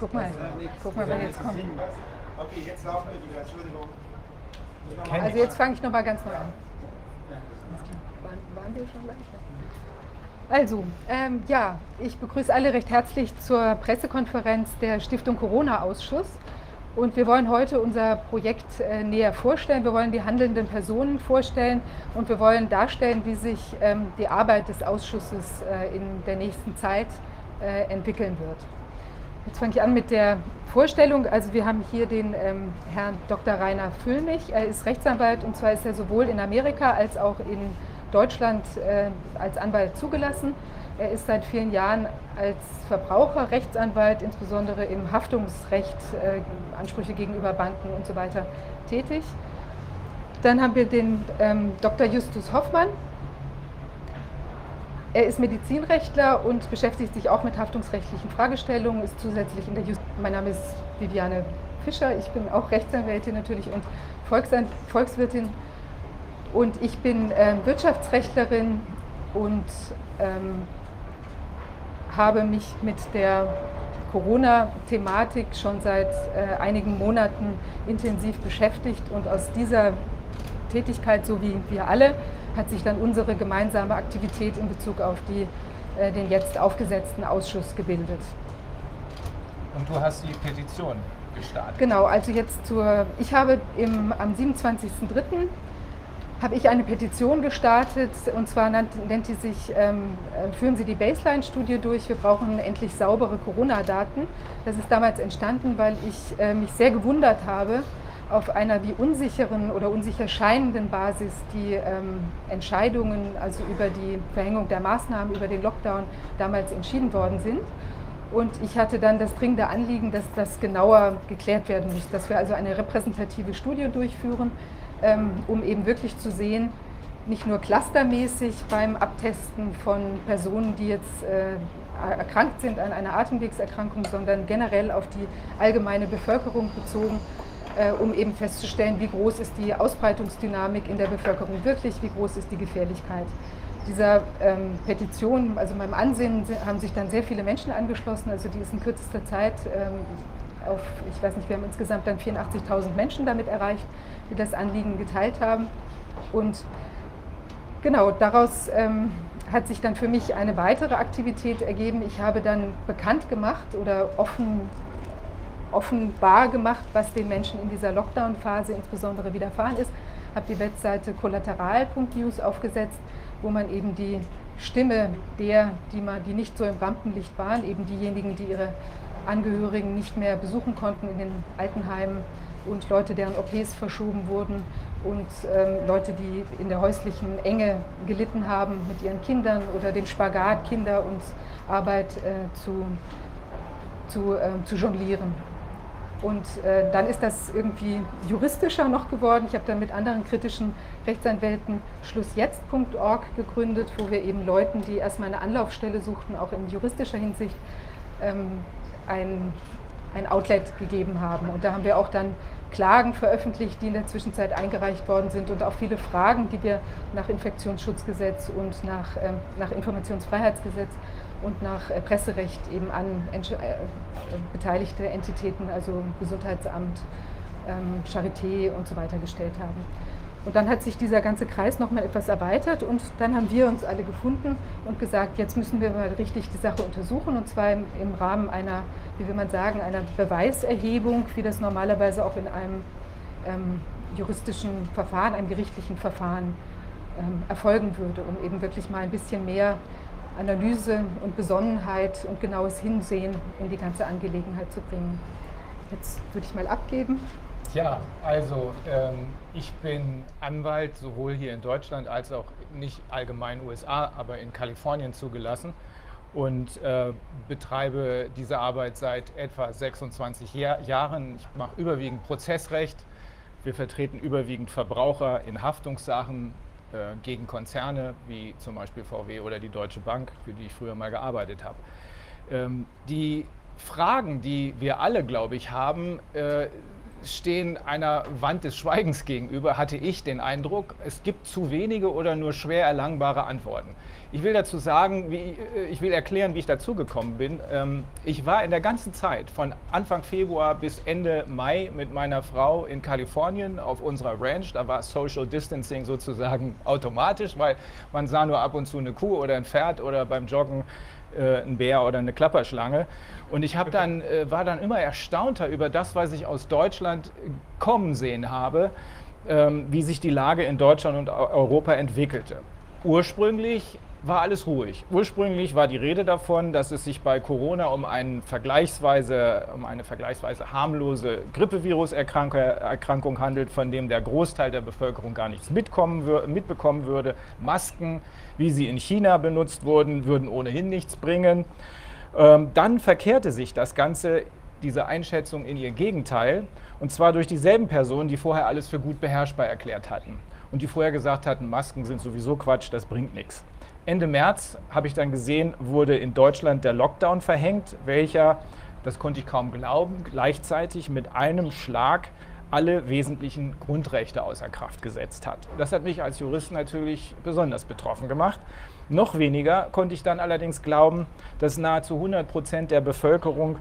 Guck mal, guck mal, wer jetzt kommt. Okay, jetzt laufen wir wieder. Entschuldigung. Also jetzt fange ich nochmal ganz neu an. Waren, waren wir schon gleich? Also, ähm, ja, ich begrüße alle recht herzlich zur Pressekonferenz der Stiftung Corona-Ausschuss. Und wir wollen heute unser Projekt äh, näher vorstellen. Wir wollen die handelnden Personen vorstellen und wir wollen darstellen, wie sich ähm, die Arbeit des Ausschusses äh, in der nächsten Zeit äh, entwickeln wird. Jetzt fange ich an mit der Vorstellung. Also wir haben hier den ähm, Herrn Dr. Rainer Füllmich. Er ist Rechtsanwalt und zwar ist er sowohl in Amerika als auch in Deutschland äh, als Anwalt zugelassen. Er ist seit vielen Jahren als Verbraucherrechtsanwalt, insbesondere im Haftungsrecht, äh, Ansprüche gegenüber Banken und so weiter tätig. Dann haben wir den ähm, Dr. Justus Hoffmann. Er ist Medizinrechtler und beschäftigt sich auch mit haftungsrechtlichen Fragestellungen, ist zusätzlich in der Just Mein Name ist Viviane Fischer, ich bin auch Rechtsanwältin natürlich und Volksan Volkswirtin. Und ich bin äh, Wirtschaftsrechtlerin und ähm, habe mich mit der Corona-Thematik schon seit äh, einigen Monaten intensiv beschäftigt und aus dieser Tätigkeit, so wie wir alle, hat sich dann unsere gemeinsame Aktivität in Bezug auf die, äh, den jetzt aufgesetzten Ausschuss gebildet. Und du hast die Petition gestartet. Genau, also jetzt zur, ich habe im, am 27.03 habe ich eine Petition gestartet und zwar nennt, nennt die sich, ähm, äh, führen Sie die Baseline-Studie durch, wir brauchen endlich saubere Corona-Daten. Das ist damals entstanden, weil ich äh, mich sehr gewundert habe, auf einer wie unsicheren oder unsicher scheinenden Basis die ähm, Entscheidungen, also über die Verhängung der Maßnahmen, über den Lockdown damals entschieden worden sind. Und ich hatte dann das dringende Anliegen, dass das genauer geklärt werden muss, dass wir also eine repräsentative Studie durchführen, ähm, um eben wirklich zu sehen, nicht nur clustermäßig beim Abtesten von Personen, die jetzt äh, erkrankt sind an einer Atemwegserkrankung, sondern generell auf die allgemeine Bevölkerung bezogen, um eben festzustellen, wie groß ist die Ausbreitungsdynamik in der Bevölkerung wirklich, wie groß ist die Gefährlichkeit. Dieser ähm, Petition, also meinem Ansinnen, haben sich dann sehr viele Menschen angeschlossen, also die ist in kürzester Zeit ähm, auf, ich weiß nicht, wir haben insgesamt dann 84.000 Menschen damit erreicht die das Anliegen geteilt haben. Und genau, daraus ähm, hat sich dann für mich eine weitere Aktivität ergeben. Ich habe dann bekannt gemacht oder offen, offenbar gemacht, was den Menschen in dieser Lockdown-Phase insbesondere widerfahren ist. Habe die Webseite kollateral.news aufgesetzt, wo man eben die Stimme der, die, man, die nicht so im Rampenlicht waren, eben diejenigen, die ihre Angehörigen nicht mehr besuchen konnten in den Altenheimen, und Leute, deren OPs verschoben wurden und ähm, Leute, die in der häuslichen Enge gelitten haben mit ihren Kindern oder den Spagat Kinder und Arbeit äh, zu, zu, äh, zu jonglieren. Und äh, dann ist das irgendwie juristischer noch geworden. Ich habe dann mit anderen kritischen Rechtsanwälten schlussjetzt.org gegründet, wo wir eben Leuten, die erstmal eine Anlaufstelle suchten, auch in juristischer Hinsicht, ähm, ein, ein Outlet gegeben haben. Und da haben wir auch dann Klagen veröffentlicht, die in der Zwischenzeit eingereicht worden sind und auch viele Fragen, die wir nach Infektionsschutzgesetz und nach, ähm, nach Informationsfreiheitsgesetz und nach äh, Presserecht eben an äh, beteiligte Entitäten, also Gesundheitsamt, ähm, Charité und so weiter gestellt haben. Und dann hat sich dieser ganze Kreis nochmal etwas erweitert und dann haben wir uns alle gefunden und gesagt, jetzt müssen wir mal richtig die Sache untersuchen und zwar im, Rahmen einer, wie will man sagen, einer Beweiserhebung, wie das normalerweise auch in einem ähm, juristischen Verfahren, einem gerichtlichen Verfahren ähm, erfolgen würde, um eben wirklich mal ein bisschen mehr Analyse und Besonnenheit und genaues Hinsehen in die ganze Angelegenheit zu bringen. Jetzt würde ich mal abgeben. Ja, also ähm, ich bin Anwalt sowohl hier in Deutschland als auch nicht allgemein USA, aber in Kalifornien zugelassen und äh, betreibe diese Arbeit seit etwa 26 Jahr Jahren. Ich mache überwiegend Prozessrecht. Wir vertreten überwiegend Verbraucher in Haftungssachen äh, gegen Konzerne wie zum Beispiel VW oder die Deutsche Bank, für die ich früher mal gearbeitet habe. Ähm, die Fragen, die wir alle, glaube ich, haben, äh, stehen einer Wand des Schweigens gegenüber, hatte ich den Eindruck, es gibt zu wenige oder nur schwer erlangbare Antworten. Ich will dazu sagen, wie, äh, ich will erklären, wie ich dazugekommen bin. Ähm, ich war in der ganzen Zeit von Anfang Februar bis Ende Mai mit meiner Frau in Kalifornien auf unserer Ranch. Da war Social Distancing sozusagen automatisch, weil man sah nur ab und zu eine Kuh oder ein Pferd oder beim Joggen äh, ein Bär oder eine Klapperschlange. Und ich dann, äh, war dann immer erstaunter über das, was ich aus Deutschland kommen sehen habe, ähm, wie sich die Lage in Deutschland und Europa entwickelte. Ursprünglich war alles ruhig. Ursprünglich war die Rede davon, dass es sich bei Corona um, einen vergleichsweise, um eine vergleichsweise harmlose Grippeviruserkrankung handelt, von dem der Großteil der Bevölkerung gar nichts mitbekommen würde. Masken, wie sie in China benutzt wurden, würden ohnehin nichts bringen. Ähm, dann verkehrte sich das Ganze, diese Einschätzung in ihr Gegenteil, und zwar durch dieselben Personen, die vorher alles für gut beherrschbar erklärt hatten und die vorher gesagt hatten, Masken sind sowieso Quatsch, das bringt nichts. Ende März habe ich dann gesehen, wurde in Deutschland der Lockdown verhängt, welcher, das konnte ich kaum glauben, gleichzeitig mit einem Schlag alle wesentlichen Grundrechte außer Kraft gesetzt hat. Das hat mich als Jurist natürlich besonders betroffen gemacht. Noch weniger konnte ich dann allerdings glauben, dass nahezu 100 Prozent der Bevölkerung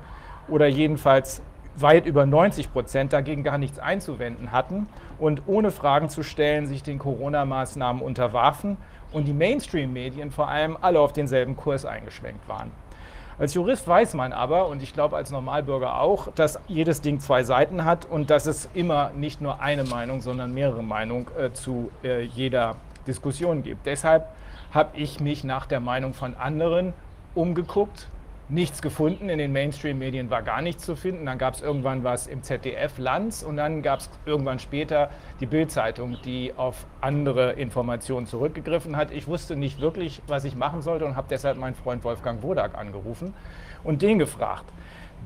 oder jedenfalls weit über 90 Prozent dagegen gar nichts einzuwenden hatten und ohne Fragen zu stellen sich den Corona-Maßnahmen unterwarfen und die Mainstream-Medien vor allem alle auf denselben Kurs eingeschwenkt waren. Als Jurist weiß man aber, und ich glaube als Normalbürger auch, dass jedes Ding zwei Seiten hat und dass es immer nicht nur eine Meinung, sondern mehrere Meinungen äh, zu äh, jeder Diskussion gibt. Deshalb habe ich mich nach der Meinung von anderen umgeguckt nichts gefunden. In den Mainstream-Medien war gar nichts zu finden. Dann gab es irgendwann was im ZDF Lanz und dann gab es irgendwann später die Bild-Zeitung, die auf andere Informationen zurückgegriffen hat. Ich wusste nicht wirklich, was ich machen sollte und habe deshalb meinen Freund Wolfgang Wodak angerufen und den gefragt.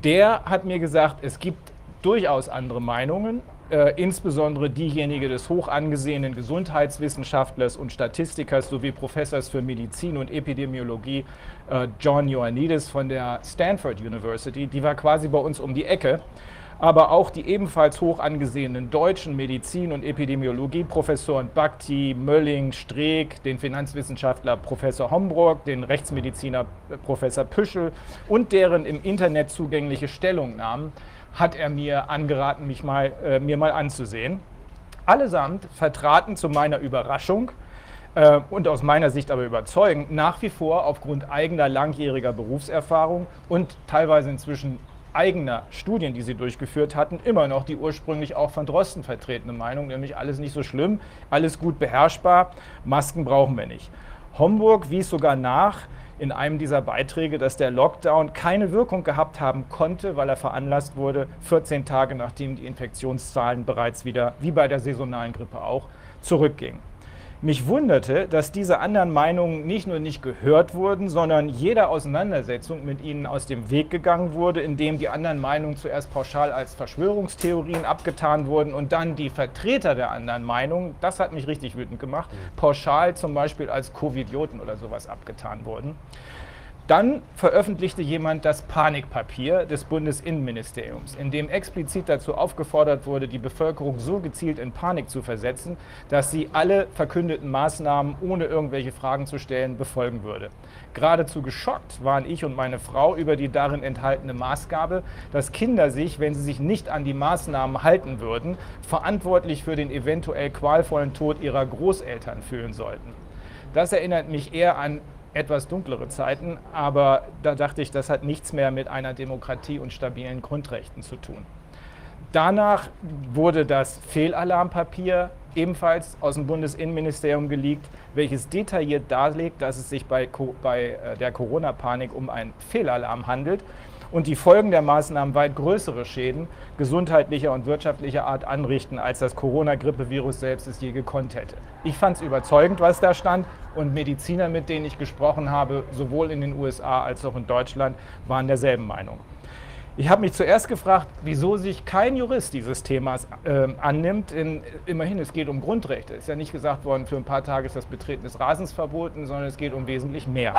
Der hat mir gesagt, es gibt durchaus andere Meinungen äh, insbesondere diejenige des hoch angesehenen Gesundheitswissenschaftlers und Statistikers sowie Professors für Medizin und Epidemiologie äh, John Ioannidis von der Stanford University, die war quasi bei uns um die Ecke. Aber auch die ebenfalls hoch angesehenen deutschen Medizin- und Epidemiologie-Professoren Bakti, Mölling, Streeck, den Finanzwissenschaftler Professor Hombrock, den Rechtsmediziner Professor Püschel und deren im Internet zugängliche Stellungnahmen hat er mir angeraten, mich mal, äh, mir mal anzusehen. Allesamt vertraten zu meiner Überraschung äh, und aus meiner Sicht aber überzeugend nach wie vor aufgrund eigener langjähriger Berufserfahrung und teilweise inzwischen eigener Studien, die sie durchgeführt hatten, immer noch die ursprünglich auch von Drosten vertretene Meinung, nämlich alles nicht so schlimm, alles gut beherrschbar, Masken brauchen wir nicht. Homburg wies sogar nach, in einem dieser Beiträge, dass der Lockdown keine Wirkung gehabt haben konnte, weil er veranlasst wurde, 14 Tage nachdem die Infektionszahlen bereits wieder, wie bei der saisonalen Grippe auch, zurückgingen. Mich wunderte, dass diese anderen Meinungen nicht nur nicht gehört wurden, sondern jede Auseinandersetzung mit ihnen aus dem Weg gegangen wurde, indem die anderen Meinungen zuerst pauschal als Verschwörungstheorien abgetan wurden und dann die Vertreter der anderen Meinungen, das hat mich richtig wütend gemacht, mhm. pauschal zum Beispiel als Covidioten oder sowas abgetan wurden. Dann veröffentlichte jemand das Panikpapier des Bundesinnenministeriums, in dem explizit dazu aufgefordert wurde, die Bevölkerung so gezielt in Panik zu versetzen, dass sie alle verkündeten Maßnahmen ohne irgendwelche Fragen zu stellen befolgen würde. Geradezu geschockt waren ich und meine Frau über die darin enthaltene Maßgabe, dass Kinder sich, wenn sie sich nicht an die Maßnahmen halten würden, verantwortlich für den eventuell qualvollen Tod ihrer Großeltern fühlen sollten. Das erinnert mich eher an etwas dunklere Zeiten, aber da dachte ich, das hat nichts mehr mit einer Demokratie und stabilen Grundrechten zu tun. Danach wurde das Fehlalarmpapier ebenfalls aus dem Bundesinnenministerium geleakt, welches detailliert darlegt, dass es sich bei, bei äh, der Corona-Panik um einen Fehlalarm handelt und die Folgen der Maßnahmen weit größere Schäden gesundheitlicher und wirtschaftlicher Art anrichten, als das Corona-Grippevirus selbst es je gekonnt hätte. Ich fand es überzeugend, was da stand und Mediziner, mit denen ich gesprochen habe, sowohl in den USA als auch in Deutschland, waren derselben Meinung. Ich habe mich zuerst gefragt, wieso sich kein Jurist dieses Themas äh, annimmt. In, immerhin, es geht um Grundrechte. Es ist ja nicht gesagt worden, für ein paar Tage ist das Betreten des Rasens verboten, sondern es geht um wesentlich mehr.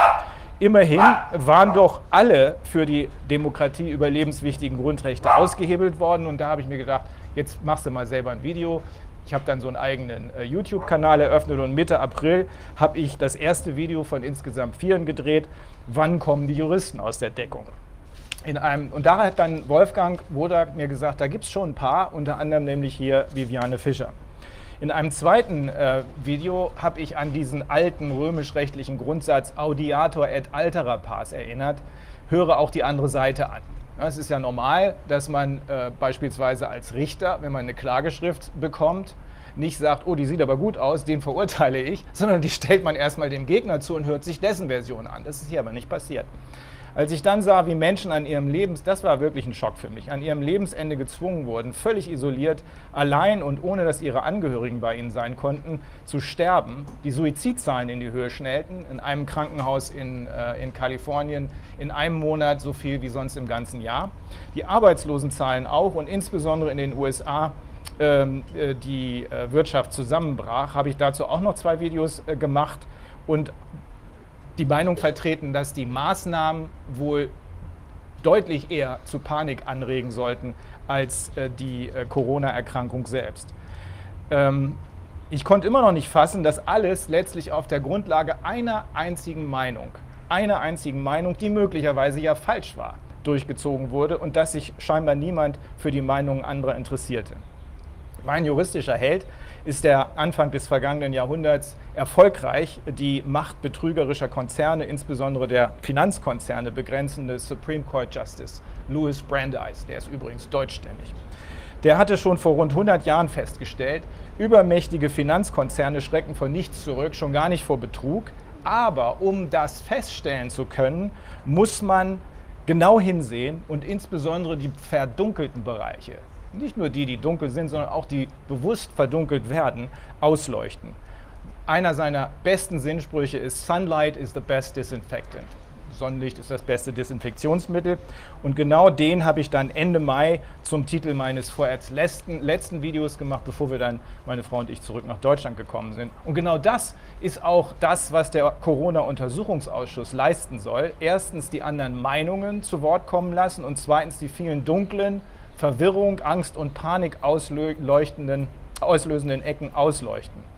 Immerhin waren doch alle für die Demokratie überlebenswichtigen Grundrechte ausgehebelt worden. Und da habe ich mir gedacht, jetzt machst du mal selber ein Video. Ich habe dann so einen eigenen äh, YouTube-Kanal eröffnet und Mitte April habe ich das erste Video von insgesamt vieren gedreht. Wann kommen die Juristen aus der Deckung? In einem, und da hat dann Wolfgang Wodak mir gesagt, da gibt es schon ein paar, unter anderem nämlich hier Viviane Fischer. In einem zweiten äh, Video habe ich an diesen alten römisch-rechtlichen Grundsatz Audiator et altera pars erinnert, höre auch die andere Seite an. Es ist ja normal, dass man äh, beispielsweise als Richter, wenn man eine Klageschrift bekommt, nicht sagt, oh, die sieht aber gut aus, den verurteile ich, sondern die stellt man erstmal dem Gegner zu und hört sich dessen Version an. Das ist hier aber nicht passiert. Als ich dann sah, wie Menschen an ihrem Lebens, das war wirklich ein Schock für mich, an ihrem Lebensende gezwungen wurden, völlig isoliert, allein und ohne dass ihre Angehörigen bei ihnen sein konnten, zu sterben, die Suizidzahlen in die Höhe schnellten, in einem Krankenhaus in, äh, in Kalifornien in einem Monat so viel wie sonst im ganzen Jahr, die Arbeitslosenzahlen auch und insbesondere in den USA ähm, äh, die äh, Wirtschaft zusammenbrach, habe ich dazu auch noch zwei Videos äh, gemacht und die Meinung vertreten, dass die Maßnahmen wohl deutlich eher zu Panik anregen sollten als äh, die äh, Corona-Erkrankung selbst. Ähm, ich konnte immer noch nicht fassen, dass alles letztlich auf der Grundlage einer einzigen Meinung, einer einzigen Meinung, die möglicherweise ja falsch war, durchgezogen wurde und dass sich scheinbar niemand für die Meinungen anderer interessierte. Mein juristischer Held ist der Anfang des vergangenen Jahrhunderts erfolgreich die Macht betrügerischer Konzerne, insbesondere der Finanzkonzerne, begrenzende Supreme Court Justice Louis Brandeis, der ist übrigens deutschstämmig. Der hatte schon vor rund 100 Jahren festgestellt, übermächtige Finanzkonzerne schrecken vor nichts zurück, schon gar nicht vor Betrug. Aber um das feststellen zu können, muss man genau hinsehen und insbesondere die verdunkelten Bereiche, nicht nur die, die dunkel sind, sondern auch die bewusst verdunkelt werden, ausleuchten. Einer seiner besten Sinnsprüche ist, Sunlight is the best disinfectant. Sonnenlicht ist das beste Desinfektionsmittel. Und genau den habe ich dann Ende Mai zum Titel meines vorerst letzten, letzten Videos gemacht, bevor wir dann, meine Frau und ich, zurück nach Deutschland gekommen sind. Und genau das ist auch das, was der Corona-Untersuchungsausschuss leisten soll. Erstens die anderen Meinungen zu Wort kommen lassen und zweitens die vielen dunklen, Verwirrung, Angst und Panik auslösenden Ecken ausleuchten.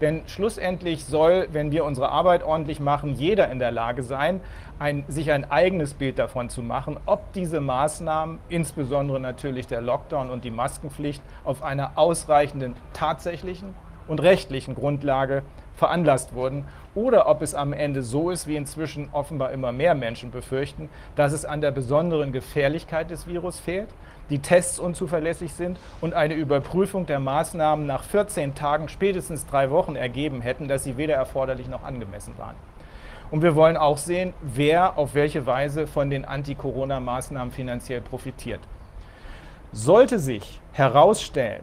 Denn schlussendlich soll, wenn wir unsere Arbeit ordentlich machen, jeder in der Lage sein, ein, sich ein eigenes Bild davon zu machen, ob diese Maßnahmen, insbesondere natürlich der Lockdown und die Maskenpflicht, auf einer ausreichenden tatsächlichen und rechtlichen Grundlage veranlasst wurden oder ob es am Ende so ist, wie inzwischen offenbar immer mehr Menschen befürchten, dass es an der besonderen Gefährlichkeit des Virus fehlt die Tests unzuverlässig sind und eine Überprüfung der Maßnahmen nach 14 Tagen, spätestens drei Wochen ergeben hätten, dass sie weder erforderlich noch angemessen waren. Und wir wollen auch sehen, wer auf welche Weise von den Anti-Corona-Maßnahmen finanziell profitiert. Sollte sich herausstellen,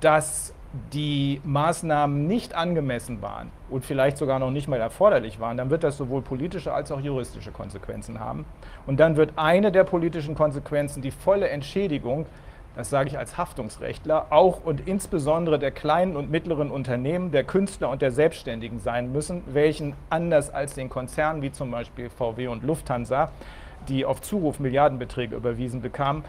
dass die Maßnahmen nicht angemessen waren und vielleicht sogar noch nicht mal erforderlich waren, dann wird das sowohl politische als auch juristische Konsequenzen haben. Und dann wird eine der politischen Konsequenzen die volle Entschädigung, das sage ich als Haftungsrechtler, auch und insbesondere der kleinen und mittleren Unternehmen, der Künstler und der Selbstständigen sein müssen, welchen anders als den Konzernen wie zum Beispiel VW und Lufthansa, die auf Zuruf Milliardenbeträge überwiesen bekamen,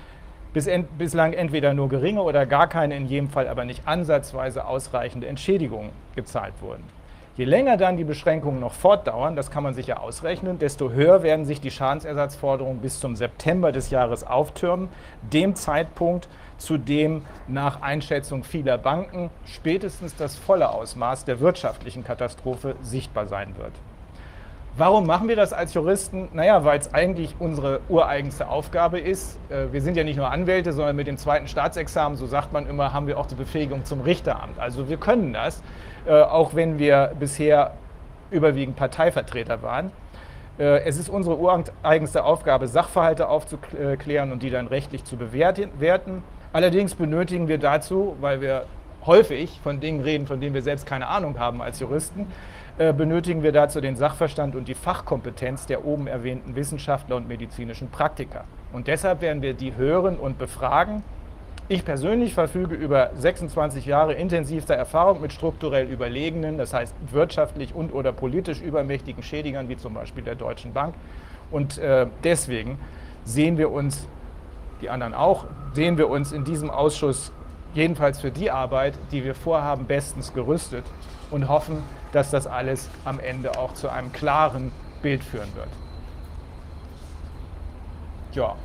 bis ent, bislang entweder nur geringe oder gar keine, in jedem Fall aber nicht ansatzweise ausreichende Entschädigungen gezahlt wurden. Je länger dann die Beschränkungen noch fortdauern, das kann man sich ja ausrechnen, desto höher werden sich die Schadensersatzforderungen bis zum September des Jahres auftürmen, dem Zeitpunkt, zu dem nach Einschätzung vieler Banken spätestens das volle Ausmaß der wirtschaftlichen Katastrophe sichtbar sein wird. Warum machen wir das als Juristen? Naja, weil es eigentlich unsere ureigenste Aufgabe ist. Äh, wir sind ja nicht nur Anwälte, sondern mit dem zweiten Staatsexamen, so sagt man immer, haben wir auch die Befähigung zum Richteramt. Also wir können das, äh, auch wenn wir bisher überwiegend Parteivertreter waren. Äh, es ist unsere ureigenste Aufgabe, Sachverhalte aufzuklären und die dann rechtlich zu bewerten. Allerdings benötigen wir dazu, weil wir häufig von Dingen reden, von denen wir selbst keine Ahnung haben als Juristen, benötigen wir dazu den Sachverstand und die Fachkompetenz der oben erwähnten Wissenschaftler und medizinischen Praktiker. Und deshalb werden wir die hören und befragen. Ich persönlich verfüge über 26 Jahre intensivster Erfahrung mit strukturell überlegenen, das heißt wirtschaftlich und oder politisch übermächtigen Schädigern, wie zum Beispiel der Deutschen Bank. Und äh, deswegen sehen wir uns, die anderen auch, sehen wir uns in diesem Ausschuss jedenfalls für die Arbeit, die wir vorhaben, bestens gerüstet und hoffen, dass das alles am Ende auch zu einem klaren Bild führen wird. Ja.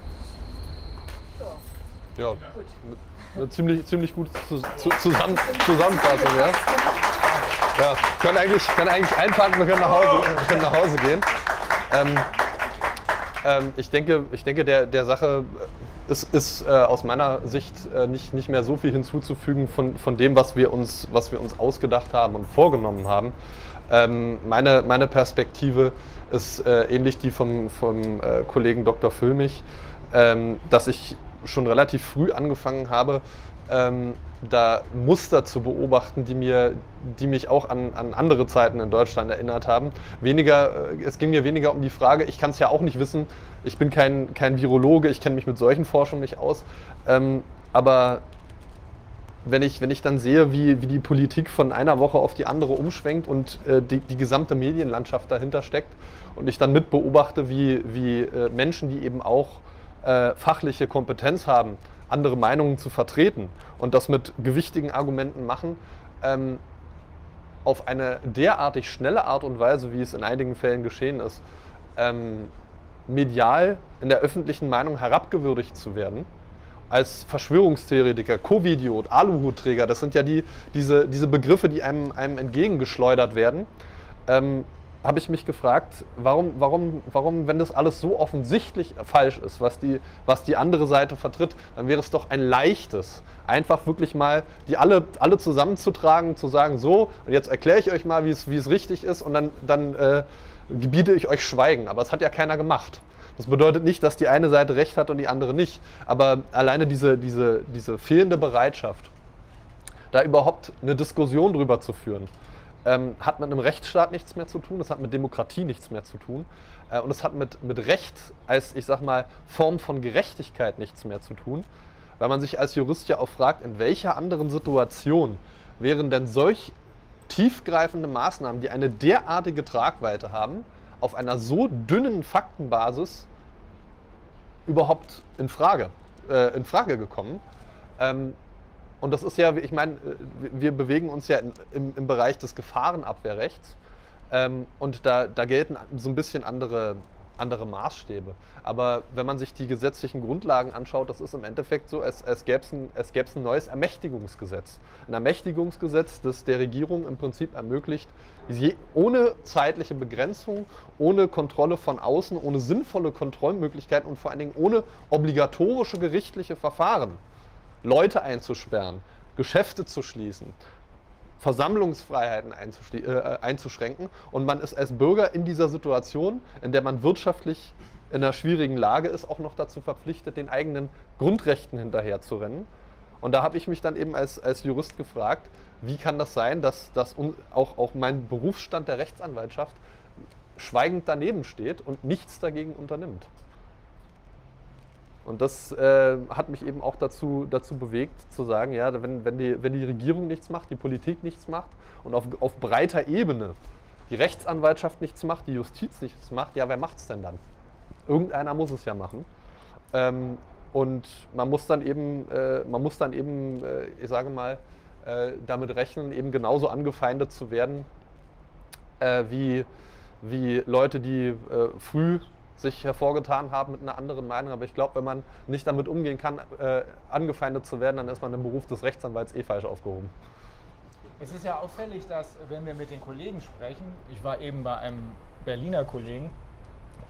Ja, eine ziemlich, ziemlich gute Zusammen Zusammenfassung, ja. Ja, können eigentlich, können eigentlich einpacken, wir können nach Hause, können nach Hause gehen. Ähm, ähm, ich denke, ich denke der, der Sache ist, ist äh, aus meiner Sicht äh, nicht, nicht mehr so viel hinzuzufügen von, von dem, was wir, uns, was wir uns ausgedacht haben und vorgenommen haben. Ähm, meine, meine Perspektive ist äh, ähnlich die vom, vom äh, Kollegen Dr. Füllmich, ähm, dass ich schon relativ früh angefangen habe, ähm, da Muster zu beobachten, die, mir, die mich auch an, an andere Zeiten in Deutschland erinnert haben. Weniger, äh, es ging mir weniger um die Frage, ich kann es ja auch nicht wissen, ich bin kein, kein Virologe, ich kenne mich mit solchen Forschungen nicht aus, ähm, aber wenn ich, wenn ich dann sehe, wie, wie die Politik von einer Woche auf die andere umschwenkt und äh, die, die gesamte Medienlandschaft dahinter steckt und ich dann mit beobachte, wie, wie äh, Menschen, die eben auch äh, fachliche Kompetenz haben, andere Meinungen zu vertreten und das mit gewichtigen Argumenten machen, ähm, auf eine derartig schnelle Art und Weise, wie es in einigen Fällen geschehen ist, ähm, medial in der öffentlichen Meinung herabgewürdigt zu werden, als Verschwörungstheoretiker, Covidiot, Aluhutträger, das sind ja die, diese, diese Begriffe, die einem, einem entgegengeschleudert werden. Ähm, habe ich mich gefragt, warum, warum, warum, wenn das alles so offensichtlich falsch ist, was die, was die andere Seite vertritt, dann wäre es doch ein leichtes, einfach wirklich mal die alle, alle zusammenzutragen, zu sagen, so, und jetzt erkläre ich euch mal, wie es, richtig ist, und dann, dann äh, gebiete ich euch Schweigen. Aber es hat ja keiner gemacht. Das bedeutet nicht, dass die eine Seite recht hat und die andere nicht. Aber alleine diese, diese, diese fehlende Bereitschaft, da überhaupt eine Diskussion drüber zu führen, ähm, hat mit einem Rechtsstaat nichts mehr zu tun, es hat mit Demokratie nichts mehr zu tun äh, und es hat mit, mit Recht als, ich sag mal, Form von Gerechtigkeit nichts mehr zu tun, weil man sich als Jurist ja auch fragt, in welcher anderen Situation wären denn solch tiefgreifende Maßnahmen, die eine derartige Tragweite haben, auf einer so dünnen Faktenbasis überhaupt in Frage, äh, in Frage gekommen. Ähm, und das ist ja, ich meine, äh, wir bewegen uns ja im, im Bereich des Gefahrenabwehrrechts. Ähm, und da, da gelten so ein bisschen andere, andere Maßstäbe. Aber wenn man sich die gesetzlichen Grundlagen anschaut, das ist im Endeffekt so, es, es gäbe ein, ein neues Ermächtigungsgesetz. Ein Ermächtigungsgesetz, das der Regierung im Prinzip ermöglicht, je, ohne zeitliche Begrenzung, ohne Kontrolle von außen, ohne sinnvolle Kontrollmöglichkeiten und vor allen Dingen ohne obligatorische gerichtliche Verfahren Leute einzusperren, Geschäfte zu schließen, Versammlungsfreiheiten äh, einzuschränken. Und man ist als Bürger in dieser Situation, in der man wirtschaftlich in einer schwierigen Lage ist, auch noch dazu verpflichtet, den eigenen Grundrechten hinterherzurennen. Und da habe ich mich dann eben als, als Jurist gefragt, wie kann das sein, dass, dass auch, auch mein Berufsstand der Rechtsanwaltschaft schweigend daneben steht und nichts dagegen unternimmt. Und das äh, hat mich eben auch dazu, dazu bewegt, zu sagen, ja, wenn, wenn, die, wenn die Regierung nichts macht, die Politik nichts macht und auf, auf breiter Ebene die Rechtsanwaltschaft nichts macht, die Justiz nichts macht, ja, wer macht es denn dann? Irgendeiner muss es ja machen. Ähm, und man muss dann eben, äh, man muss dann eben, äh, ich sage mal, äh, damit rechnen, eben genauso angefeindet zu werden äh, wie, wie Leute, die äh, früh sich hervorgetan haben mit einer anderen Meinung. Aber ich glaube, wenn man nicht damit umgehen kann, äh, angefeindet zu werden, dann ist man im Beruf des Rechtsanwalts eh falsch aufgehoben. Es ist ja auffällig, dass wenn wir mit den Kollegen sprechen, ich war eben bei einem Berliner Kollegen,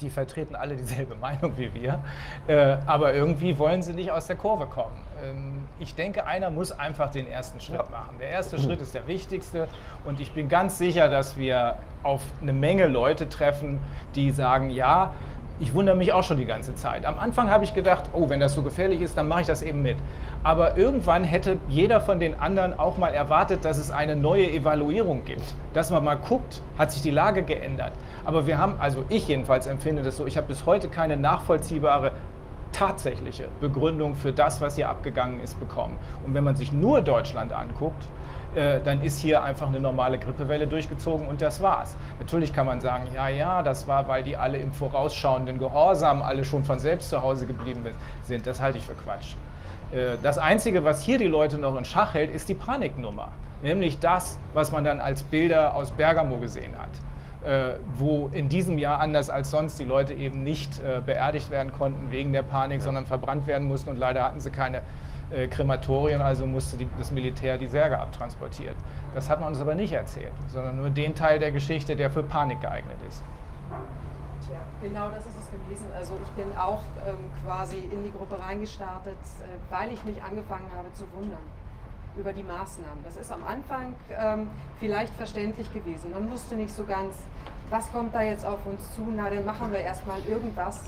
die vertreten alle dieselbe Meinung wie wir, äh, aber irgendwie wollen sie nicht aus der Kurve kommen. Ähm, ich denke, einer muss einfach den ersten Schritt ja. machen. Der erste Schritt ist der wichtigste und ich bin ganz sicher, dass wir auf eine Menge Leute treffen, die sagen, ja, ich wundere mich auch schon die ganze Zeit. Am Anfang habe ich gedacht, oh, wenn das so gefährlich ist, dann mache ich das eben mit. Aber irgendwann hätte jeder von den anderen auch mal erwartet, dass es eine neue Evaluierung gibt. Dass man mal guckt, hat sich die Lage geändert. Aber wir haben, also ich jedenfalls empfinde das so, ich habe bis heute keine nachvollziehbare tatsächliche Begründung für das, was hier abgegangen ist, bekommen. Und wenn man sich nur Deutschland anguckt, äh, dann ist hier einfach eine normale Grippewelle durchgezogen und das war's. Natürlich kann man sagen, ja, ja, das war, weil die alle im vorausschauenden Gehorsam alle schon von selbst zu Hause geblieben sind. Das halte ich für Quatsch. Äh, das Einzige, was hier die Leute noch in Schach hält, ist die Paniknummer. Nämlich das, was man dann als Bilder aus Bergamo gesehen hat äh, wo in diesem Jahr anders als sonst die Leute eben nicht äh, beerdigt werden konnten wegen der Panik, sondern verbrannt werden mussten und leider hatten sie keine äh, Krematorien, also musste die, das Militär die Särge abtransportiert. Das hat man uns aber nicht erzählt, sondern nur den Teil der Geschichte, der für Panik geeignet ist. Tja, genau das ist es gewesen. Also ich bin auch ähm, quasi in die Gruppe reingestartet, äh, weil ich mich angefangen habe zu wundern über die Maßnahmen. Das ist am Anfang ähm, vielleicht verständlich gewesen. Man wusste nicht so ganz, was kommt da jetzt auf uns zu, na dann machen wir erstmal irgendwas.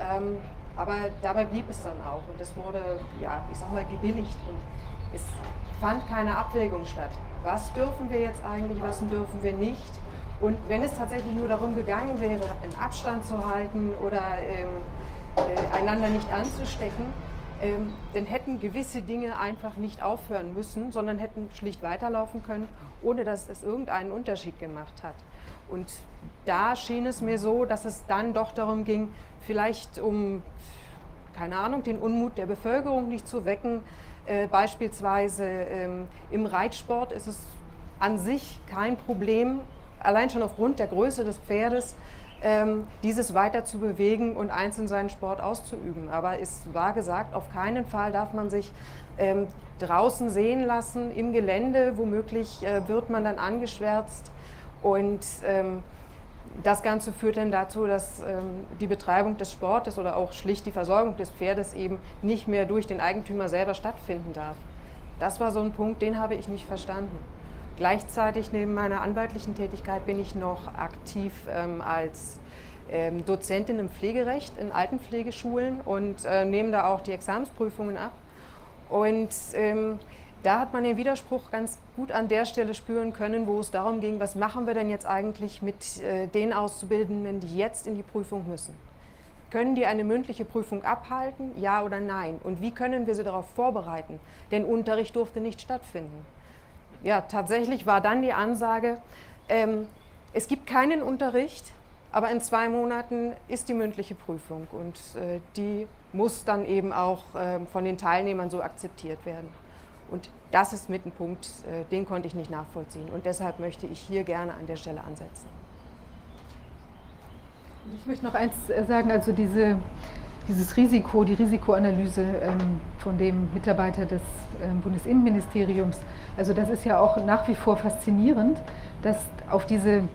Ähm, aber dabei blieb es dann auch und es wurde, ja, ich sag mal, gebilligt und es fand keine Abwägung statt. Was dürfen wir jetzt eigentlich, was dürfen wir nicht? Und wenn es tatsächlich nur darum gegangen wäre, einen Abstand zu halten oder ähm, äh, einander nicht anzustecken, ähm, dann hätten gewisse Dinge einfach nicht aufhören müssen, sondern hätten schlicht weiterlaufen können, ohne dass es irgendeinen Unterschied gemacht hat. Und da schien es mir so, dass es dann doch darum ging, vielleicht um, keine Ahnung, den Unmut der Bevölkerung nicht zu wecken. Äh, beispielsweise ähm, im Reitsport ist es an sich kein Problem, allein schon aufgrund der Größe des Pferdes, ähm, dieses weiter zu bewegen und einzeln seinen Sport auszuüben. Aber es war gesagt, auf keinen Fall darf man sich ähm, draußen sehen lassen im Gelände. Womöglich äh, wird man dann angeschwärzt und ähm, das Ganze führt dann dazu, dass ähm, die Betreibung des Sportes oder auch schlicht die Versorgung des Pferdes eben nicht mehr durch den Eigentümer selber stattfinden darf. Das war so ein Punkt, den habe ich nicht verstanden. Gleichzeitig neben meiner anwaltlichen Tätigkeit bin ich noch aktiv ähm, als ähm, Dozentin im Pflegerecht in Altenpflegeschulen und äh, nehme da auch die Examensprüfungen ab. Und ähm, da hat man den Widerspruch ganz gut an der Stelle spüren können, wo es darum ging, was machen wir denn jetzt eigentlich mit äh, den Auszubildenden, die jetzt in die Prüfung müssen. Können die eine mündliche Prüfung abhalten, ja oder nein? Und wie können wir sie darauf vorbereiten? Denn Unterricht durfte nicht stattfinden. Ja, tatsächlich war dann die Ansage, ähm, es gibt keinen Unterricht, aber in zwei Monaten ist die mündliche Prüfung und äh, die muss dann eben auch äh, von den Teilnehmern so akzeptiert werden. Und das ist mit ein Punkt, äh, den konnte ich nicht nachvollziehen. Und deshalb möchte ich hier gerne an der Stelle ansetzen. Ich möchte noch eins äh, sagen, also diese, dieses Risiko, die Risikoanalyse ähm, von dem Mitarbeiter des ähm, Bundesinnenministeriums, also das ist ja auch nach wie vor faszinierend, dass auf diese,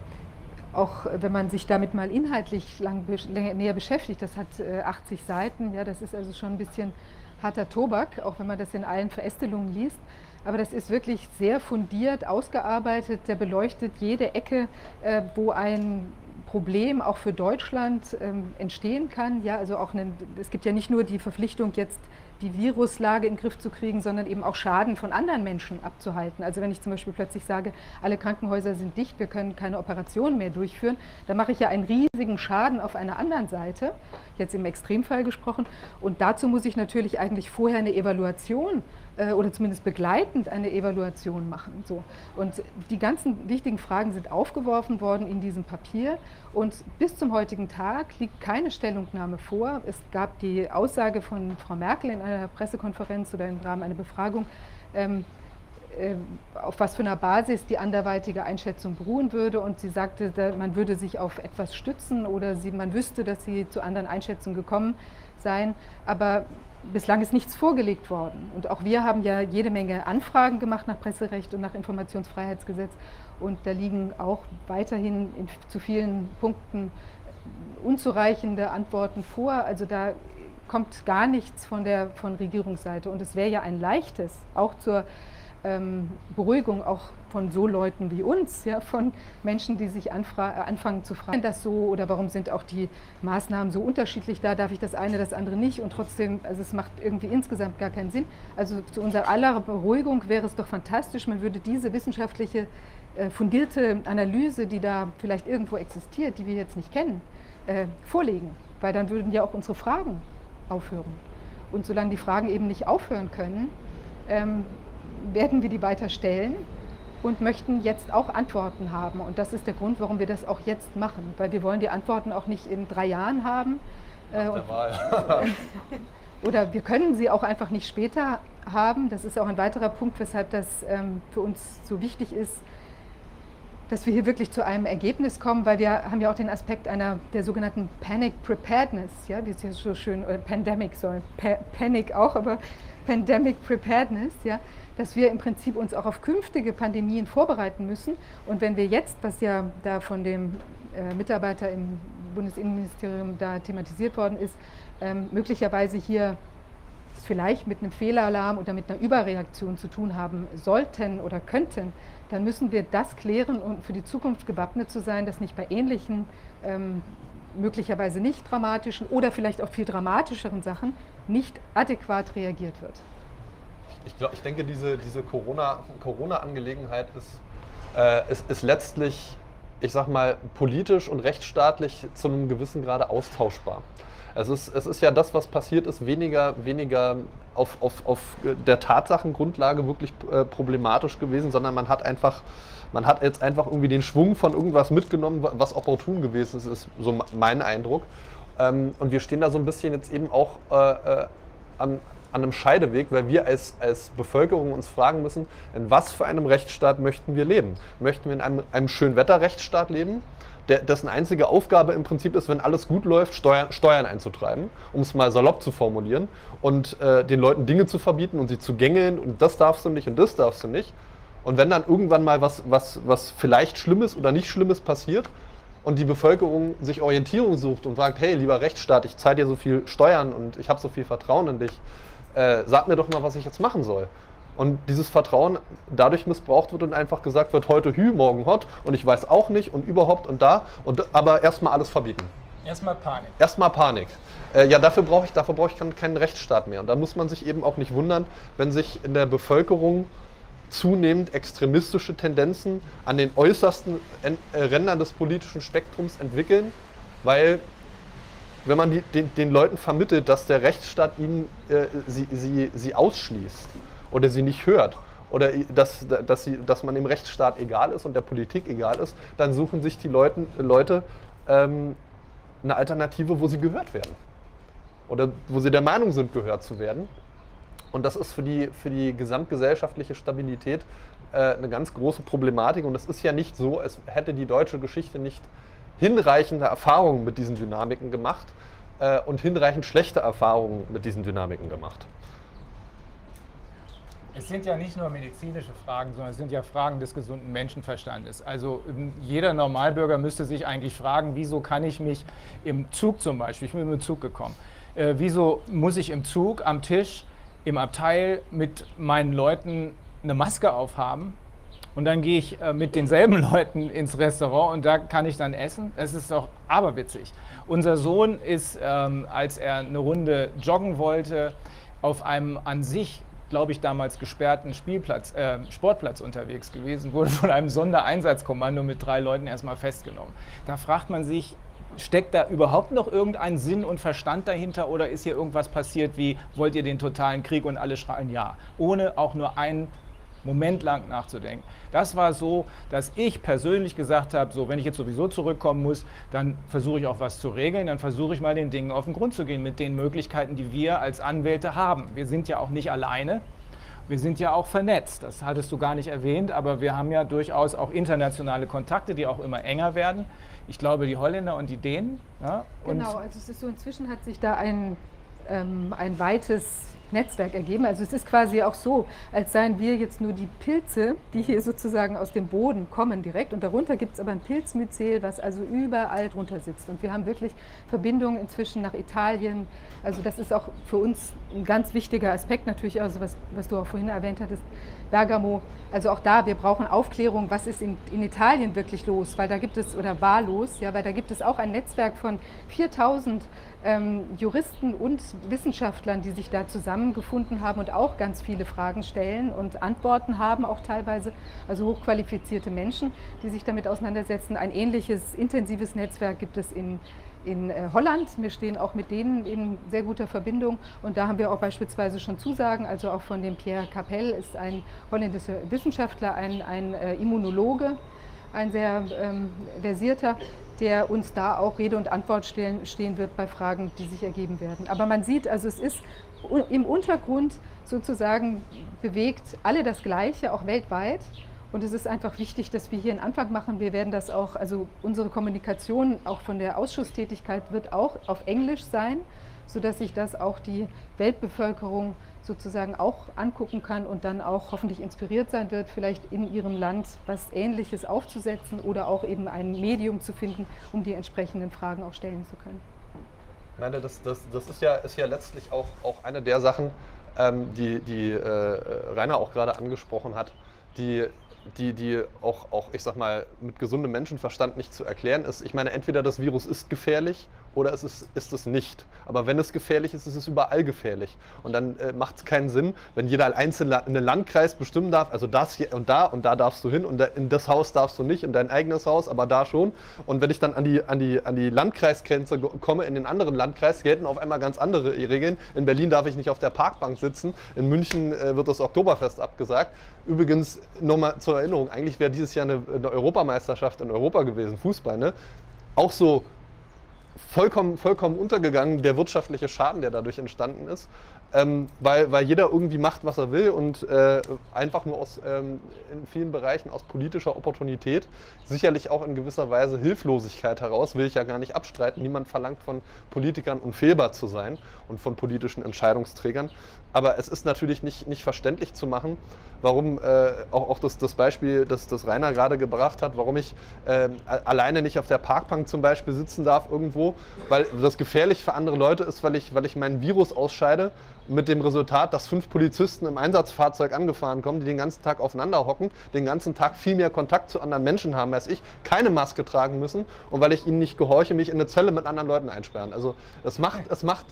auch wenn man sich damit mal inhaltlich lang, näher beschäftigt, das hat 80 äh, Seiten, ja, das ist also schon ein bisschen harter Tobak, auch wenn man das in allen Verästelungen liest. Aber das ist wirklich sehr fundiert, ausgearbeitet. Der beleuchtet jede Ecke, äh, wo ein Problem auch für Deutschland ähm, entstehen kann. Ja, also auch eine, es gibt ja nicht nur die Verpflichtung, jetzt die Viruslage in den Griff zu kriegen, sondern eben auch Schaden von anderen Menschen abzuhalten. Also wenn ich zum Beispiel plötzlich sage, alle Krankenhäuser sind dicht, wir können keine Operationen mehr durchführen, dann mache ich ja einen riesigen Schaden auf einer anderen Seite, jetzt im Extremfall gesprochen. Und dazu muss ich natürlich eigentlich vorher eine Evaluation äh, oder zumindest begleitend eine Evaluation machen. So. Und die ganzen wichtigen Fragen sind aufgeworfen worden in diesem Papier und bis zum heutigen Tag liegt keine Stellungnahme vor. Es gab die Aussage von Frau Merkel in einer Pressekonferenz oder im Rahmen einer Befragung, ähm, äh, auf was für einer Basis die anderweitige Einschätzung beruhen würde. Und sie sagte, man würde sich auf etwas stützen oder sie, man wüsste, dass sie zu anderen Einschätzungen gekommen seien. Aber bislang ist nichts vorgelegt worden. Und auch wir haben ja jede Menge Anfragen gemacht nach Presserecht und nach Informationsfreiheitsgesetz. Und da liegen auch weiterhin in, zu vielen Punkten unzureichende Antworten vor. Also da kommt gar nichts von der von Regierungsseite. Und es wäre ja ein leichtes, auch zur ähm, Beruhigung auch von so Leuten wie uns, ja, von Menschen, die sich anfangen zu fragen, das so oder warum sind auch die Maßnahmen so unterschiedlich, da darf ich das eine, das andere nicht und trotzdem, also es macht irgendwie insgesamt gar keinen Sinn. Also zu unserer aller Beruhigung wäre es doch fantastisch, man würde diese wissenschaftliche äh, fundierte Analyse, die da vielleicht irgendwo existiert, die wir jetzt nicht kennen, äh, vorlegen, weil dann würden ja auch unsere Fragen aufhören. Und solange die Fragen eben nicht aufhören können, ähm, werden wir die weiter stellen und möchten jetzt auch Antworten haben. Und das ist der Grund, warum wir das auch jetzt machen, weil wir wollen die Antworten auch nicht in drei Jahren haben. Äh, oder wir können sie auch einfach nicht später haben. Das ist auch ein weiterer Punkt, weshalb das ähm, für uns so wichtig ist, dass wir hier wirklich zu einem Ergebnis kommen, weil wir haben ja auch den Aspekt einer der sogenannten Panic Preparedness, ja, die ist ja so schön, oder Pandemic, sorry, pa Panic auch, aber Pandemic Preparedness, ja, dass wir im Prinzip uns auch auf künftige Pandemien vorbereiten müssen. Und wenn wir jetzt, was ja da von dem äh, Mitarbeiter im Bundesinnenministerium da thematisiert worden ist, ähm, möglicherweise hier vielleicht mit einem Fehlalarm oder mit einer Überreaktion zu tun haben sollten oder könnten, dann müssen wir das klären und für die Zukunft gewappnet zu sein, dass nicht bei ähnlichen, ähm, möglicherweise nicht dramatischen oder vielleicht auch viel dramatischeren Sachen nicht adäquat reagiert wird. Ich, glaub, ich denke, diese, diese Corona-Angelegenheit Corona ist, äh, ist, ist letztlich, ich sag mal, politisch und rechtsstaatlich zu einem gewissen Grade austauschbar. Es ist, es ist ja das, was passiert ist, weniger, weniger auf, auf, auf der Tatsachengrundlage wirklich äh, problematisch gewesen, sondern man hat einfach, man hat jetzt einfach irgendwie den Schwung von irgendwas mitgenommen, was opportun gewesen ist, ist so mein Eindruck. Ähm, und wir stehen da so ein bisschen jetzt eben auch äh, äh, an, einem Scheideweg, weil wir als, als Bevölkerung uns fragen müssen, in was für einem Rechtsstaat möchten wir leben? Möchten wir in einem, einem Schönwetter-Rechtsstaat leben? der, dessen einzige Aufgabe im Prinzip ist, wenn alles gut läuft, Steuern, Steuern einzutreiben, um es mal salopp zu formulieren und äh, den Leuten Dinge zu verbieten und sie zu gängeln und das darfst du nicht und das darfst du nicht. Und wenn dann irgendwann mal was, was, was vielleicht Schlimmes oder nicht Schlimmes passiert und die Bevölkerung sich Orientierung sucht und sagt, hey, lieber Rechtsstaat, ich zahle dir so viel Steuern und ich habe so viel Vertrauen in dich, äh, sag mir doch mal, was ich jetzt machen soll und dieses Vertrauen dadurch missbraucht wird und einfach gesagt wird, heute Hü, morgen Hot und ich weiß auch nicht und überhaupt und da, und, aber erstmal alles verbieten. Erstmal Panik. Erstmal Panik. Äh, ja, dafür brauche ich, dafür brauche ich keinen, keinen Rechtsstaat mehr. Und da muss man sich eben auch nicht wundern, wenn sich in der Bevölkerung zunehmend extremistische Tendenzen an den äußersten äh, Rändern des politischen Spektrums entwickeln, weil wenn man die, den, den, Leuten vermittelt, dass der Rechtsstaat ihnen, äh, sie, sie, sie ausschließt, oder sie nicht hört oder dass, dass, sie, dass man dem Rechtsstaat egal ist und der Politik egal ist, dann suchen sich die Leuten, Leute ähm, eine Alternative, wo sie gehört werden. Oder wo sie der Meinung sind, gehört zu werden. Und das ist für die, für die gesamtgesellschaftliche Stabilität äh, eine ganz große Problematik. Und es ist ja nicht so, als hätte die deutsche Geschichte nicht hinreichende Erfahrungen mit diesen Dynamiken gemacht äh, und hinreichend schlechte Erfahrungen mit diesen Dynamiken gemacht. Es sind ja nicht nur medizinische Fragen, sondern es sind ja Fragen des gesunden Menschenverstandes. Also ähm, jeder Normalbürger müsste sich eigentlich fragen, wieso kann ich mich im Zug zum Beispiel, ich bin mit dem Zug gekommen, äh, wieso muss ich im Zug, am Tisch, im Abteil mit meinen Leuten eine Maske aufhaben und dann gehe ich äh, mit denselben Leuten ins Restaurant und da kann ich dann essen. Das ist doch aberwitzig. Unser Sohn ist, ähm, als er eine Runde joggen wollte, auf einem an sich glaube ich, damals gesperrten Spielplatz, äh, Sportplatz unterwegs gewesen, wurde von einem Sondereinsatzkommando mit drei Leuten erstmal festgenommen. Da fragt man sich, steckt da überhaupt noch irgendein Sinn und Verstand dahinter oder ist hier irgendwas passiert wie, wollt ihr den totalen Krieg und alle schreien ja, ohne auch nur einen Moment lang nachzudenken. Das war so, dass ich persönlich gesagt habe, so wenn ich jetzt sowieso zurückkommen muss, dann versuche ich auch was zu regeln, dann versuche ich mal den Dingen auf den Grund zu gehen mit den Möglichkeiten, die wir als Anwälte haben. Wir sind ja auch nicht alleine. Wir sind ja auch vernetzt, das hattest du gar nicht erwähnt, aber wir haben ja durchaus auch internationale Kontakte, die auch immer enger werden. Ich glaube, die Holländer und die Dänen. Ja, genau, also es ist so, inzwischen hat sich da ein, ähm, ein weites Netzwerk ergeben. Also es ist quasi auch so, als seien wir jetzt nur die Pilze, die hier sozusagen aus dem Boden kommen direkt. Und darunter gibt es aber ein Pilzmyzel, was also überall drunter sitzt. Und wir haben wirklich Verbindungen inzwischen nach Italien. Also das ist auch für uns ein ganz wichtiger Aspekt natürlich, also was, was du auch vorhin erwähnt hattest, Bergamo. Also auch da, wir brauchen Aufklärung, was ist in, in Italien wirklich los, weil da gibt es, oder war los, ja, weil da gibt es auch ein Netzwerk von 4000 ähm, Juristen und Wissenschaftlern, die sich da zusammengefunden haben und auch ganz viele Fragen stellen und Antworten haben, auch teilweise, also hochqualifizierte Menschen, die sich damit auseinandersetzen. Ein ähnliches intensives Netzwerk gibt es in, in äh, Holland. Wir stehen auch mit denen in sehr guter Verbindung und da haben wir auch beispielsweise schon Zusagen, also auch von dem Pierre Capel ist ein holländischer Wissenschaftler, ein, ein äh, Immunologe, ein sehr ähm, versierter, der uns da auch Rede und Antwort stehen, stehen wird bei Fragen, die sich ergeben werden. Aber man sieht, also es ist im Untergrund sozusagen bewegt alle das Gleiche, auch weltweit. Und es ist einfach wichtig, dass wir hier einen Anfang machen. Wir werden das auch, also unsere Kommunikation auch von der Ausschusstätigkeit wird auch auf Englisch sein, sodass sich das auch die Weltbevölkerung sozusagen auch angucken kann und dann auch hoffentlich inspiriert sein wird, vielleicht in ihrem Land was Ähnliches aufzusetzen oder auch eben ein Medium zu finden, um die entsprechenden Fragen auch stellen zu können. Meine, das, das, das ist, ja, ist ja letztlich auch, auch eine der Sachen, ähm, die, die äh, Rainer auch gerade angesprochen hat, die die, die auch, auch, ich sag mal, mit gesundem Menschenverstand nicht zu erklären ist. Ich meine, entweder das Virus ist gefährlich oder es ist, ist es nicht. Aber wenn es gefährlich ist, ist es überall gefährlich. Und dann äh, macht es keinen Sinn, wenn jeder einzelne Landkreis bestimmen darf, also das hier und da und da darfst du hin und in das Haus darfst du nicht, in dein eigenes Haus, aber da schon. Und wenn ich dann an die, an die, an die Landkreisgrenze komme, in den anderen Landkreis, gelten auf einmal ganz andere Regeln. In Berlin darf ich nicht auf der Parkbank sitzen, in München äh, wird das Oktoberfest abgesagt. Übrigens, nochmal zur Erinnerung, eigentlich wäre dieses Jahr eine, eine Europameisterschaft in Europa gewesen, Fußball, ne? Auch so vollkommen, vollkommen untergegangen, der wirtschaftliche Schaden, der dadurch entstanden ist. Ähm, weil, weil jeder irgendwie macht, was er will und äh, einfach nur aus, ähm, in vielen Bereichen aus politischer Opportunität, sicherlich auch in gewisser Weise Hilflosigkeit heraus, will ich ja gar nicht abstreiten. Niemand verlangt von Politikern unfehlbar zu sein und von politischen Entscheidungsträgern. Aber es ist natürlich nicht, nicht verständlich zu machen, warum äh, auch, auch das, das Beispiel, das, das Rainer gerade gebracht hat, warum ich äh, alleine nicht auf der Parkbank zum Beispiel sitzen darf irgendwo, weil das gefährlich für andere Leute ist, weil ich, weil ich mein Virus ausscheide mit dem Resultat, dass fünf Polizisten im Einsatzfahrzeug angefahren kommen, die den ganzen Tag aufeinander hocken, den ganzen Tag viel mehr Kontakt zu anderen Menschen haben als ich, keine Maske tragen müssen und weil ich ihnen nicht gehorche, mich in eine Zelle mit anderen Leuten einsperren. Also es macht, es macht,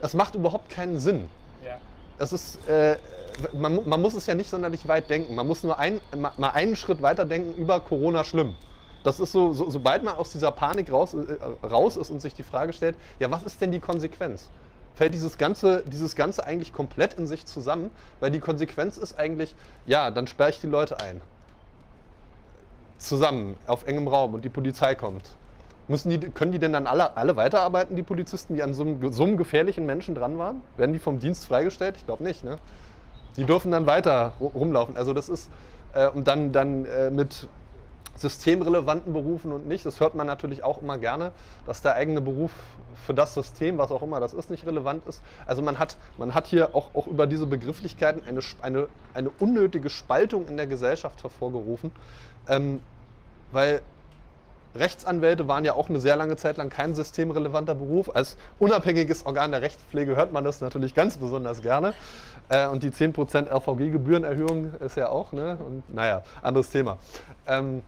es macht überhaupt keinen Sinn. Ja. Es ist, äh, man, man, muss es ja nicht sonderlich weit denken. Man muss nur ein, mal einen Schritt weiter denken über Corona schlimm. Das ist so, so sobald man aus dieser Panik raus, äh, raus ist und sich die Frage stellt, ja, was ist denn die Konsequenz? Fällt dieses Ganze, dieses Ganze eigentlich komplett in sich zusammen, weil die Konsequenz ist eigentlich, ja, dann sperre ich die Leute ein. Zusammen, auf engem Raum und die Polizei kommt. Müssen die, können die denn dann alle, alle weiterarbeiten, die Polizisten, die an so einem, so einem gefährlichen Menschen dran waren? Werden die vom Dienst freigestellt? Ich glaube nicht. Ne? Die dürfen dann weiter rumlaufen. Also das ist, äh, und dann, dann äh, mit systemrelevanten Berufen und nicht. Das hört man natürlich auch immer gerne, dass der eigene Beruf für das System, was auch immer das ist, nicht relevant ist. Also man hat, man hat hier auch, auch über diese Begrifflichkeiten eine, eine, eine unnötige Spaltung in der Gesellschaft hervorgerufen, ähm, weil Rechtsanwälte waren ja auch eine sehr lange Zeit lang kein systemrelevanter Beruf. Als unabhängiges Organ der Rechtspflege hört man das natürlich ganz besonders gerne. Äh, und die 10% RVG-Gebührenerhöhung ist ja auch, ne? Und naja, anderes Thema. Ähm,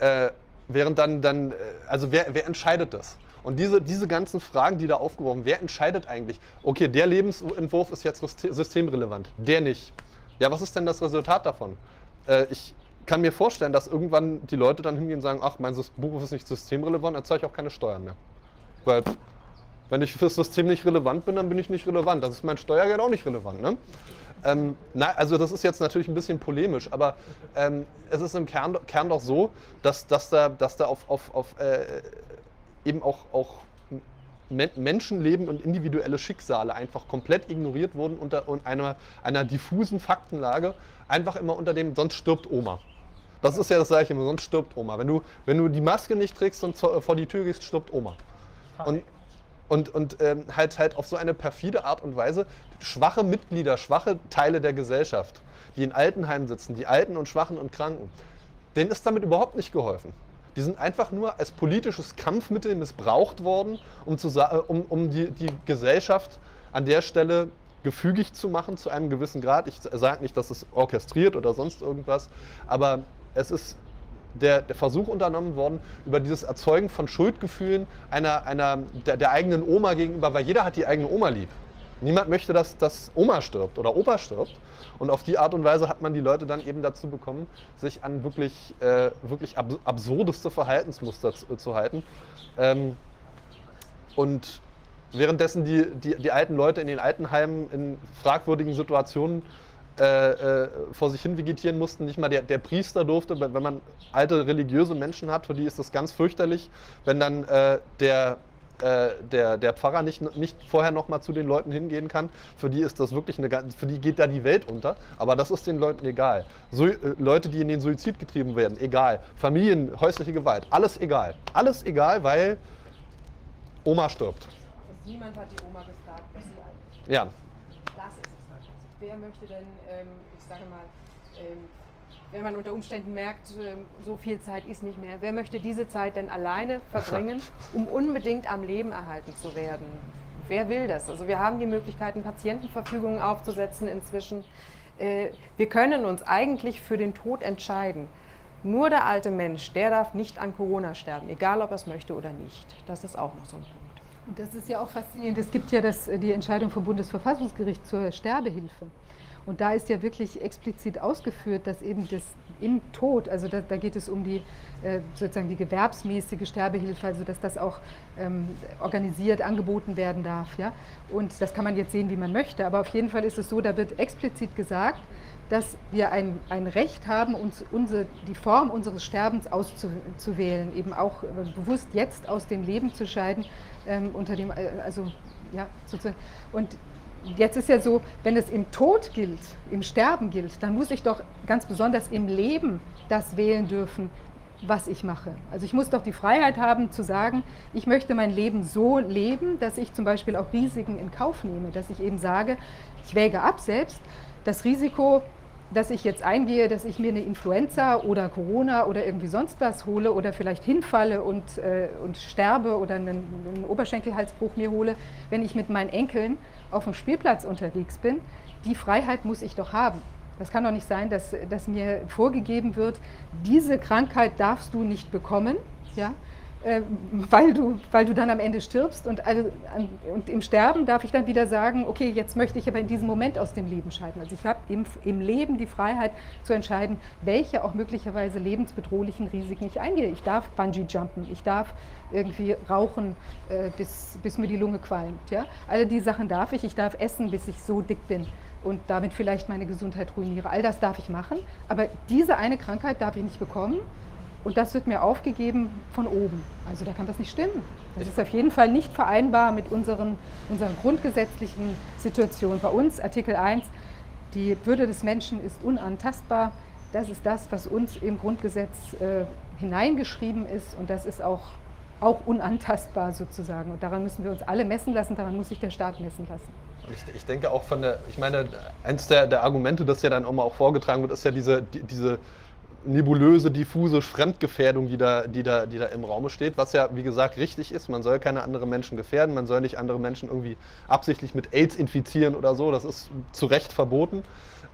äh, während dann, dann äh, also wer, wer entscheidet das? Und diese, diese ganzen Fragen, die da aufgeworfen wer entscheidet eigentlich, okay, der Lebensentwurf ist jetzt systemrelevant, der nicht. Ja, was ist denn das Resultat davon? Äh, ich kann mir vorstellen, dass irgendwann die Leute dann hingehen und sagen, ach, mein Beruf ist nicht systemrelevant, dann zahle ich auch keine Steuern mehr. Weil, wenn ich fürs System nicht relevant bin, dann bin ich nicht relevant. Das ist mein Steuergeld auch nicht relevant. Ne? Ähm, na, also das ist jetzt natürlich ein bisschen polemisch, aber ähm, es ist im Kern, Kern doch so, dass, dass da, dass da auf, auf, auf äh, eben auch, auch Menschenleben und individuelle Schicksale einfach komplett ignoriert wurden unter einer, einer diffusen Faktenlage, einfach immer unter dem, sonst stirbt Oma. Das ist ja das Gleiche, sonst stirbt Oma. Wenn du, wenn du die Maske nicht trägst und vor die Tür gehst, stirbt Oma. Und, und, und ähm, halt, halt auf so eine perfide Art und Weise schwache Mitglieder, schwache Teile der Gesellschaft, die in Altenheimen sitzen, die Alten und Schwachen und Kranken, denen ist damit überhaupt nicht geholfen. Die sind einfach nur als politisches Kampfmittel missbraucht worden, um, zu, um, um die, die Gesellschaft an der Stelle gefügig zu machen zu einem gewissen Grad. Ich sage nicht, dass es orchestriert oder sonst irgendwas, aber es ist der, der, Versuch unternommen worden, über dieses Erzeugen von Schuldgefühlen einer, einer, der, der, eigenen Oma gegenüber, weil jeder hat die eigene Oma lieb. Niemand möchte, dass, dass Oma stirbt oder Opa stirbt. Und auf die Art und Weise hat man die Leute dann eben dazu bekommen, sich an wirklich, äh, wirklich abs absurdeste Verhaltensmuster zu, zu halten. Ähm, und währenddessen die, die, die alten Leute in den Altenheimen in fragwürdigen Situationen äh, äh, vor sich hin vegetieren mussten. Nicht mal der, der, Priester durfte, wenn man alte religiöse Menschen hat, für die ist das ganz fürchterlich, wenn dann äh, der äh, der, der Pfarrer nicht, nicht vorher nochmal zu den Leuten hingehen kann, für die ist das wirklich eine für die geht da die Welt unter. Aber das ist den Leuten egal. So, äh, Leute, die in den Suizid getrieben werden, egal. Familien, häusliche Gewalt, alles egal. Alles egal, weil Oma stirbt. Niemand hat die Oma gefragt, was sie eigentlich Ja, Das ist es halt. Wer möchte denn, ähm, ich sage mal, ähm, wenn man unter Umständen merkt, ähm, so viel Zeit ist nicht mehr, wer möchte diese Zeit denn alleine verbringen, um unbedingt am Leben erhalten zu werden? Wer will das? Also wir haben die Möglichkeiten, Patientenverfügungen aufzusetzen inzwischen. Äh, Wir können uns eigentlich für den Tod entscheiden. Nur der alte Mensch, der darf nicht an Corona sterben, egal ob er es möchte oder nicht. Das ist auch noch so ein Punkt. Das ist ja auch faszinierend. Es gibt ja das, die Entscheidung vom Bundesverfassungsgericht zur Sterbehilfe. Und da ist ja wirklich explizit ausgeführt, dass eben das im Tod, also da, da geht es um die äh, sozusagen die gewerbsmäßige Sterbehilfe, also dass das auch ähm, organisiert angeboten werden darf. Ja? Und das kann man jetzt sehen, wie man möchte. Aber auf jeden Fall ist es so, da wird explizit gesagt, dass wir ein, ein Recht haben, uns unsere, die Form unseres Sterbens auszuwählen, eben auch äh, bewusst jetzt aus dem Leben zu scheiden, ähm, unter dem, äh, also ja, sozusagen. Und jetzt ist ja so, wenn es im Tod gilt, im Sterben gilt, dann muss ich doch ganz besonders im Leben das wählen dürfen, was ich mache. Also ich muss doch die Freiheit haben zu sagen, ich möchte mein Leben so leben, dass ich zum Beispiel auch Risiken in Kauf nehme, dass ich eben sage, ich wäge ab selbst das Risiko, dass ich jetzt eingehe, dass ich mir eine Influenza oder Corona oder irgendwie sonst was hole oder vielleicht hinfalle und, äh, und sterbe oder einen, einen Oberschenkelhalsbruch mir hole, wenn ich mit meinen Enkeln auf dem Spielplatz unterwegs bin. Die Freiheit muss ich doch haben. Das kann doch nicht sein, dass, dass mir vorgegeben wird, diese Krankheit darfst du nicht bekommen, ja, weil, du, weil du dann am Ende stirbst. Und, also, und im Sterben darf ich dann wieder sagen, okay, jetzt möchte ich aber in diesem Moment aus dem Leben scheiden. Also ich habe im, im Leben die Freiheit zu entscheiden, welche auch möglicherweise lebensbedrohlichen Risiken ich eingehe. Ich darf Bungee-Jumpen, ich darf irgendwie rauchen, äh, bis, bis mir die Lunge qualmt. Ja? Alle die Sachen darf ich. Ich darf essen, bis ich so dick bin und damit vielleicht meine Gesundheit ruiniere. All das darf ich machen, aber diese eine Krankheit darf ich nicht bekommen und das wird mir aufgegeben von oben. Also da kann das nicht stimmen. Das ist auf jeden Fall nicht vereinbar mit unseren, unserer grundgesetzlichen Situation. Bei uns Artikel 1, die Würde des Menschen ist unantastbar. Das ist das, was uns im Grundgesetz äh, hineingeschrieben ist und das ist auch, auch unantastbar sozusagen. Und daran müssen wir uns alle messen lassen, daran muss sich der Staat messen lassen. Ich, ich denke auch von der, ich meine, eins der, der Argumente, das ja dann auch mal auch vorgetragen wird, ist ja diese, die, diese nebulöse, diffuse Fremdgefährdung, die da, die, da, die da im Raum steht, was ja, wie gesagt, richtig ist. Man soll keine anderen Menschen gefährden, man soll nicht andere Menschen irgendwie absichtlich mit AIDS infizieren oder so, das ist zu Recht verboten.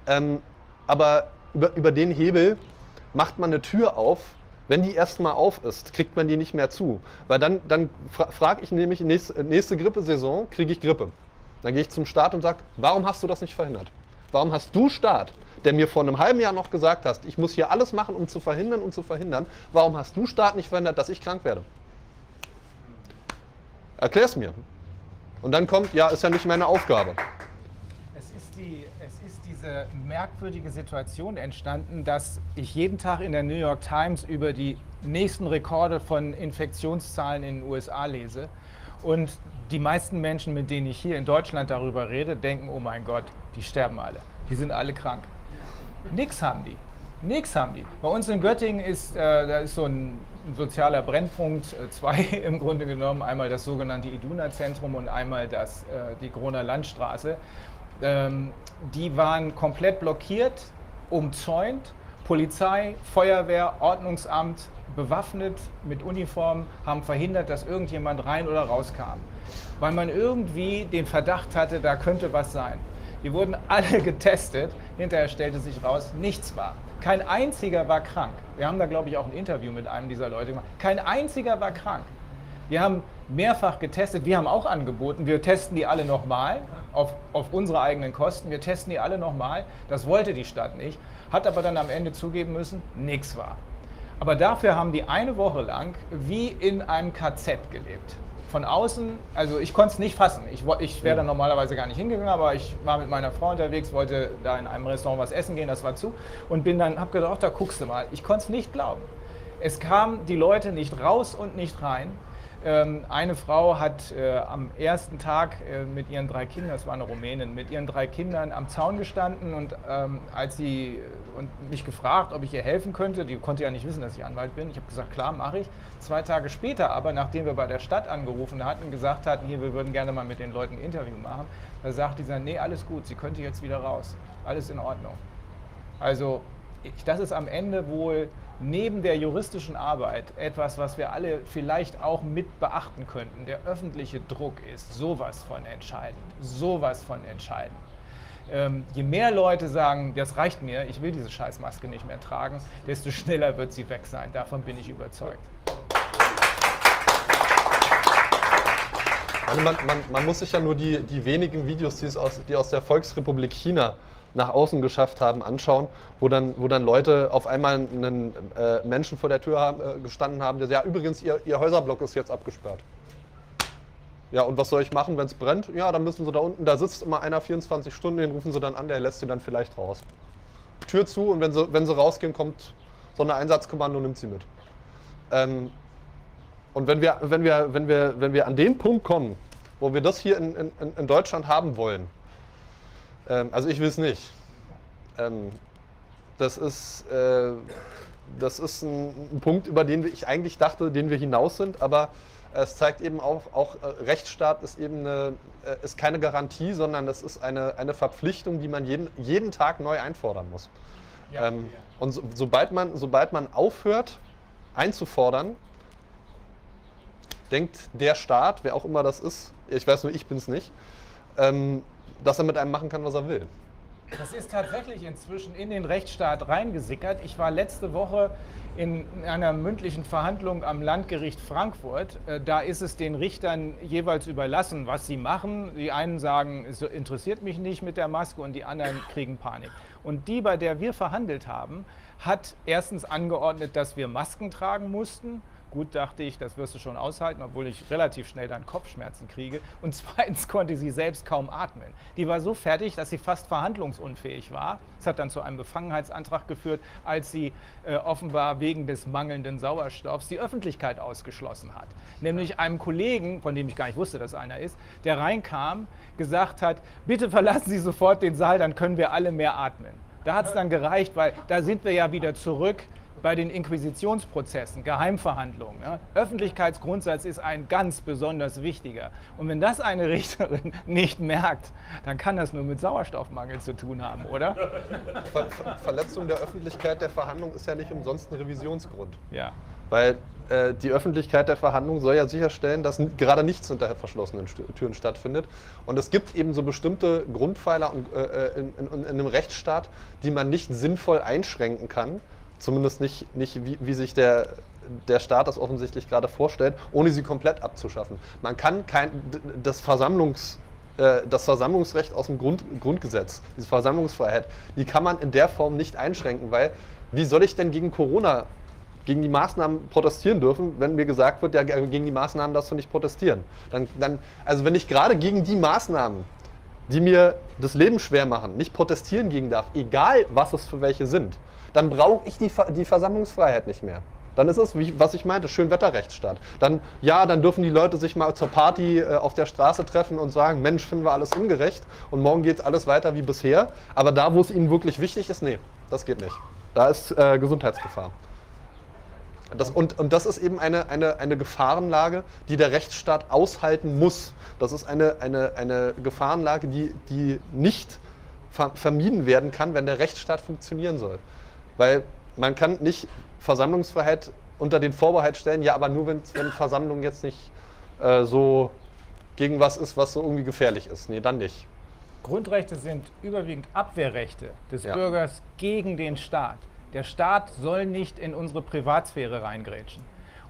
Ähm, aber über, über den Hebel macht man eine Tür auf, wenn die erstmal auf ist, kriegt man die nicht mehr zu. Weil dann, dann fra frage ich nämlich, nächste, nächste Grippesaison kriege ich Grippe. Dann gehe ich zum Staat und sage, warum hast du das nicht verhindert? Warum hast du Staat, der mir vor einem halben Jahr noch gesagt hast, ich muss hier alles machen, um zu verhindern und zu verhindern, warum hast du Staat nicht verhindert, dass ich krank werde? Erklär's mir. Und dann kommt, ja, ist ja nicht meine Aufgabe. Es ist, die, es ist diese merkwürdige Situation entstanden, dass ich jeden Tag in der New York Times über die nächsten Rekorde von Infektionszahlen in den USA lese. Und die meisten Menschen, mit denen ich hier in Deutschland darüber rede, denken, oh mein Gott, die sterben alle. Die sind alle krank. Nix haben die. Nix haben die. Bei uns in Göttingen ist, äh, da ist so ein, sozialer Brennpunkt, äh, zwei im Grunde genommen, einmal das sogenannte Iduna-Zentrum und einmal das, äh, die Groner Landstraße. Ähm, die waren komplett blockiert, umzäunt. Polizei, Feuerwehr, Ordnungsamt, bewaffnet mit Uniform, haben verhindert, dass irgendjemand rein oder rauskam. Weil man irgendwie den Verdacht hatte, da könnte was sein. Die wurden alle getestet. Hinterher stellte sich raus, nichts war. Kein einziger war krank. Wir haben da, glaube ich, auch ein Interview mit einem dieser Leute gemacht. Kein einziger war krank. Wir haben mehrfach getestet. Wir haben auch angeboten, wir testen die alle nochmal auf, auf unsere eigenen Kosten. Wir testen die alle nochmal. Das wollte die Stadt nicht. Hat aber dann am Ende zugeben müssen, nichts war. Aber dafür haben die eine Woche lang wie in einem KZ gelebt. Von außen, also ich konnte es nicht fassen. Ich, ich wäre da normalerweise gar nicht hingegangen, aber ich war mit meiner Frau unterwegs, wollte da in einem Restaurant was essen gehen, das war zu. Und bin dann, hab gedacht, ach, da guckst du mal. Ich konnte es nicht glauben. Es kamen die Leute nicht raus und nicht rein. Ähm, eine Frau hat äh, am ersten Tag äh, mit ihren drei Kindern, das war eine Rumänin, mit ihren drei Kindern am Zaun gestanden und ähm, als sie und mich gefragt, ob ich ihr helfen könnte, die konnte ja nicht wissen, dass ich Anwalt bin. Ich habe gesagt, klar, mache ich. Zwei Tage später aber, nachdem wir bei der Stadt angerufen hatten gesagt hatten, hier, wir würden gerne mal mit den Leuten ein Interview machen, da sagt dieser, nee, alles gut, sie könnte jetzt wieder raus. Alles in Ordnung. Also ich, das ist am Ende wohl neben der juristischen Arbeit etwas, was wir alle vielleicht auch mit beachten könnten. Der öffentliche Druck ist sowas von entscheidend, sowas von entscheidend. Ähm, je mehr Leute sagen, das reicht mir, ich will diese Scheißmaske nicht mehr tragen, desto schneller wird sie weg sein. Davon bin ich überzeugt. Also man, man, man, muss sich ja nur die, die wenigen Videos, die, aus, die aus der Volksrepublik China nach außen geschafft haben, anschauen, wo dann, wo dann Leute auf einmal einen äh, Menschen vor der Tür haben, äh, gestanden haben, der sagt, ja, übrigens, ihr, ihr Häuserblock ist jetzt abgesperrt. Ja, und was soll ich machen, wenn es brennt? Ja, dann müssen sie da unten, da sitzt immer einer 24 Stunden, den rufen sie dann an, der lässt sie dann vielleicht raus. Tür zu und wenn sie, wenn sie rausgehen, kommt so eine Einsatzkommando und nimmt sie mit. Ähm, und wenn wir, wenn, wir, wenn, wir, wenn wir an den Punkt kommen, wo wir das hier in, in, in Deutschland haben wollen, ähm, also ich will es nicht. Ähm, das ist, äh, das ist ein, ein, Punkt, über den ich eigentlich dachte, den wir hinaus sind, aber es zeigt eben auch, auch äh, Rechtsstaat ist eben eine, äh, ist keine Garantie, sondern das ist eine, eine Verpflichtung, die man jeden, jeden Tag neu einfordern muss. Ja, ähm, ja. Und so, sobald, man, sobald man aufhört einzufordern, denkt der Staat, wer auch immer das ist, ich weiß nur, ich bin es nicht, ähm, dass er mit einem machen kann, was er will. Das ist tatsächlich inzwischen in den Rechtsstaat reingesickert. Ich war letzte Woche in einer mündlichen Verhandlung am Landgericht Frankfurt. Äh, da ist es den Richtern jeweils überlassen, was sie machen. Die einen sagen, es interessiert mich nicht mit der Maske und die anderen kriegen Panik. Und die, bei der wir verhandelt haben, hat erstens angeordnet, dass wir Masken tragen mussten Gut, dachte ich, das wirst du schon aushalten, obwohl ich relativ schnell dann Kopfschmerzen kriege. Und zweitens konnte sie selbst kaum atmen. Die war so fertig, dass sie fast verhandlungsunfähig war. Das hat dann zu einem Befangenheitsantrag geführt, als sie äh, offenbar wegen des mangelnden Sauerstoffs die Öffentlichkeit ausgeschlossen hat. Nämlich einem Kollegen, von dem ich gar nicht wusste, dass einer ist, der reinkam, gesagt hat, bitte verlassen Sie sofort den Saal, dann können wir alle mehr atmen. Da hat es dann gereicht, weil da sind wir ja wieder zurück bei den Inquisitionsprozessen, Geheimverhandlungen. Ne? Öffentlichkeitsgrundsatz ist ein ganz besonders wichtiger. Und wenn das eine Richterin nicht merkt, dann kann das nur mit Sauerstoffmangel zu tun haben, oder? Ver Verletzung der Öffentlichkeit der Verhandlung ist ja nicht umsonst ein Revisionsgrund. Ja. Weil äh, die Öffentlichkeit der Verhandlung soll ja sicherstellen, dass gerade nichts hinter verschlossenen Türen stattfindet. Und es gibt eben so bestimmte Grundpfeiler in, äh, in, in, in einem Rechtsstaat, die man nicht sinnvoll einschränken kann Zumindest nicht, nicht wie, wie sich der, der Staat das offensichtlich gerade vorstellt, ohne sie komplett abzuschaffen. Man kann kein, das, Versammlungs, äh, das Versammlungsrecht aus dem Grund, Grundgesetz, diese Versammlungsfreiheit, die kann man in der Form nicht einschränken, weil wie soll ich denn gegen Corona, gegen die Maßnahmen protestieren dürfen, wenn mir gesagt wird, ja, gegen die Maßnahmen darfst du nicht protestieren? Dann, dann, also wenn ich gerade gegen die Maßnahmen, die mir das Leben schwer machen, nicht protestieren gegen darf, egal was es für welche sind, dann brauche ich die, die Versammlungsfreiheit nicht mehr. Dann ist es, wie, was ich meinte, Schönwetterrechtsstaat. Dann, ja, dann dürfen die Leute sich mal zur Party äh, auf der Straße treffen und sagen, Mensch, finden wir alles ungerecht und morgen geht alles weiter wie bisher. Aber da, wo es ihnen wirklich wichtig ist, nee, das geht nicht. Da ist äh, Gesundheitsgefahr. Das, und, und das ist eben eine, eine, eine Gefahrenlage, die der Rechtsstaat aushalten muss. Das ist eine, eine, eine Gefahrenlage, die, die nicht vermieden werden kann, wenn der Rechtsstaat funktionieren soll. Weil man kann nicht Versammlungsfreiheit unter den Vorbehalt stellen, ja, aber nur wenn, wenn Versammlung jetzt nicht äh, so gegen was ist, was so irgendwie gefährlich ist. Nee, dann nicht. Grundrechte sind überwiegend Abwehrrechte des ja. Bürgers gegen den Staat. Der Staat soll nicht in unsere Privatsphäre reingrätschen.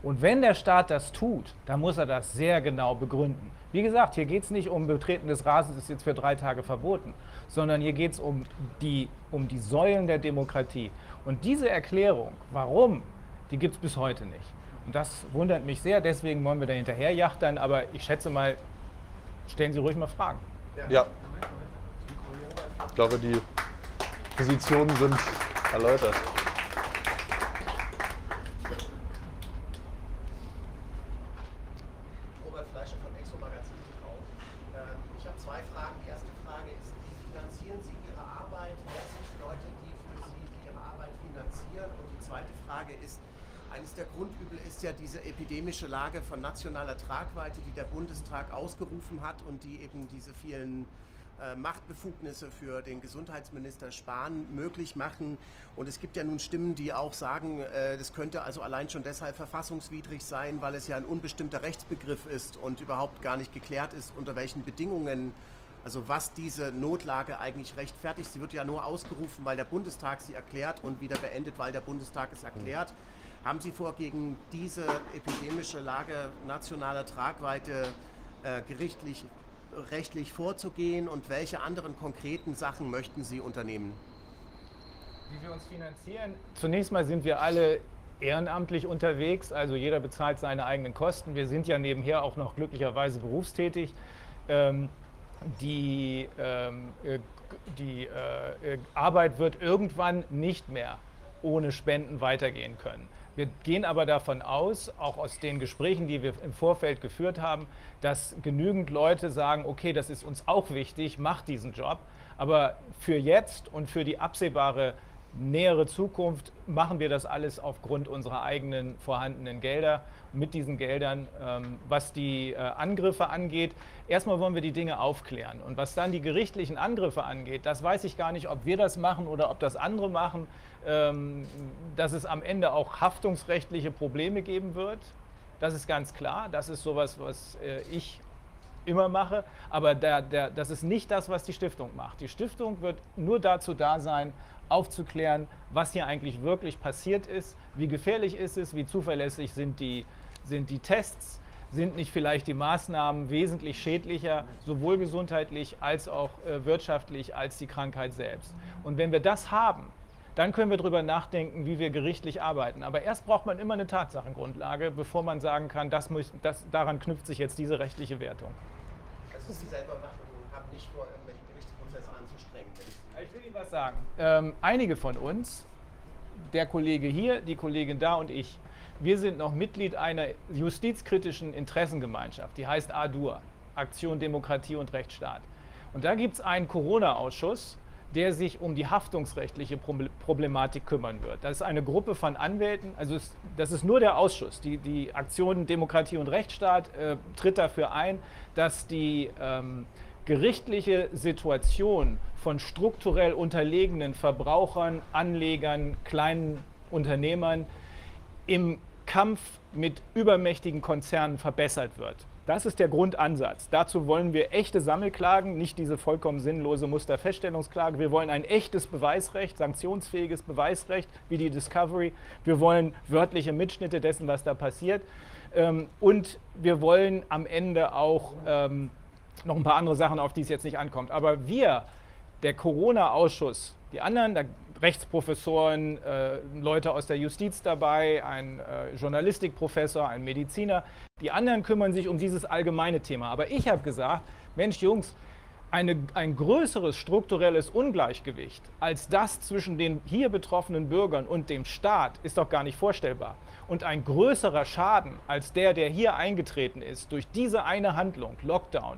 Und wenn der Staat das tut, dann muss er das sehr genau begründen. Wie gesagt, hier geht es nicht um Betreten des Rasens, ist jetzt für drei Tage verboten, sondern hier geht es um die, um die Säulen der Demokratie. Und diese Erklärung, warum, die gibt es bis heute nicht. Und das wundert mich sehr, deswegen wollen wir da hinterher jachtern, aber ich schätze mal, stellen Sie ruhig mal Fragen. Ja. Ich glaube, die Positionen sind erläutert. Leute, die für sie ihre Arbeit finanzieren? Und die zweite Frage ist, eines der Grundübel ist ja diese epidemische Lage von nationaler Tragweite, die der Bundestag ausgerufen hat und die eben diese vielen äh, Machtbefugnisse für den Gesundheitsminister Spahn möglich machen. Und es gibt ja nun Stimmen, die auch sagen, äh, das könnte also allein schon deshalb verfassungswidrig sein, weil es ja ein unbestimmter Rechtsbegriff ist und überhaupt gar nicht geklärt ist, unter welchen Bedingungen, also was diese Notlage eigentlich rechtfertigt. Sie wird ja nur ausgerufen, weil der Bundestag sie erklärt und wieder beendet, weil der Bundestag es erklärt. Haben Sie vor, gegen diese epidemische Lage nationaler Tragweite äh, gerichtlich rechtlich vorzugehen und welche anderen konkreten Sachen möchten Sie unternehmen? Wie wir uns finanzieren? Zunächst mal sind wir alle ehrenamtlich unterwegs, also jeder bezahlt seine eigenen Kosten. Wir sind ja nebenher auch noch glücklicherweise berufstätig. Ähm, die, ähm, äh, die äh, äh Arbeit wird irgendwann nicht mehr ohne Spenden weitergehen können. Wir gehen aber davon aus, auch aus den Gesprächen, die wir im Vorfeld geführt haben, dass genügend Leute sagen, okay, das ist uns auch wichtig, macht diesen Job. Aber für jetzt und für die absehbare nähere Zukunft machen wir das alles aufgrund unserer eigenen vorhandenen Gelder. Mit diesen Geldern, ähm, was die äh, Angriffe angeht, erstmal wollen wir die Dinge aufklären. Und was dann die gerichtlichen Angriffe angeht, das weiß ich gar nicht, ob wir das machen oder ob das andere machen. Ähm, dass es am Ende auch haftungsrechtliche Probleme geben wird. Das ist ganz klar. Das ist sowas, was äh, ich immer mache. Aber der, der, das ist nicht das, was die Stiftung macht. Die Stiftung wird nur dazu da sein, aufzuklären, was hier eigentlich wirklich passiert ist, wie gefährlich ist es, wie zuverlässig sind die, sind die Tests, sind nicht vielleicht die Maßnahmen wesentlich schädlicher, sowohl gesundheitlich als auch äh, wirtschaftlich, als die Krankheit selbst. Und wenn wir das haben, dann können wir darüber nachdenken, wie wir gerichtlich arbeiten. Aber erst braucht man immer eine Tatsachengrundlage, bevor man sagen kann, das muss, das, daran knüpft sich jetzt diese rechtliche Wertung. Also Sie selber machen, haben nicht vor, irgendwelche Gerichtsprozesse anzustrengen. Ich will Ihnen was sagen. Ähm, einige von uns, der Kollege hier, die Kollegin da und ich, wir sind noch Mitglied einer justizkritischen Interessengemeinschaft, die heißt ADUR, Aktion Demokratie und Rechtsstaat. Und da gibt es einen Corona-Ausschuss, der sich um die haftungsrechtliche Problematik kümmern wird. Das ist eine Gruppe von Anwälten, also das ist nur der Ausschuss. Die, die Aktion Demokratie und Rechtsstaat äh, tritt dafür ein, dass die ähm, gerichtliche Situation von strukturell unterlegenen Verbrauchern, Anlegern, kleinen Unternehmern im Kampf mit übermächtigen Konzernen verbessert wird. Das ist der Grundansatz. Dazu wollen wir echte Sammelklagen, nicht diese vollkommen sinnlose Musterfeststellungsklage. Wir wollen ein echtes Beweisrecht, sanktionsfähiges Beweisrecht wie die Discovery. Wir wollen wörtliche Mitschnitte dessen, was da passiert. Ähm, und wir wollen am Ende auch ähm, noch ein paar andere Sachen, auf die es jetzt nicht ankommt. Aber wir, der Corona-Ausschuss, die anderen, da Rechtsprofessoren, äh, Leute aus der Justiz dabei, ein äh, Journalistikprofessor, ein Mediziner. Die anderen kümmern sich um dieses allgemeine Thema. Aber ich habe gesagt, Mensch Jungs, eine, ein größeres strukturelles Ungleichgewicht als das zwischen den hier betroffenen Bürgern und dem Staat ist doch gar nicht vorstellbar. Und ein größerer Schaden als der, der hier eingetreten ist durch diese eine Handlung, Lockdown,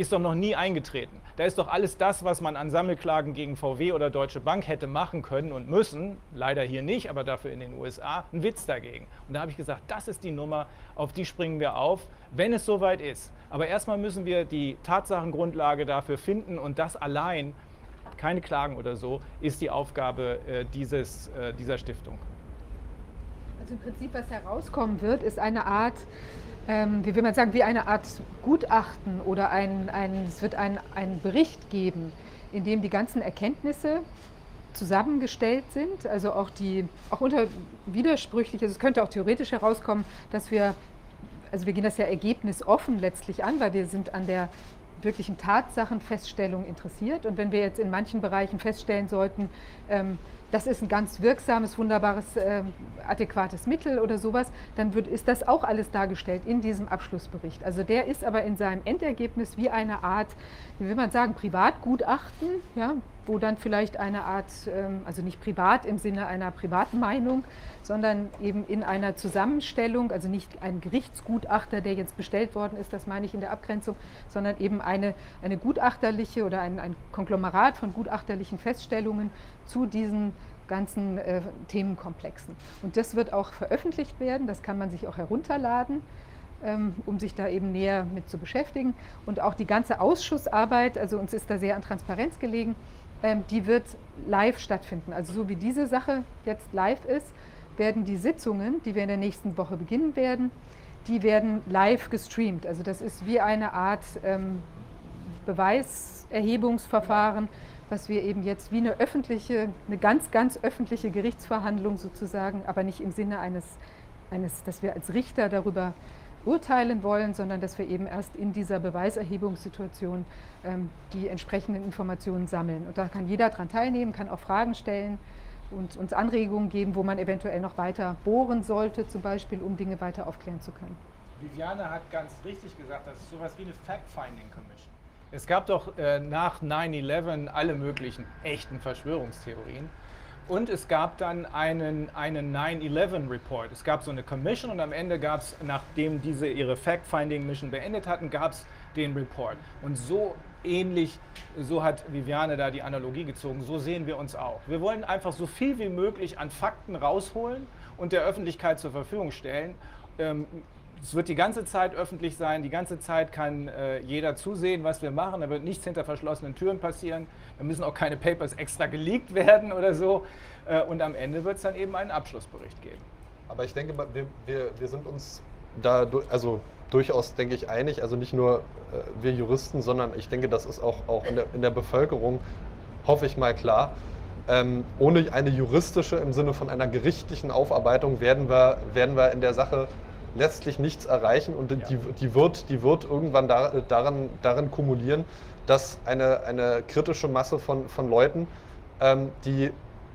ist doch noch nie eingetreten. Da ist doch alles das, was man an Sammelklagen gegen VW oder Deutsche Bank hätte machen können und müssen, leider hier nicht, aber dafür in den USA, ein Witz dagegen. Und da habe ich gesagt, das ist die Nummer, auf die springen wir auf, wenn es soweit ist. Aber erstmal müssen wir die Tatsachengrundlage dafür finden und das allein, keine Klagen oder so, ist die Aufgabe äh, dieses, äh, dieser Stiftung. Also im Prinzip, was herauskommen wird, ist eine Art ähm, wie will man sagen, wie eine Art Gutachten oder ein, ein, es wird einen Bericht geben, in dem die ganzen Erkenntnisse zusammengestellt sind, also auch die, auch unter widersprüchlich, also es könnte auch theoretisch herauskommen, dass wir, also wir gehen das ja ergebnisoffen letztlich an, weil wir sind an der wirklichen Tatsachenfeststellung interessiert. Und wenn wir jetzt in manchen Bereichen feststellen sollten, ähm, das ist ein ganz wirksames, wunderbares, äh, adäquates Mittel oder sowas, dann wird, ist das auch alles dargestellt in diesem Abschlussbericht. Also der ist aber in seinem Endergebnis wie eine Art, wie will man sagen, Privatgutachten, ja, wo dann vielleicht eine Art, ähm, also nicht privat im Sinne einer privaten Meinung, sondern eben in einer Zusammenstellung, also nicht ein Gerichtsgutachter, der jetzt bestellt worden ist, das meine ich in der Abgrenzung, sondern eben eine, eine gutachterliche oder ein, ein Konglomerat von gutachterlichen Feststellungen zu diesen ganzen äh, Themenkomplexen. Und das wird auch veröffentlicht werden, das kann man sich auch herunterladen, ähm, um sich da eben näher mit zu beschäftigen. Und auch die ganze Ausschussarbeit, also uns ist da sehr an Transparenz gelegen, ähm, die wird live stattfinden. Also so wie diese Sache jetzt live ist, werden die Sitzungen, die wir in der nächsten Woche beginnen werden, die werden live gestreamt. Also das ist wie eine Art ähm, Beweiserhebungsverfahren, was wir eben jetzt wie eine öffentliche, eine ganz, ganz öffentliche Gerichtsverhandlung sozusagen, aber nicht im Sinne eines, eines, dass wir als Richter darüber urteilen wollen, sondern dass wir eben erst in dieser Beweiserhebungssituation ähm, die entsprechenden Informationen sammeln. Und da kann jeder daran teilnehmen, kann auch Fragen stellen und uns Anregungen geben, wo man eventuell noch weiter bohren sollte, zum Beispiel, um Dinge weiter aufklären zu können. Viviane hat ganz richtig gesagt, das ist sowas wie eine Fact-Finding Commission. Es gab doch äh, nach 9-11 alle möglichen echten Verschwörungstheorien. Und es gab dann einen, einen 9-11-Report. Es gab so eine Commission und am Ende gab es, nachdem diese ihre Fact-Finding-Mission beendet hatten, gab es den Report. Und so ähnlich, so hat Viviane da die Analogie gezogen, so sehen wir uns auch. Wir wollen einfach so viel wie möglich an Fakten rausholen und der Öffentlichkeit zur Verfügung stellen. Ähm, es wird die ganze Zeit öffentlich sein, die ganze Zeit kann äh, jeder zusehen, was wir machen. Da wird nichts hinter verschlossenen Türen passieren. Da müssen auch keine Papers extra geleakt werden oder so. Äh, und am Ende wird es dann eben einen Abschlussbericht geben. Aber ich denke, wir, wir, wir sind uns da also durchaus, denke ich, einig. Also nicht nur äh, wir Juristen, sondern ich denke, das ist auch, auch in, der, in der Bevölkerung, hoffe ich mal, klar. Ähm, ohne eine juristische im Sinne von einer gerichtlichen Aufarbeitung werden wir, werden wir in der Sache letztlich nichts erreichen und ja. die, die, wird, die wird irgendwann da, daran, darin kumulieren, dass eine, eine kritische Masse von, von Leuten, ähm, die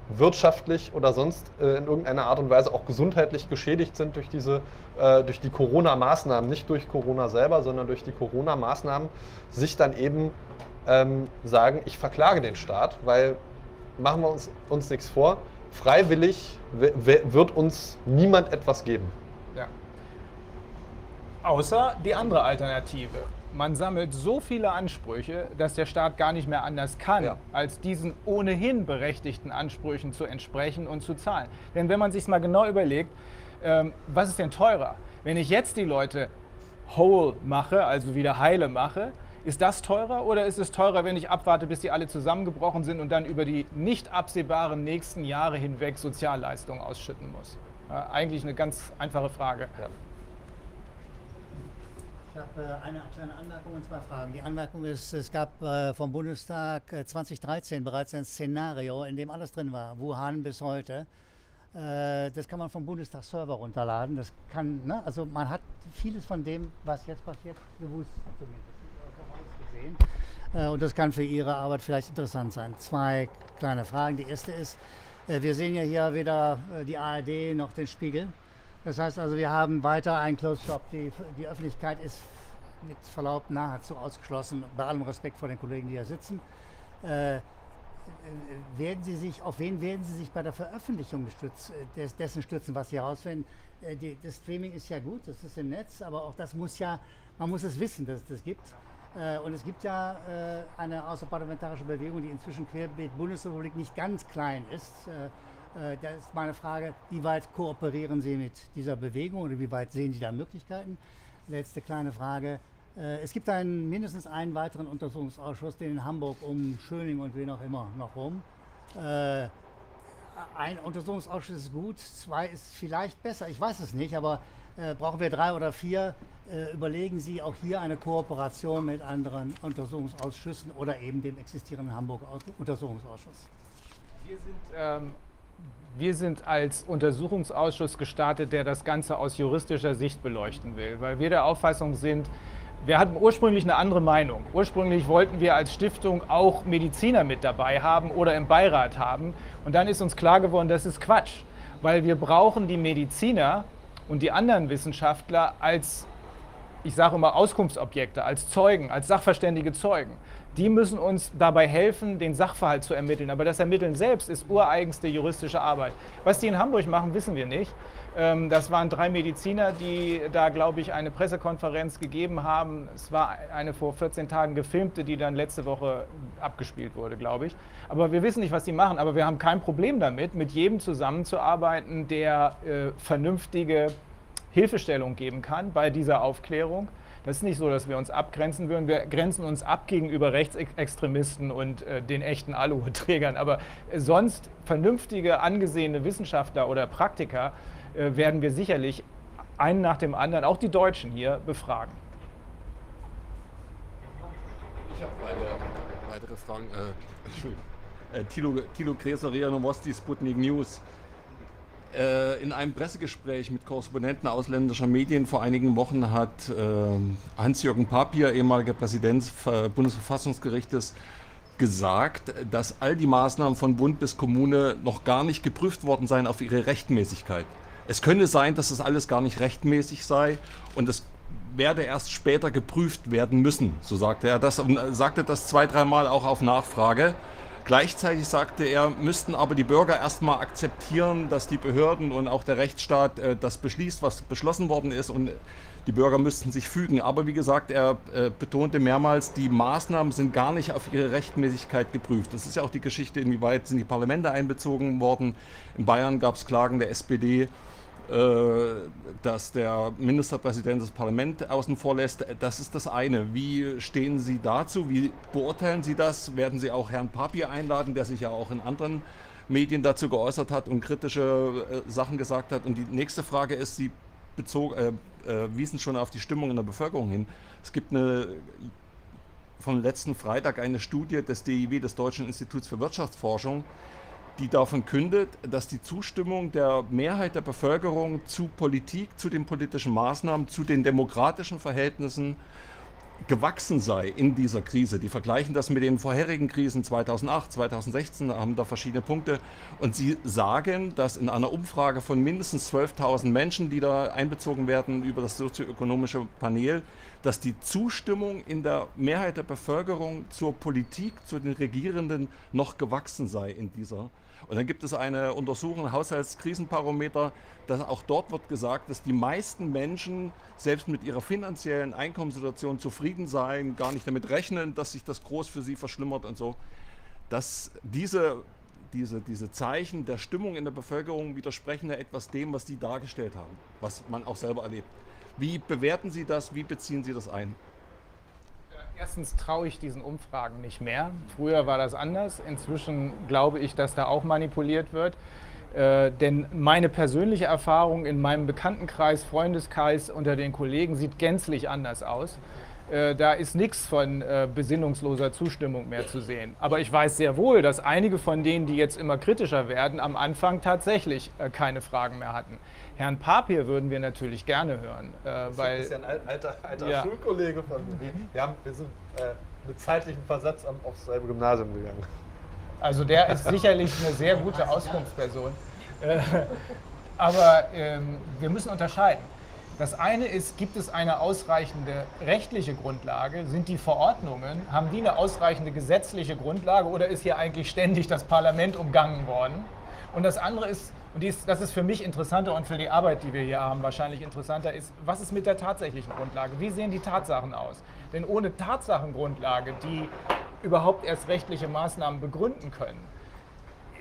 wirtschaftlich oder sonst äh, in irgendeiner Art und Weise auch gesundheitlich geschädigt sind durch diese äh, durch die Corona-Maßnahmen, nicht durch Corona selber, sondern durch die Corona-Maßnahmen, sich dann eben ähm, sagen, ich verklage den Staat, weil machen wir uns, uns nichts vor, freiwillig wird uns niemand etwas geben. Außer die andere Alternative. Man sammelt so viele Ansprüche, dass der Staat gar nicht mehr anders kann, ja. als diesen ohnehin berechtigten Ansprüchen zu entsprechen und zu zahlen. Denn wenn man sich mal genau überlegt, ähm, was ist denn teurer? Wenn ich jetzt die Leute whole mache, also wieder heile mache, ist das teurer oder ist es teurer, wenn ich abwarte, bis die alle zusammengebrochen sind und dann über die nicht absehbaren nächsten Jahre hinweg Sozialleistungen ausschütten muss? Ja, eigentlich eine ganz einfache Frage. Ja. Ich habe äh, eine kleine Anmerkung und zwei Fragen. Die Anmerkung ist, es gab äh, vom Bundestag 2013 äh, bereits ein Szenario, in dem alles drin war, Wuhan bis heute. Das kann man vom Bundestagsserver runterladen. Das kann, ne? also man hat vieles von dem, was jetzt passiert, gewusst, zumindest gesehen. Und das kann für Ihre Arbeit vielleicht interessant sein. Zwei kleine Fragen. Die erste ist, wir sehen ja hier weder die ARD noch den Spiegel. Das heißt also, wir haben weiter einen Closed Shop. Die, die Öffentlichkeit ist mit Verlaub nahezu ausgeschlossen, bei allem Respekt vor den Kollegen, die hier sitzen. Äh, werden Sie sich, auf wen werden Sie sich bei der Veröffentlichung des, des, dessen stützen, was Sie herausfinden? Äh, das Streaming ist ja gut, das ist im Netz, aber auch das muss ja, man muss es wissen, dass es das gibt. Äh, und es gibt ja äh, eine außerparlamentarische Bewegung, die inzwischen querbeet Bundesrepublik nicht ganz klein ist. Äh, da ist meine Frage, wie weit kooperieren Sie mit dieser Bewegung oder wie weit sehen Sie da Möglichkeiten? Letzte kleine Frage. Äh, es gibt einen, mindestens einen weiteren Untersuchungsausschuss, den in Hamburg um Schöning und wen auch immer noch rum. Äh, ein Untersuchungsausschuss ist gut, zwei ist vielleicht besser, ich weiß es nicht, aber brauchen wir drei oder vier? überlegen Sie auch hier eine Kooperation mit anderen Untersuchungsausschüssen oder eben dem existierenden Hamburger Untersuchungsausschuss? Wir sind ähm, wir sind als Untersuchungsausschuss gestartet, der das Ganze aus juristischer Sicht beleuchten will, weil wir der Auffassung sind, wir hatten ursprünglich eine andere Meinung. Ursprünglich wollten wir als Stiftung auch Mediziner mit dabei haben oder im Beirat haben. Und dann ist uns klar geworden, das ist Quatsch, weil wir brauchen die Mediziner und die anderen Wissenschaftler als, ich sage immer, Auskunftsobjekte, als Zeugen, als sachverständige Zeugen. Die müssen uns dabei helfen, den Sachverhalt zu ermitteln. Aber das Ermitteln selbst ist ureigenste juristische Arbeit. Was die in Hamburg machen, wissen wir nicht. Ähm, das waren drei Mediziner, die da, glaube ich, eine Pressekonferenz gegeben haben. Es war eine vor 14 Tagen gefilmte, die dann letzte Woche abgespielt wurde, glaube ich. Aber wir wissen nicht, was die machen. Aber wir haben kein Problem damit, mit jedem zusammenzuarbeiten, der äh, vernünftige Hilfestellung geben kann bei dieser Aufklärung. Das ist nicht so, dass wir uns abgrenzen würden. Wir grenzen uns ab gegenüber Rechtsextremisten und äh, den echten Aluhutträgern. Aber äh, sonst vernünftige, angesehene Wissenschaftler oder Praktiker äh, werden wir sicherlich einen nach dem anderen, auch die Deutschen hier, befragen. Ich habe weitere, Fragen. Äh, Thilo, Thilo Gräser, RIA Novosti, Sputnik News. Äh, in einem Pressegespräch mit Korrespondenten ausländischer Medien vor einigen Wochen hat äh, Hans-Jürgen Papier, ehemaliger Präsident des Bundesverfassungsgerichtes, gesagt, dass all die Maßnahmen von Bund bis Kommune noch gar nicht geprüft worden seien auf ihre Rechtmäßigkeit. Es könne sein, dass das alles gar nicht rechtmäßig sei und es werde erst später geprüft werden müssen, so sagte er das und sagte das zwei, dreimal auch auf Nachfrage. Gleichzeitig sagte er, müssten aber die Bürger erstmal akzeptieren, dass die Behörden und auch der Rechtsstaat äh, das beschließt, was beschlossen worden ist und die Bürger müssten sich fügen. Aber wie gesagt, er äh, betonte mehrmals, die Maßnahmen sind gar nicht auf ihre Rechtmäßigkeit geprüft. Das ist ja auch die Geschichte, inwieweit sind die Parlamente einbezogen worden. In Bayern gab es Klagen der SPD dass der Ministerpräsident das Parlament außen vor lässt. Das ist das eine. Wie stehen Sie dazu? Wie beurteilen Sie das? Werden Sie auch Herrn Papier einladen, der sich ja auch in anderen Medien dazu geäußert hat und kritische äh, Sachen gesagt hat? Und die nächste Frage ist, Sie bezog, äh, äh, wiesen schon auf die Stimmung in der Bevölkerung hin. Es gibt eine vom letzten Freitag eine Studie des DIW, des Deutschen Instituts für Wirtschaftsforschung, die davon kündet, dass die Zustimmung der Mehrheit der Bevölkerung zu Politik, zu den politischen Maßnahmen, zu den demokratischen Verhältnissen gewachsen sei in dieser Krise. Die vergleichen das mit den vorherigen Krisen 2008, 2016, haben da verschiedene Punkte. Und sie sagen, dass in einer Umfrage von mindestens 12.000 Menschen, die da einbezogen werden über das sozioökonomische Panel, dass die Zustimmung in der Mehrheit der Bevölkerung zur Politik, zu den Regierenden noch gewachsen sei in dieser Krise. Und dann gibt es eine Untersuchung, Haushaltskrisenbarometer, dass auch dort wird gesagt, dass die meisten Menschen selbst mit ihrer finanziellen Einkommenssituation zufrieden seien, gar nicht damit rechnen, dass sich das groß für sie verschlimmert und so. Dass diese, diese, diese Zeichen der Stimmung in der Bevölkerung widersprechen ja etwas dem, was Sie dargestellt haben, was man auch selber erlebt. Wie bewerten Sie das? Wie beziehen Sie das ein? Erstens traue ich diesen Umfragen nicht mehr. Früher war das anders. Inzwischen glaube ich, dass da auch manipuliert wird. Äh, denn meine persönliche Erfahrung in meinem Bekanntenkreis, Freundeskreis unter den Kollegen sieht gänzlich anders aus. Äh, da ist nichts von äh, besinnungsloser Zustimmung mehr zu sehen. Aber ich weiß sehr wohl, dass einige von denen, die jetzt immer kritischer werden, am Anfang tatsächlich äh, keine Fragen mehr hatten. Herrn Papier würden wir natürlich gerne hören. Äh, das weil, ist ja ein alter, alter ja. Schulkollege von mir. Wir, haben, wir sind äh, mit zeitlichem Versatz aufs selbe Gymnasium gegangen. Also der ist sicherlich eine sehr gute Auskunftsperson. Äh, aber ähm, wir müssen unterscheiden. Das eine ist, gibt es eine ausreichende rechtliche Grundlage? Sind die Verordnungen, haben die eine ausreichende gesetzliche Grundlage oder ist hier eigentlich ständig das Parlament umgangen worden? Und das andere ist, und dies, das ist für mich interessanter und für die Arbeit, die wir hier haben, wahrscheinlich interessanter ist, was ist mit der tatsächlichen Grundlage? Wie sehen die Tatsachen aus? Denn ohne Tatsachengrundlage, die überhaupt erst rechtliche Maßnahmen begründen können,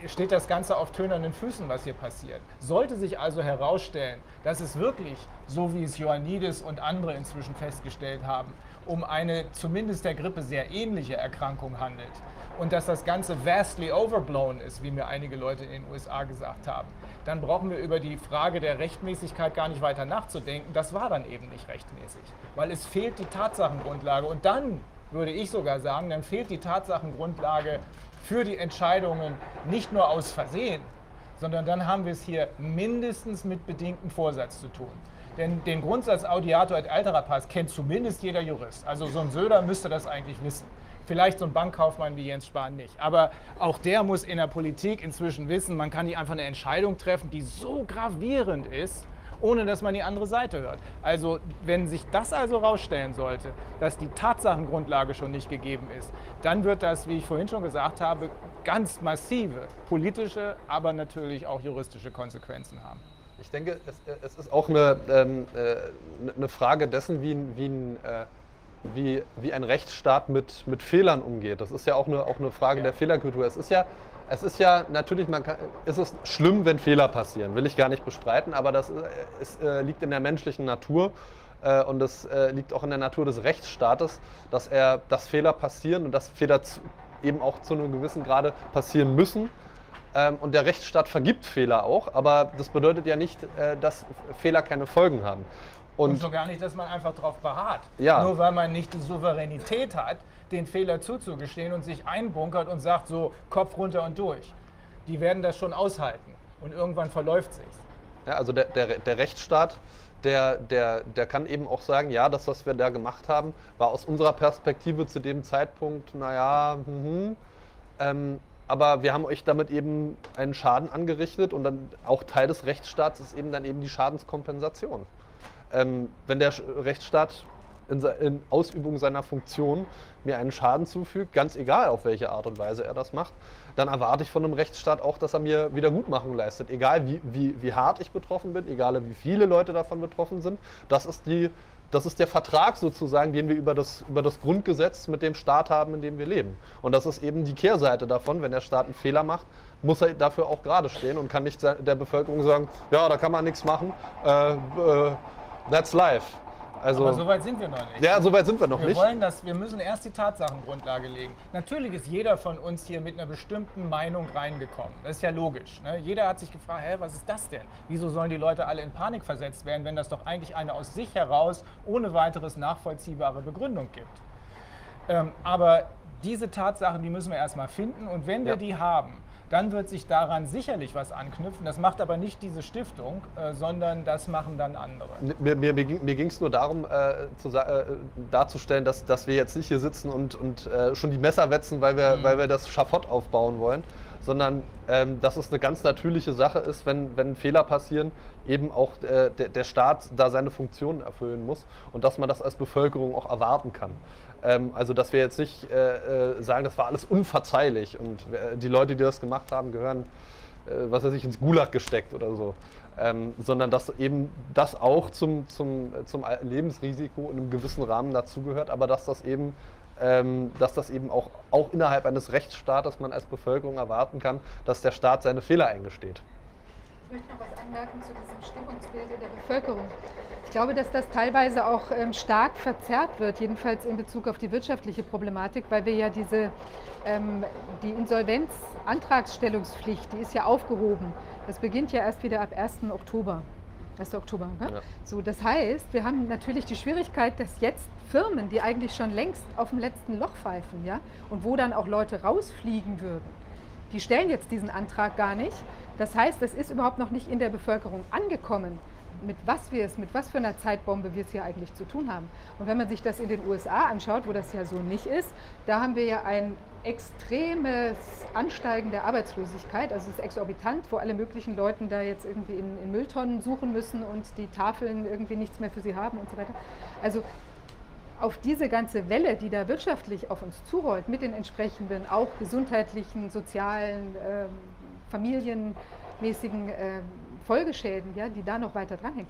steht das Ganze auf tönernen Füßen, was hier passiert. Sollte sich also herausstellen, dass es wirklich, so wie es Ioannidis und andere inzwischen festgestellt haben, um eine zumindest der Grippe sehr ähnliche Erkrankung handelt, und dass das Ganze vastly overblown ist, wie mir einige Leute in den USA gesagt haben, dann brauchen wir über die Frage der Rechtmäßigkeit gar nicht weiter nachzudenken. Das war dann eben nicht rechtmäßig, weil es fehlt die Tatsachengrundlage. Und dann würde ich sogar sagen, dann fehlt die Tatsachengrundlage für die Entscheidungen nicht nur aus Versehen, sondern dann haben wir es hier mindestens mit bedingtem Vorsatz zu tun. Denn den Grundsatz Audiator et altera pars kennt zumindest jeder Jurist. Also so ein Söder müsste das eigentlich wissen. Vielleicht so ein Bankkaufmann wie Jens Spahn nicht. Aber auch der muss in der Politik inzwischen wissen, man kann nicht einfach eine Entscheidung treffen, die so gravierend ist ohne dass man die andere Seite hört. Also wenn sich das also rausstellen sollte, dass die Tatsachengrundlage schon nicht gegeben ist, dann wird das, wie ich vorhin schon gesagt habe, ganz massive politische, aber natürlich auch juristische Konsequenzen haben. Ich denke, es, es ist auch eine, ähm, äh, eine Frage dessen, wie, ein- wie, ein, äh, wie, wie ein Rechtsstaat mit, mit Fehlern umgeht. Das ist ja auch eine, auch eine Frage Ja. der Fehlerkultur. Es ist ja, es ist ja natürlich, man kann, es ist schlimm, wenn Fehler passieren, will ich gar nicht bestreiten, aber das äh, es, äh, liegt in der menschlichen Natur äh, und es äh, liegt auch in der Natur des Rechtsstaates, dass, er, dass Fehler passieren und dass Fehler eben auch zu einem gewissen Grade passieren müssen. Ähm, und der Rechtsstaat vergibt Fehler auch, aber das bedeutet ja nicht, äh, dass Fehler keine Folgen haben. Und, Und schon gar nicht, dass man einfach darauf beharrt. Ja. Nur weil man nicht die Souveränität hat, den Fehler zuzugestehen und sich einbunkert und sagt so Kopf runter und durch. Die werden das schon aushalten und irgendwann verläuft sich's. ja, also der, der, der Rechtsstaat, der, der, der kann eben auch sagen, ja, das, was wir da gemacht haben, war aus unserer Perspektive zu dem Zeitpunkt, naja, mhm, ähm, aber wir haben euch damit eben einen Schaden angerichtet und dann auch Teil des Rechtsstaats ist eben dann eben die Schadenskompensation. Ähm, wenn der Rechtsstaat in, in Ausübung seiner Funktion mir einen Schaden zufügt, ganz egal auf welche Art und Weise er das macht, dann erwarte ich von einem Rechtsstaat auch, dass er mir Wiedergutmachung leistet. Egal wie, wie, wie hart ich betroffen bin, egal wie viele Leute davon betroffen sind. Das ist, die, das ist der Vertrag sozusagen, den wir über das, über das Grundgesetz mit dem Staat haben, in dem wir leben. Und das ist eben die Kehrseite davon. Wenn der Staat einen Fehler macht, muss er dafür auch gerade stehen und kann nicht der Bevölkerung sagen, ja, da kann man nichts machen. Äh, äh, that's life. Also, Aber so weit sind wir noch nicht. ja, so weit sind wir noch wir nicht. wollen das, wir müssen erst die Tatsachengrundlage legen. Natürlich ist jeder von uns hier mit einer bestimmten Meinung reingekommen. Das ist ja logisch. Ne? Jeder hat sich gefragt, hä, was ist das denn? Wieso sollen die Leute alle in Panik versetzt werden, wenn das doch eigentlich eine aus sich heraus ohne weiteres nachvollziehbare Begründung gibt? Ähm, aber diese Tatsachen, die müssen wir erstmal finden und wenn wir Ja. die haben, dann wird sich daran sicherlich was anknüpfen. Das macht aber nicht diese Stiftung, äh, sondern das machen dann andere. Mir, mir, mir ging es nur darum, äh, zu, äh, darzustellen, dass, dass wir jetzt nicht hier sitzen und, und äh, schon die Messer wetzen, weil wir, weil wir das Schafott aufbauen wollen, sondern ähm, dass es eine ganz natürliche Sache ist, wenn, wenn Fehler passieren, eben auch äh, der, der Staat da seine Funktionen erfüllen muss und dass man das als Bevölkerung auch erwarten kann. Ähm, also dass wir jetzt nicht äh, äh, sagen, das war alles unverzeihlich und äh, die Leute, die das gemacht haben, gehören äh, was weiß ich, ins Gulag gesteckt oder so. Ähm, sondern dass eben das auch zum, zum, äh, zum Lebensrisiko in einem gewissen Rahmen dazugehört, aber dass das eben, ähm, dass das eben auch, auch innerhalb eines Rechtsstaates man als Bevölkerung erwarten kann, dass der Staat seine Fehler eingesteht. Ich möchte noch was anmerken zu diesem Stimmungsbild in der Bevölkerung. Ich glaube, dass das teilweise auch ähm, stark verzerrt wird, jedenfalls in Bezug auf die wirtschaftliche Problematik, weil wir ja diese, ähm, die Insolvenzantragstellungspflicht, die ist ja aufgehoben. Das beginnt ja erst wieder ab 1. Oktober. 1. Oktober, ne? Ja. So, das heißt, wir haben natürlich die Schwierigkeit, dass jetzt Firmen, die eigentlich schon längst auf dem letzten Loch pfeifen, ja, und wo dann auch Leute rausfliegen würden, die stellen jetzt diesen Antrag gar nicht. Das heißt, es ist überhaupt noch nicht in der Bevölkerung angekommen, mit was wir es, mit was für einer Zeitbombe wir es hier eigentlich zu tun haben. Und wenn man sich das in den USA anschaut, wo das ja so nicht ist, da haben wir ja ein extremes Ansteigen der Arbeitslosigkeit. Also es ist exorbitant, wo alle möglichen Leuten da jetzt irgendwie in, in Mülltonnen suchen müssen und die Tafeln irgendwie nichts mehr für sie haben und so weiter. Also auf diese ganze Welle, die da wirtschaftlich auf uns zurollt, mit den entsprechenden auch gesundheitlichen, sozialen, ähm, familienmäßigen ähm, Folgeschäden, ja, die da noch weiter dranhängen,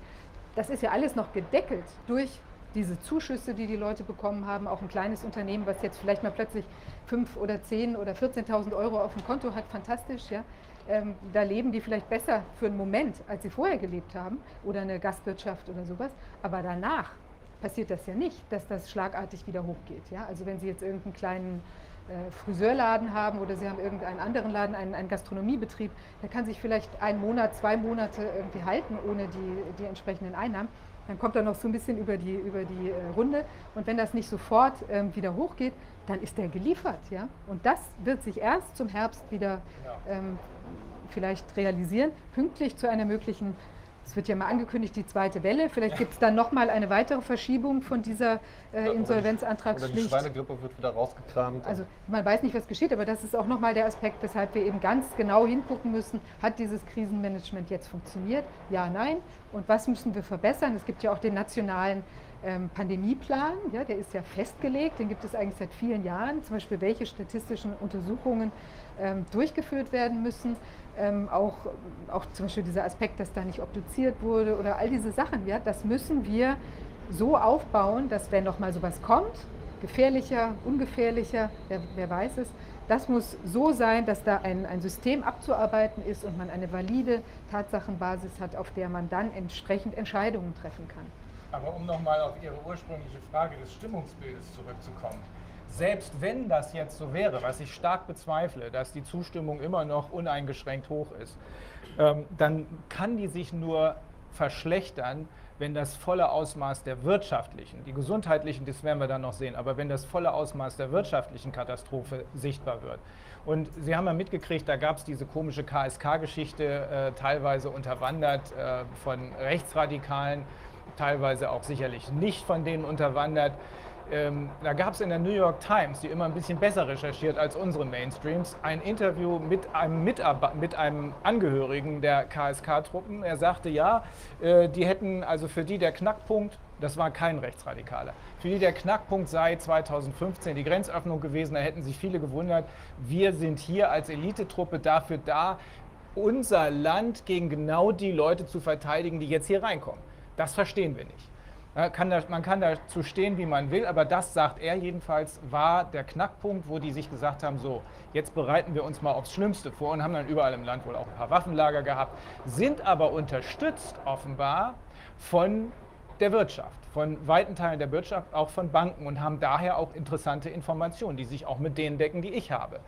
das ist ja alles noch gedeckelt durch diese Zuschüsse, die die Leute bekommen haben. Auch ein kleines Unternehmen, was jetzt vielleicht mal plötzlich 5 oder 10 oder 14.000 Euro auf dem Konto hat, fantastisch. Ja. Ähm, da leben die vielleicht besser für einen Moment, als sie vorher gelebt haben oder eine Gastwirtschaft oder sowas. Aber danach passiert das ja nicht, dass das schlagartig wieder hochgeht. Ja? Also wenn Sie jetzt irgendeinen kleinen äh, Friseurladen haben oder Sie haben irgendeinen anderen Laden, einen, einen Gastronomiebetrieb, der kann sich vielleicht einen Monat, zwei Monate irgendwie halten ohne die, die entsprechenden Einnahmen. Dann kommt er noch so ein bisschen über die, über die äh, Runde. Und wenn das nicht sofort ähm, wieder hochgeht, dann ist der geliefert. Ja? Und das wird sich erst zum Herbst wieder ähm, vielleicht realisieren, pünktlich zu einer möglichen Es wird ja mal angekündigt, die zweite Welle. Vielleicht gibt es dann nochmal eine weitere Verschiebung von dieser äh, Oder die Insolvenzantragspflicht. Schweinegrippe wird wieder rausgekramt. Also man weiß nicht, was geschieht, aber das ist auch nochmal der Aspekt, weshalb wir eben ganz genau hingucken müssen, hat dieses Krisenmanagement jetzt funktioniert? Ja, nein. Und was müssen wir verbessern? Es gibt ja auch den nationalen ähm, Pandemieplan, ja, der ist ja festgelegt, den gibt es eigentlich seit vielen Jahren, zum Beispiel welche statistischen Untersuchungen ähm, durchgeführt werden müssen. Ähm, auch, auch zum Beispiel dieser Aspekt, dass da nicht obduziert wurde oder all diese Sachen, ja, das müssen wir so aufbauen, dass wenn noch mal sowas kommt, gefährlicher, ungefährlicher, wer, wer weiß es, das muss so sein, dass da ein, ein System abzuarbeiten ist und man eine valide Tatsachenbasis hat, auf der man dann entsprechend Entscheidungen treffen kann. Aber um nochmal auf Ihre ursprüngliche Frage des Stimmungsbildes zurückzukommen. Selbst wenn das jetzt so wäre, was ich stark bezweifle, dass die Zustimmung immer noch uneingeschränkt hoch ist, ähm, dann kann die sich nur verschlechtern, wenn das volle Ausmaß der wirtschaftlichen, die gesundheitlichen, das werden wir dann noch sehen, aber wenn das volle Ausmaß der wirtschaftlichen Katastrophe sichtbar wird. Und Sie haben ja mitgekriegt, da gab es diese komische KSK-Geschichte, äh, teilweise unterwandert äh, von Rechtsradikalen, teilweise auch sicherlich nicht von denen unterwandert. Ähm, da gab es in der New York Times, die immer ein bisschen besser recherchiert als unsere Mainstreams, ein Interview mit einem, Mitarbe mit einem Angehörigen der KSK-Truppen. Er sagte, ja, äh, die hätten, also für die der Knackpunkt, das war kein Rechtsradikaler, für die der Knackpunkt sei 2015 die Grenzöffnung gewesen, da hätten sich viele gewundert, wir sind hier als Elitetruppe dafür da, unser Land gegen genau die Leute zu verteidigen, die jetzt hier reinkommen. Das verstehen wir nicht. Kann da, man kann dazu stehen, wie man will, aber das, sagt er jedenfalls, war der Knackpunkt, wo die sich gesagt haben, so, jetzt bereiten wir uns mal aufs Schlimmste vor und haben dann überall im Land wohl auch ein paar Waffenlager gehabt, sind aber unterstützt offenbar von der Wirtschaft, von weiten Teilen der Wirtschaft, auch von Banken und haben daher auch interessante Informationen, die sich auch mit denen decken, die ich habe.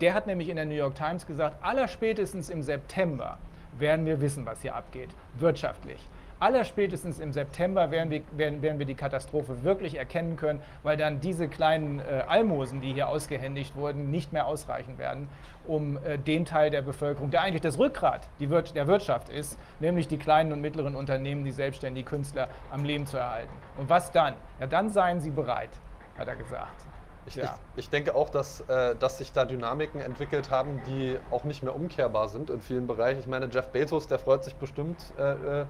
Der hat nämlich in der New York Times gesagt, allerspätestens im September werden wir wissen, was hier abgeht, wirtschaftlich. Allerspätestens im September werden wir, werden, werden wir die Katastrophe wirklich erkennen können, weil dann diese kleinen äh, Almosen, die hier ausgehändigt wurden, nicht mehr ausreichen werden, um äh, den Teil der Bevölkerung, der eigentlich das Rückgrat Wir der Wirtschaft ist, nämlich die kleinen und mittleren Unternehmen, die selbstständigen Künstler am Leben zu erhalten. Und was dann? Ja, dann seien sie bereit, hat er gesagt. Ich, ja. ich, ich, denke auch, dass, äh, dass sich da Dynamiken entwickelt haben, die auch nicht mehr umkehrbar sind in vielen Bereichen. Ich meine, Jeff Bezos, der freut sich bestimmt äh, äh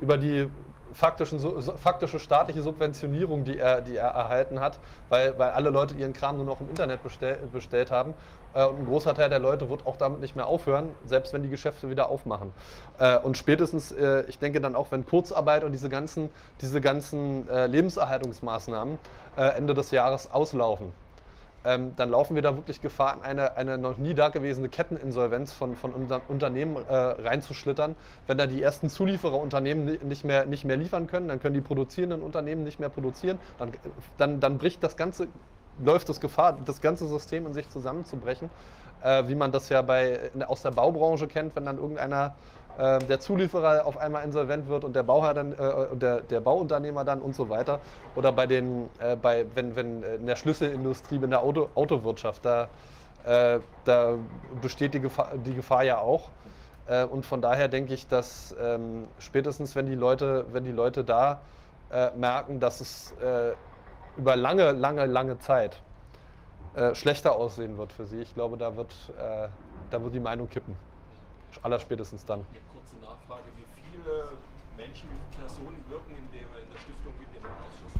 über die faktischen, faktische staatliche Subventionierung, die er, die er erhalten hat, weil, weil alle Leute ihren Kram nur noch im Internet bestell, bestellt haben. Äh, und ein großer Teil der Leute wird auch damit nicht mehr aufhören, selbst wenn die Geschäfte wieder aufmachen. Äh, und spätestens, äh, ich denke dann auch, wenn Kurzarbeit und diese ganzen, diese ganzen Lebenserhaltungsmaßnahmen Ende des Jahres auslaufen, ähm, dann laufen wir da wirklich Gefahr, in eine, eine noch nie dagewesene Ketteninsolvenz von, von Unternehmen äh, reinzuschlittern. Wenn da die ersten Zuliefererunternehmen nicht mehr, nicht mehr liefern können, dann können die produzierenden Unternehmen nicht mehr produzieren, dann, dann, dann bricht das ganze, läuft das Gefahr, das ganze System in sich zusammenzubrechen, äh, wie man das ja bei, aus der Baubranche kennt, wenn dann irgendeiner äh, der Zulieferer auf einmal insolvent wird und der Bauherr dann, äh, der, der Bauunternehmer dann und so weiter. Oder bei den, äh, bei, wenn, wenn in der Schlüsselindustrie, in der Auto, Autowirtschaft, da, äh, da besteht die Gefahr, die Gefahr ja auch. Äh, und von daher denke ich, dass ähm, spätestens wenn die Leute, wenn die Leute da äh, merken, dass es über lange, lange, lange Zeit schlechter aussehen wird für sie, ich glaube, da wird, da wird die Meinung kippen. Allerspätestens dann viele Menschen, Personen wirken in der, in der Stiftung mit dem Ausschuss,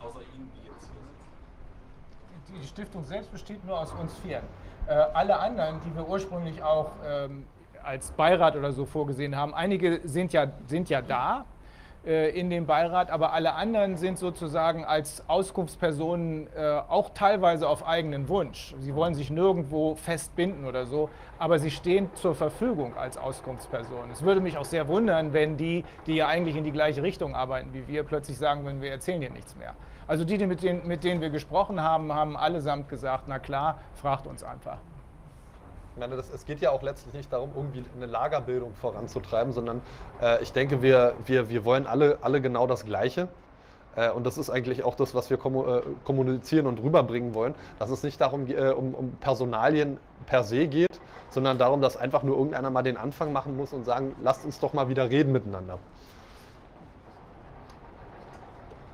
außer Ihnen, die jetzt hier sitzen? Die Stiftung selbst besteht nur aus uns vier. Äh, alle anderen, die wir ursprünglich auch ähm, als Beirat oder so vorgesehen haben, einige sind ja, sind ja da, in dem Beirat, aber alle anderen sind sozusagen als Auskunftspersonen äh, auch teilweise auf eigenen Wunsch. Sie wollen sich nirgendwo festbinden oder so, aber sie stehen zur Verfügung als Auskunftspersonen. Es würde mich auch sehr wundern, wenn die, die ja eigentlich in die gleiche Richtung arbeiten wie wir, plötzlich sagen würden, wir erzählen dir nichts mehr. Also die, mit denen, mit denen wir gesprochen haben, haben allesamt gesagt, na klar, fragt uns einfach meine, das, es geht ja auch letztlich nicht darum, irgendwie eine Lagerbildung voranzutreiben, sondern äh, ich denke, wir, wir, wir wollen alle, alle genau das Gleiche. Äh, und das ist eigentlich auch das, was wir äh, kommunizieren und rüberbringen wollen, dass es nicht darum äh, um, um Personalien per se geht, sondern darum, dass einfach nur irgendeiner mal den Anfang machen muss und sagen, lasst uns doch mal wieder reden miteinander.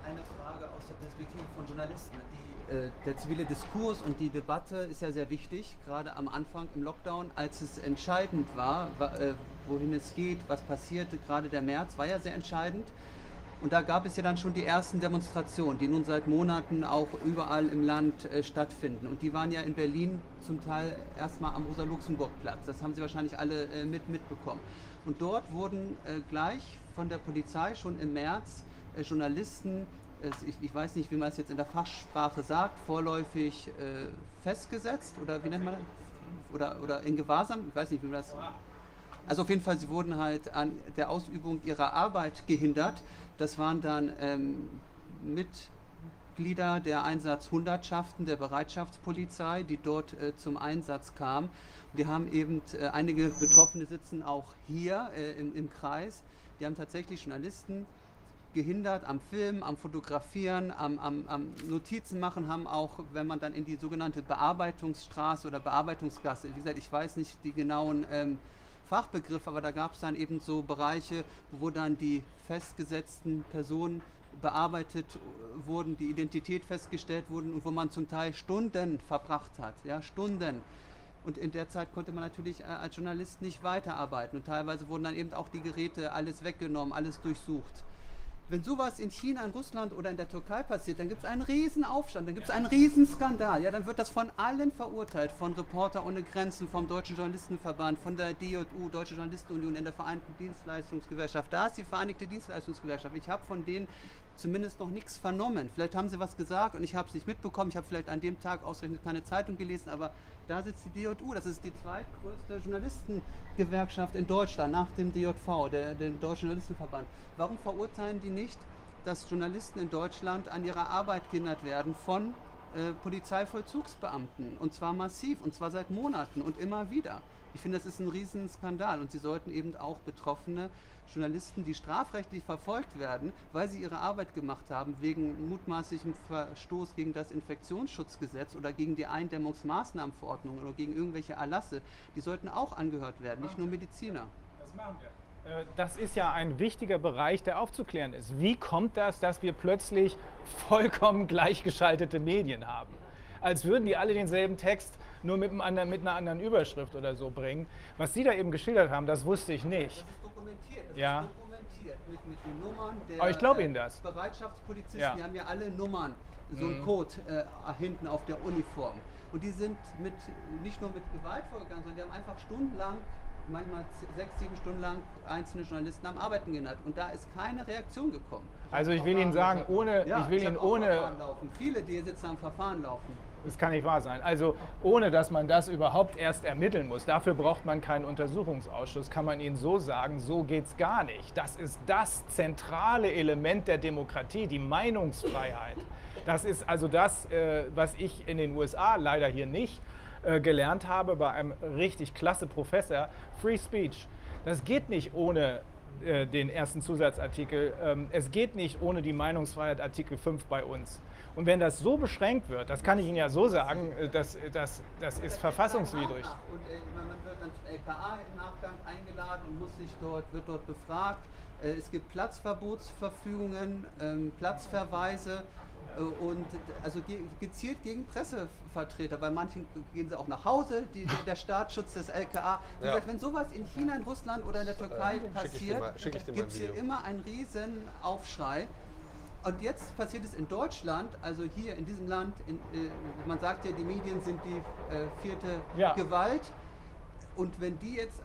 Eine Frage aus der Perspektive von Journalisten. Die, äh, der zivile Diskurs und die Debatte ist ja sehr wichtig, gerade am Anfang im Lockdown, als es entscheidend war, wa, äh, wohin es geht, was passierte, gerade der März war ja sehr entscheidend. Und da gab es ja dann schon die ersten Demonstrationen, die nun seit Monaten auch überall im Land äh, stattfinden. Und die waren ja in Berlin zum Teil erstmal am Rosa-Luxemburg-Platz. Das haben Sie wahrscheinlich alle äh, mit, mitbekommen. Und dort wurden äh, gleich von der Polizei schon im März äh, Journalisten, äh, ich, ich, weiß nicht, wie man es jetzt in der Fachsprache sagt, vorläufig äh, festgesetzt oder wie nennt man das? Oder, oder in Gewahrsam, ich weiß nicht, wie man das. Also auf jeden Fall, sie wurden halt an der Ausübung ihrer Arbeit gehindert. Das waren dann ähm, Mitglieder der Einsatzhundertschaften der Bereitschaftspolizei, die dort äh, zum Einsatz kamen. Wir haben eben äh, einige Betroffene sitzen auch hier äh, im, im Kreis. Die haben tatsächlich Journalisten gehindert am Filmen, am Fotografieren, am, am, am, Notizen machen, haben auch, wenn man dann in die sogenannte Bearbeitungsstraße oder Bearbeitungsgasse, wie gesagt, ich weiß nicht die genauen ähm, Fachbegriffe, aber da gab es dann eben so Bereiche, wo dann die festgesetzten Personen bearbeitet wurden, die Identität festgestellt wurden und wo man zum Teil Stunden verbracht hat, ja, Stunden. Und in der Zeit konnte man natürlich äh, als Journalist nicht weiterarbeiten. Und teilweise wurden dann eben auch die Geräte alles weggenommen, alles durchsucht. Wenn sowas in China, in Russland oder in der Türkei passiert, dann gibt es einen riesen Aufstand, dann gibt es einen riesen Skandal. Ja, dann wird das von allen verurteilt, von Reporter ohne Grenzen, vom Deutschen Journalistenverband, von der DJU, Deutsche Journalistenunion, in der Vereinten Dienstleistungsgesellschaft. Da ist die Vereinigte Dienstleistungsgesellschaft. Ich habe von denen zumindest noch nichts vernommen. Vielleicht haben sie was gesagt und ich habe es nicht mitbekommen. Ich habe vielleicht an dem Tag ausgerechnet keine Zeitung gelesen, aber da sitzt die DJU. Das ist die zweitgrößte Journalistengewerkschaft in Deutschland nach dem DJV, dem Deutschen Journalistenverband. Warum verurteilen die nicht, dass Journalisten in Deutschland an ihrer Arbeit gehindert werden von äh, Polizeivollzugsbeamten? Und zwar massiv, und zwar seit Monaten und immer wieder. Ich finde, das ist ein Riesenskandal und sie sollten eben auch Betroffene Journalisten, die strafrechtlich verfolgt werden, weil sie ihre Arbeit gemacht haben, wegen mutmaßlichem Verstoß gegen das Infektionsschutzgesetz oder gegen die Eindämmungsmaßnahmenverordnung oder gegen irgendwelche Erlasse, die sollten auch angehört werden, nicht nur Mediziner. Das machen wir. Äh, das ist ja ein wichtiger Bereich, der aufzuklären ist. Wie kommt das, dass wir plötzlich vollkommen gleichgeschaltete Medien haben? Als würden die alle denselben Text nur mit, anderen, mit einer anderen Überschrift oder so bringen. Was Sie da eben geschildert haben, das wusste ich nicht. Das ist dokumentiert. Das ja. dokumentiert mit, mit den Nummern der Aber ich glaube Ihnen das. Bereitschaftspolizisten. Ja. Die haben ja alle Nummern, so Mhm. ein Code äh, hinten auf der Uniform. Und die sind mit, nicht nur mit Gewalt vorgegangen, sondern die haben einfach stundenlang, manchmal sechs, sieben Stunden lang einzelne Journalisten am Arbeiten gehindert. Und da ist keine Reaktion gekommen. Also ich will Ihnen sagen, ohne, Ja, ich will hab Ihnen ohne, Verfahren laufen. Viele, die sitzen, haben Verfahren laufen. Das kann nicht wahr sein. Also ohne, dass man das überhaupt erst ermitteln muss. Dafür braucht man keinen Untersuchungsausschuss. Kann man Ihnen so sagen, so geht's gar nicht. Das ist das zentrale Element der Demokratie, die Meinungsfreiheit. Das ist also das, äh, was ich in den USA leider hier nicht äh, gelernt habe bei einem richtig klasse Professor. Free Speech. Das geht nicht ohne äh, den ersten Zusatzartikel. Ähm, es geht nicht ohne die Meinungsfreiheit Artikel 5 bei uns. Und wenn das so beschränkt wird, das kann ich Ihnen ja so sagen, äh, das, das, das ist verfassungswidrig. Und äh, man wird dann zum LKA im Nachgang eingeladen und muss sich dort, wird dort befragt. Äh, es gibt Platzverbotsverfügungen, ähm, Platzverweise äh, und also ge gezielt gegen Pressevertreter. Bei manchen gehen sie auch nach Hause, die, der Staatsschutz des LKA. Wie Ja. gesagt, wenn sowas in China, in Russland oder in der Türkei Äh, passiert, gibt es hier immer einen riesen Aufschrei. Und jetzt passiert es in Deutschland, also hier in diesem Land, in, äh, man sagt ja, die Medien sind die äh, vierte Ja. Gewalt. Und wenn die jetzt,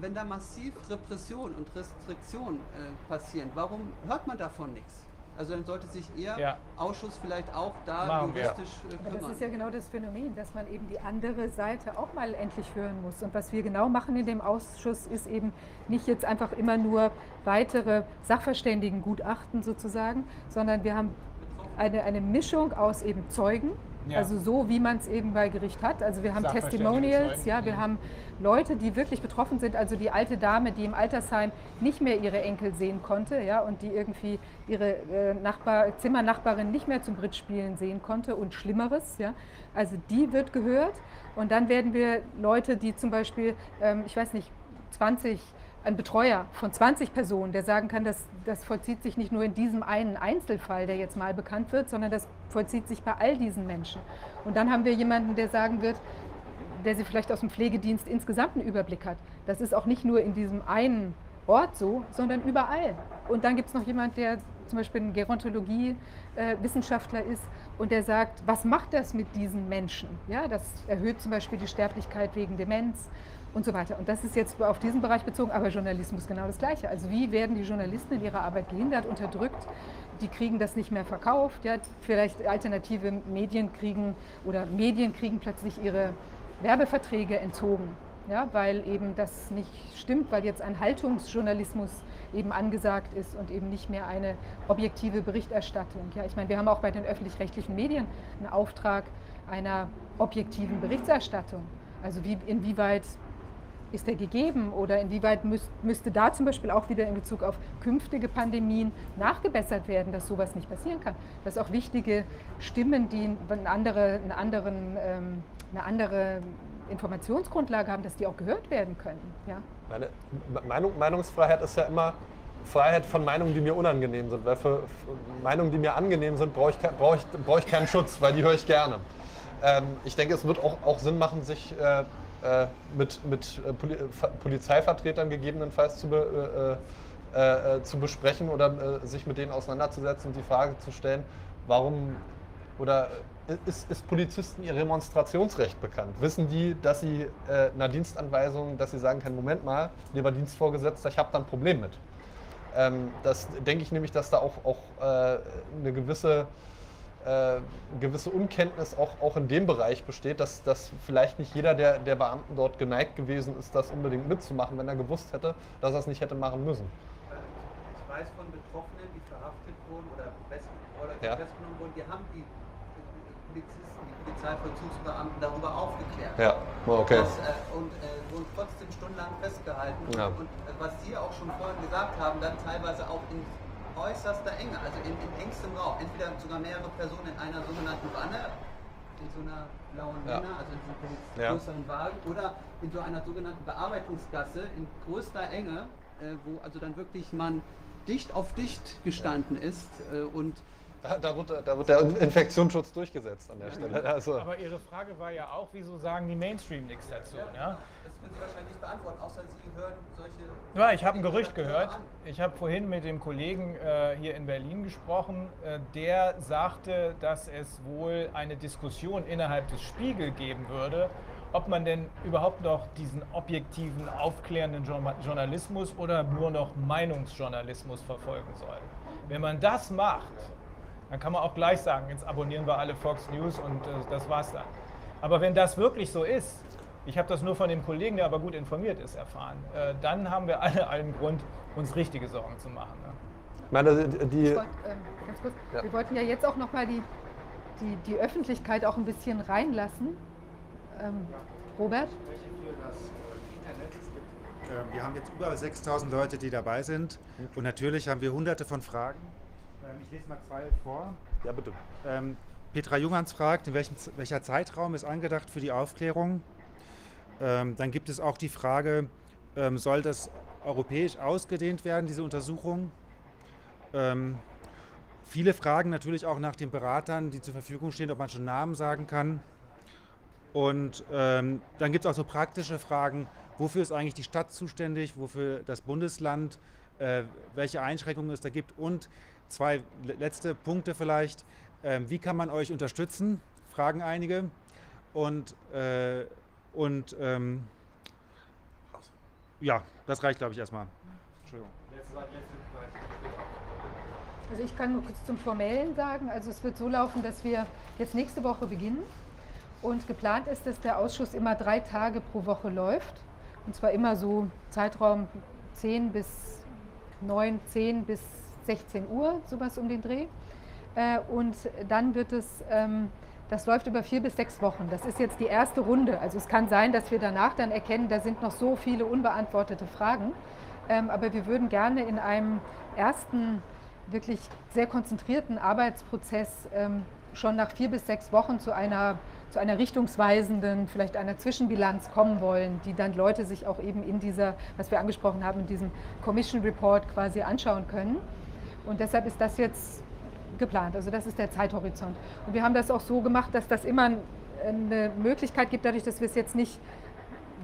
wenn da massiv Repression und Restriktion äh, passieren, warum hört man davon nichts? Also dann sollte sich Ihr Ja. Ausschuss vielleicht auch da Machen wir. juristisch äh, Aber kümmern. das ist ja genau das Phänomen, dass man eben die andere Seite auch mal endlich hören muss. Und was wir genau machen in dem Ausschuss, ist eben nicht jetzt einfach immer nur weitere Sachverständigengutachten sozusagen, sondern wir haben eine, eine Mischung aus eben Zeugen, Ja. Also so, wie man es eben bei Gericht hat. Also wir haben Testimonials, ja, wir Mhm. haben Leute, die wirklich betroffen sind. Also die alte Dame, die im Altersheim nicht mehr ihre Enkel sehen konnte, ja, und die irgendwie ihre äh, Nachbar, Zimmernachbarin nicht mehr zum Brettspielen sehen konnte und Schlimmeres, ja. Also die wird gehört. Und dann werden wir Leute, die zum Beispiel, ähm, ich weiß nicht, 20 ein Betreuer von 20 Personen, der sagen kann, das, das vollzieht sich nicht nur in diesem einen Einzelfall, der jetzt mal bekannt wird, sondern das vollzieht sich bei all diesen Menschen. Und dann haben wir jemanden, der sagen wird, der sie vielleicht aus dem Pflegedienst insgesamt einen Überblick hat. Das ist auch nicht nur in diesem einen Ort so, sondern überall. Und dann gibt es noch jemand, der zum Beispiel ein Gerontologie-Wissenschaftler ist und der sagt, was macht das mit diesen Menschen? Ja, das erhöht zum Beispiel die Sterblichkeit wegen Demenz und so weiter. Und das ist jetzt auf diesen Bereich bezogen, aber Journalismus genau das Gleiche. Also wie werden die Journalisten in ihrer Arbeit gehindert, unterdrückt? Die kriegen das nicht mehr verkauft. Ja? Vielleicht alternative Medien kriegen oder Medien kriegen plötzlich ihre Werbeverträge entzogen, ja? weil eben das nicht stimmt, weil jetzt ein Haltungsjournalismus eben angesagt ist und eben nicht mehr eine objektive Berichterstattung. Ja? Ich meine, wir haben auch bei den öffentlich-rechtlichen Medien einen Auftrag einer objektiven Berichterstattung. Also wie, inwieweit ist der gegeben oder inwieweit müsste da zum Beispiel auch wieder in Bezug auf künftige Pandemien nachgebessert werden, dass sowas nicht passieren kann. Dass auch wichtige Stimmen, die eine andere, einen anderen, ähm, eine andere Informationsgrundlage haben, dass die auch gehört werden können. Ja? Meine Meinung, Meinungsfreiheit ist ja immer Freiheit von Meinungen, die mir unangenehm sind. Weil für, Meinungen, die mir angenehm sind, brauche ich, brauche ich, brauche ich keinen Schutz, weil die höre ich gerne. Ähm, ich denke, es wird auch, auch Sinn machen, sich äh, äh, mit, mit äh, Poli Ver- Polizeivertretern gegebenenfalls zu, be, äh, äh, äh, zu besprechen oder äh, sich mit denen auseinanderzusetzen und die Frage zu stellen, warum oder äh, ist, ist Polizisten ihr Remonstrationsrecht bekannt? Wissen die, dass sie äh, einer Dienstanweisung, dass sie sagen können, Moment mal, lieber Dienstvorgesetzter, ich habe da ein Problem mit. Ähm, das denke ich nämlich, dass da auch, auch äh, eine gewisse, äh, gewisse Unkenntnis auch, auch in dem Bereich besteht, dass, dass vielleicht nicht jeder der, der Beamten dort geneigt gewesen ist, das unbedingt mitzumachen, wenn er gewusst hätte, dass er es nicht hätte machen müssen. Ich weiß von Betroffenen, die verhaftet wurden oder, Ja. festgenommen wurden, die haben die Polizisten, die Polizeivollzugsbeamten darüber aufgeklärt. Ja, okay. Das, äh, und äh, wurden trotzdem stundenlang festgehalten. Ja. Und äh, was Sie auch schon vorhin gesagt haben, dann teilweise auch in äußerster Enge, also in, in engstem Raum. Entweder sogar mehrere Personen in einer sogenannten Wanne, in so einer blauen Ja. Wanne, also in so einem Ja. größeren Wagen, oder in so einer sogenannten Bearbeitungsgasse in größter Enge, äh, wo also dann wirklich man dicht auf dicht gestanden ist äh, und Da, da, wird, da wird der Infektionsschutz durchgesetzt an der Stelle. Also, Aber Ihre Frage war ja auch, wieso sagen die Mainstream nichts dazu? Ja? Das können Sie wahrscheinlich nicht beantworten, außer Sie hören solche. Ja, ich habe ein Gerücht gehört. Ich habe vorhin mit dem Kollegen äh, hier in Berlin gesprochen. Äh, der sagte, dass es wohl eine Diskussion innerhalb des Spiegel geben würde, ob man denn überhaupt noch diesen objektiven, aufklärenden Journa- Journalismus oder nur noch Meinungsjournalismus verfolgen soll. Wenn man das macht, dann kann man auch gleich sagen, jetzt abonnieren wir alle Fox News und äh, das war's dann. Aber wenn das wirklich so ist, ich habe das nur von dem Kollegen, der aber gut informiert ist, erfahren, äh, dann haben wir alle allen Grund, uns richtige Sorgen zu machen. Ne? ich meine, die, die Ich wollt, ähm, ganz kurz, Ja. Wir wollten ja jetzt auch noch mal die, die, die Öffentlichkeit auch ein bisschen reinlassen. Ähm, Robert? Äh. Ähm, Wir haben jetzt über 6000 Leute, die dabei sind. Und natürlich haben wir hunderte von Fragen. Ähm, Ich lese mal zwei vor. ja, bitte. Ähm, Petra Junghans fragt, in welchem, welcher Zeitraum ist angedacht für die Aufklärung? Ähm, dann gibt es auch die Frage, ähm, soll das europäisch ausgedehnt werden, diese Untersuchung? Ähm, viele fragen natürlich auch nach den Beratern, die zur Verfügung stehen, ob man schon Namen sagen kann. Und ähm, dann gibt es auch so praktische Fragen, wofür ist eigentlich die Stadt zuständig, wofür das Bundesland, äh, welche Einschränkungen es da gibt und zwei le- letzte Punkte vielleicht. Ähm, wie kann man euch unterstützen? Fragen einige. Und, äh, und ähm, ja, das reicht, glaube ich, erstmal. Entschuldigung. Also ich kann nur kurz zum Formellen sagen. Also es wird so laufen, dass wir jetzt nächste Woche beginnen. Und geplant ist, dass der Ausschuss immer drei Tage pro Woche läuft. Und zwar immer so Zeitraum 10 bis 9, 10 bis 16 Uhr, sowas um den Dreh. Äh, Und dann wird es ähm, Das läuft über vier bis sechs Wochen. Das ist jetzt die erste Runde. Also es kann sein, dass wir danach dann erkennen, da sind noch so viele unbeantwortete Fragen. Ähm, aber wir würden gerne in einem ersten, wirklich sehr konzentrierten Arbeitsprozess ähm, schon nach vier bis sechs Wochen zu einer, zu einer richtungsweisenden, vielleicht einer Zwischenbilanz kommen wollen, die dann Leute sich auch eben in dieser, was wir angesprochen haben, in diesem Commission Report quasi anschauen können. Und deshalb ist das jetzt geplant. Also das ist der Zeithorizont. Und wir haben das auch so gemacht, dass das immer eine Möglichkeit gibt, dadurch, dass wir es jetzt nicht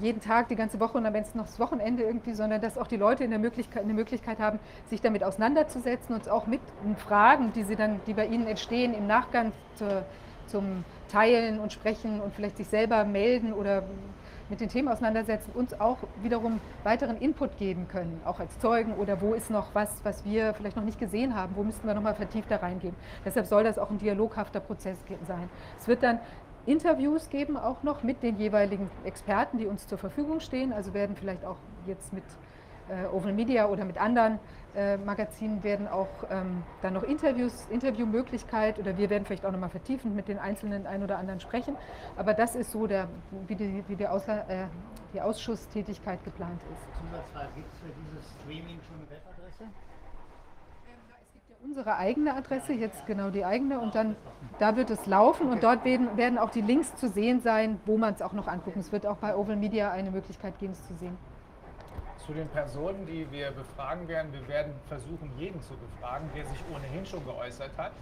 jeden Tag, die ganze Woche und am besten noch das Wochenende irgendwie, sondern dass auch die Leute in der Möglichkeit, eine Möglichkeit haben, sich damit auseinanderzusetzen und auch mit Fragen, die, sie dann, die bei ihnen entstehen, im Nachgang zur, zum Teilen und Sprechen und vielleicht sich selber melden oder mit den Themen auseinandersetzen, uns auch wiederum weiteren Input geben können, auch als Zeugen oder wo ist noch was, was wir vielleicht noch nicht gesehen haben, wo müssten wir nochmal vertiefter reingehen. Deshalb soll das auch ein dialoghafter Prozess sein. Es wird dann Interviews geben auch noch mit den jeweiligen Experten, die uns zur Verfügung stehen. Also werden vielleicht auch jetzt mit äh, Oval Media oder mit anderen äh, Magazinen werden auch ähm, dann noch Interviews, Interviewmöglichkeit oder wir werden vielleicht auch nochmal vertiefend mit den einzelnen ein oder anderen sprechen. Aber das ist so, der, wie, die, wie der Ausla äh, die Ausschusstätigkeit geplant ist. Zusatzfrage, gibt es für dieses Streaming schon eine Webadresse? unsere eigene Adresse, jetzt genau die eigene und dann da wird es laufen und dort werden, werden auch die Links zu sehen sein, wo man es auch noch angucken. Es wird auch bei Oval Media eine Möglichkeit geben, es zu sehen. Zu den Personen, die wir befragen werden, wir werden versuchen, jeden zu befragen, der sich ohnehin schon geäußert hat.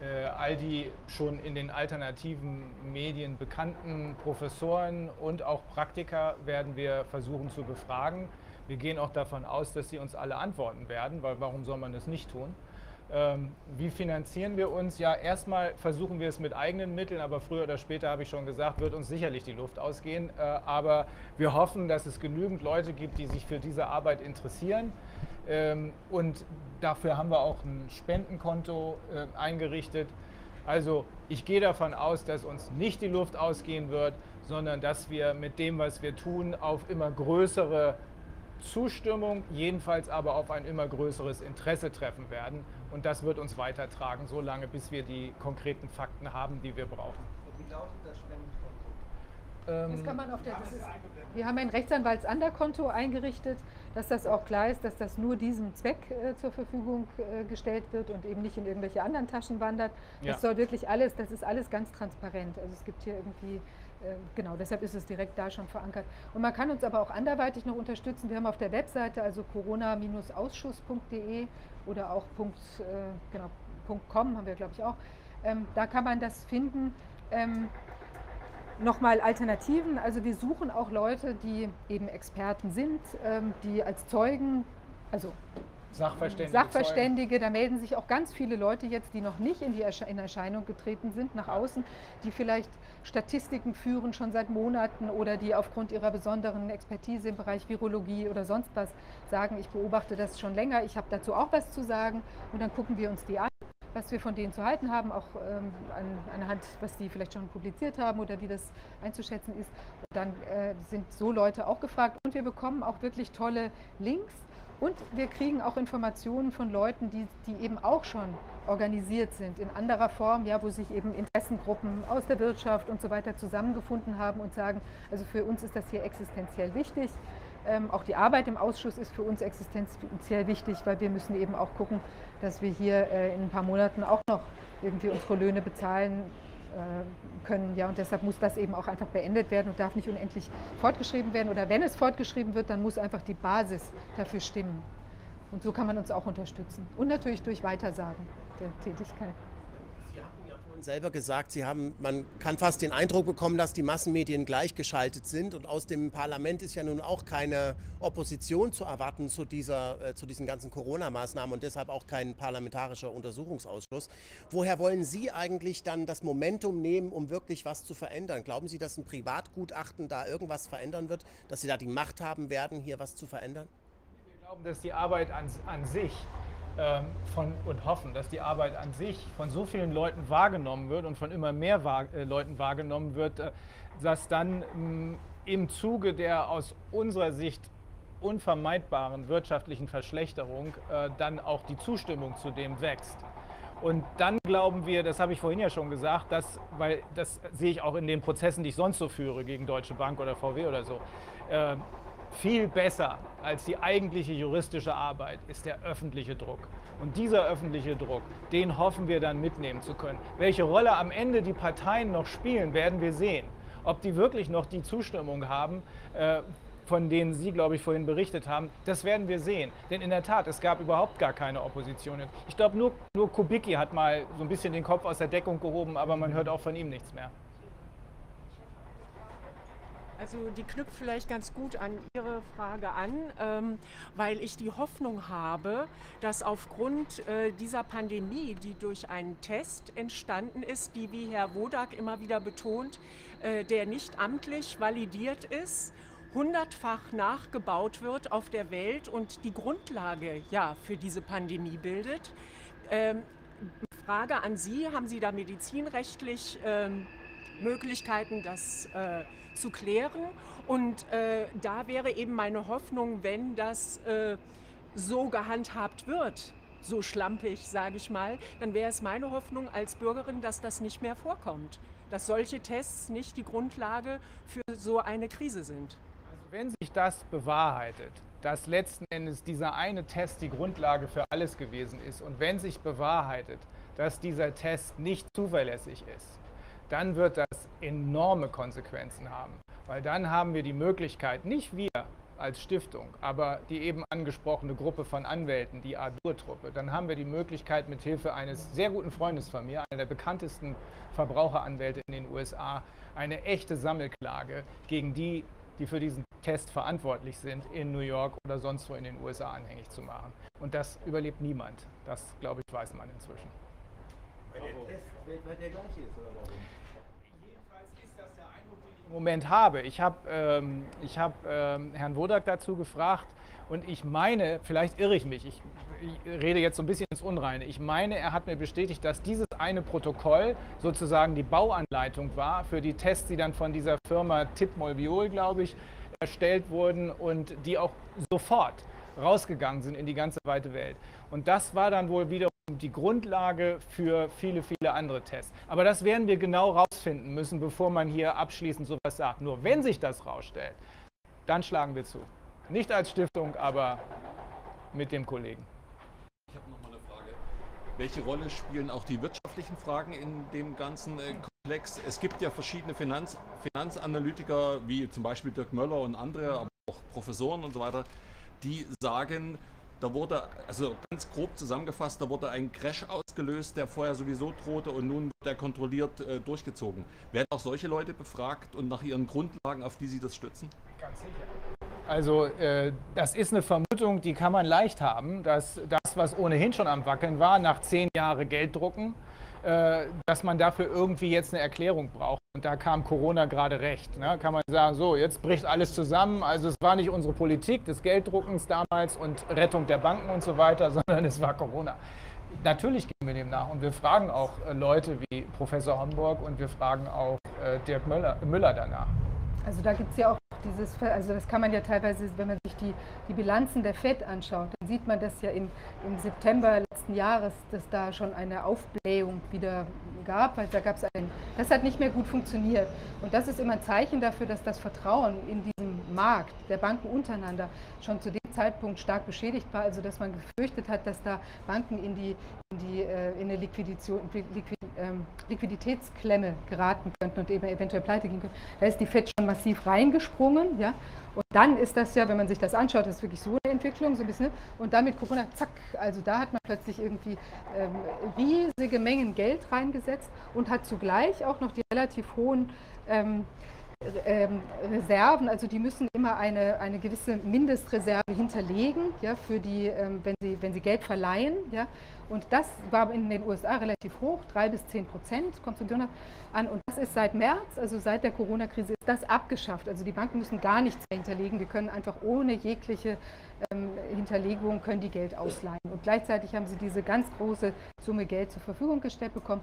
Äh, all die schon in den alternativen Medien bekannten Professoren und auch Praktiker werden wir versuchen zu befragen. Wir gehen auch davon aus, dass sie uns alle antworten werden, weil warum soll man das nicht tun? Ähm, wie finanzieren wir uns? Ja, erstmal versuchen wir es mit eigenen Mitteln, aber früher oder später, habe ich schon gesagt, wird uns sicherlich die Luft ausgehen. Äh, aber wir hoffen, dass es genügend Leute gibt, die sich für diese Arbeit interessieren. Ähm, und dafür haben wir auch ein Spendenkonto äh, eingerichtet. Also ich gehe davon aus, dass uns nicht die Luft ausgehen wird, sondern dass wir mit dem, was wir tun, auf immer größere Zustimmung, jedenfalls aber auf ein immer größeres Interesse treffen werden. Und das wird uns weitertragen, solange bis wir die konkreten Fakten haben, die wir brauchen. Wie lautet das Spendenkonto? Ähm, das kann man auf der, ist, wir haben ein Rechtsanwaltsanderkonto eingerichtet, dass das auch klar ist, dass das nur diesem Zweck äh, zur Verfügung äh, gestellt wird und eben nicht in irgendwelche anderen Taschen wandert. Das ja. soll wirklich alles, das ist alles ganz transparent. Also es gibt hier irgendwie ähm, genau, deshalb ist es direkt da schon verankert. Und man kann uns aber auch anderweitig noch unterstützen. Wir haben auf der Webseite, also corona-ausschuss.de oder auch Punkt, äh, genau, .com haben wir, glaube ich, auch. Ähm, da kann man das finden. Ähm, Nochmal Alternativen. Also wir suchen auch Leute, die eben Experten sind, ähm, die als Zeugen, also Sachverständige. Sachverständige, da melden sich auch ganz viele Leute jetzt, die noch nicht in, die Ersche in Erscheinung getreten sind, nach außen, die vielleicht Statistiken führen schon seit Monaten oder die aufgrund ihrer besonderen Expertise im Bereich Virologie oder sonst was sagen, ich beobachte das schon länger, ich habe dazu auch was zu sagen und dann gucken wir uns die an was wir von denen zu halten haben, auch ähm, an, anhand, was die vielleicht schon publiziert haben oder wie das einzuschätzen ist. Und dann äh, sind so Leute auch gefragt und wir bekommen auch wirklich tolle Links und wir kriegen auch Informationen von Leuten, die, die eben auch schon organisiert sind, in anderer Form, ja, wo sich eben Interessengruppen aus der Wirtschaft und so weiter zusammengefunden haben und sagen, also für uns ist das hier existenziell wichtig. Ähm, auch die Arbeit im Ausschuss ist für uns existenziell wichtig, weil wir müssen eben auch gucken, dass wir hier äh, in ein paar Monaten auch noch irgendwie unsere Löhne bezahlen äh, können. Ja, und deshalb muss das eben auch einfach beendet werden und darf nicht unendlich fortgeschrieben werden. Oder wenn es fortgeschrieben wird, dann muss einfach die Basis dafür stimmen. Und so kann man uns auch unterstützen. Und natürlich durch Weitersagen der Tätigkeit selber gesagt, Sie haben, man kann fast den Eindruck bekommen, dass die Massenmedien gleichgeschaltet sind und aus dem Parlament ist ja nun auch keine Opposition zu erwarten zu, dieser, äh, zu diesen ganzen Corona-Maßnahmen und deshalb auch kein parlamentarischer Untersuchungsausschuss. Woher wollen Sie eigentlich dann das Momentum nehmen, um wirklich was zu verändern? Glauben Sie, dass ein Privatgutachten da irgendwas verändern wird, dass Sie da die Macht haben werden, hier was zu verändern? Wir glauben, dass die Arbeit an, an sich ähm, von, und hoffen, dass die Arbeit an sich von so vielen Leuten wahrgenommen wird und von immer mehr wahr, äh, Leuten wahrgenommen wird, äh, dass dann mh, mm, im Zuge der aus unserer Sicht unvermeidbaren wirtschaftlichen Verschlechterung äh, dann auch die Zustimmung zu dem wächst. Und dann glauben wir, das habe ich vorhin ja schon gesagt, dass, weil das sehe ich auch in den Prozessen, die ich sonst so führe gegen Deutsche Bank oder VW oder so, äh, viel besser als die eigentliche juristische Arbeit ist der öffentliche Druck. Und dieser öffentliche Druck, den hoffen wir dann mitnehmen zu können. Welche Rolle am Ende die Parteien noch spielen, werden wir sehen. Ob die wirklich noch die Zustimmung haben, äh, von denen Sie, glaube ich, vorhin berichtet haben, das werden wir sehen. Denn in der Tat, es gab überhaupt gar keine Opposition. Ich glaube, nur, nur Kubicki hat mal so ein bisschen den Kopf aus der Deckung gehoben, aber man hört auch von ihm nichts mehr. Also die knüpft vielleicht ganz gut an Ihre Frage an, ähm, weil ich die Hoffnung habe, dass aufgrund äh, dieser Pandemie, die durch einen Test entstanden ist, die, wie Herr Wodak immer wieder betont, äh, der nicht amtlich validiert ist, hundertfach nachgebaut wird auf der Welt und die Grundlage ja, für diese Pandemie bildet. Ähm, Frage an Sie, haben Sie da medizinrechtlich ähm, Möglichkeiten, das äh, zu klären? Und äh, da wäre eben meine Hoffnung, wenn das äh, so gehandhabt wird, so schlampig, sage ich mal, dann wäre es meine Hoffnung als Bürgerin, dass das nicht mehr vorkommt, dass solche Tests nicht die Grundlage für so eine Krise sind. Wenn sich das bewahrheitet, dass letzten Endes dieser eine Test die Grundlage für alles gewesen ist und wenn sich bewahrheitet, dass dieser Test nicht zuverlässig ist, dann wird das enorme Konsequenzen haben. Weil dann haben wir die Möglichkeit, nicht wir als Stiftung, aber die eben angesprochene Gruppe von Anwälten, die ADUR-Truppe, dann haben wir die Möglichkeit, mit Hilfe eines sehr guten Freundes von mir, einer der bekanntesten Verbraucheranwälte in den USA, eine echte Sammelklage gegen die die für diesen Test verantwortlich sind, in New York oder sonst wo in den USA anhängig zu machen. Und das überlebt niemand. Das, glaube ich, weiß man inzwischen. Weil der Test weltweit der gleiche ist, oder warum? Jedenfalls ist das der Eindruck, den ich im Moment habe. Ich habe ähm, hab, ähm, Herrn Wodak dazu gefragt und ich meine, vielleicht irre ich mich, ich, ich rede jetzt so ein bisschen ins Unreine, ich meine, er hat mir bestätigt, dass dieses eine Protokoll sozusagen die Bauanleitung war für die Tests, die dann von dieser Firma Tipmol-Biol, glaube ich, erstellt wurden und die auch sofort rausgegangen sind in die ganze weite Welt. Und das war dann wohl wiederum die Grundlage für viele, viele andere Tests. Aber das werden wir genau rausfinden müssen, bevor man hier abschließend sowas sagt. Nur wenn sich das rausstellt, dann schlagen wir zu. Nicht als Stiftung, aber mit dem Kollegen. Ich habe noch mal eine Frage. Welche Rolle spielen auch die wirtschaftlichen Fragen in dem ganzen äh, Komplex? Es gibt ja verschiedene Finanz Finanzanalytiker, wie zum Beispiel Dirk Möller und andere, aber auch Professoren und so weiter, die sagen, da wurde, also ganz grob zusammengefasst, da wurde ein Crash ausgelöst, der vorher sowieso drohte und nun wird er kontrolliert äh, durchgezogen. Werden auch solche Leute befragt und nach ihren Grundlagen, auf die sie das stützen? Ganz sicher. Also äh, das ist eine Vermutung, die kann man leicht haben, dass das, was ohnehin schon am Wackeln war, nach zehn Jahren Gelddrucken, äh, dass man dafür irgendwie jetzt eine Erklärung braucht. Und da kam Corona gerade recht. Ne? Kann man sagen, so, jetzt bricht alles zusammen. Also es war nicht unsere Politik des Gelddruckens damals und Rettung der Banken und so weiter, sondern es war Corona. Natürlich gehen wir dem nach und wir fragen auch äh, Leute wie Professor Homburg und wir fragen auch äh, Dirk Müller, Müller danach. Also da gibt es ja auch dieses, also das kann man ja teilweise, wenn man sich die, die Bilanzen der FED anschaut, dann sieht man das ja im, im September letzten Jahres, dass da schon eine Aufblähung wieder gab, weil da gab es ein, das hat nicht mehr gut funktioniert. Und das ist immer ein Zeichen dafür, dass das Vertrauen in diesem Markt der Banken untereinander schon zu dem Zeitpunkt stark beschädigt war, also dass man gefürchtet hat, dass da Banken in die, in, die, äh, in eine Liquidität, ähm, Liquiditätsklemme geraten könnten und eben eventuell pleite gehen könnten. Da ist die FED schon massiv reingesprungen. Ja? Und dann ist das ja, wenn man sich das anschaut, das ist wirklich so eine Entwicklung, so ein bisschen. Und dann mit Corona, zack, also da hat man plötzlich irgendwie ähm, riesige Mengen Geld reingesetzt und hat zugleich auch noch die relativ hohen ähm, ähm, Reserven, also die müssen immer eine, eine gewisse Mindestreserve hinterlegen, ja, für die, ähm, wenn, sie, wenn sie Geld verleihen. Ja. Und das war in den USA relativ hoch, drei bis zehn Prozent, kommt zum an. Und das ist seit März, also seit der Corona-Krise, ist das abgeschafft. Also die Banken müssen gar nichts mehr hinterlegen. Die können einfach ohne jegliche ähm, Hinterlegung können die Geld ausleihen. Und gleichzeitig haben sie diese ganz große Summe Geld zur Verfügung gestellt bekommen.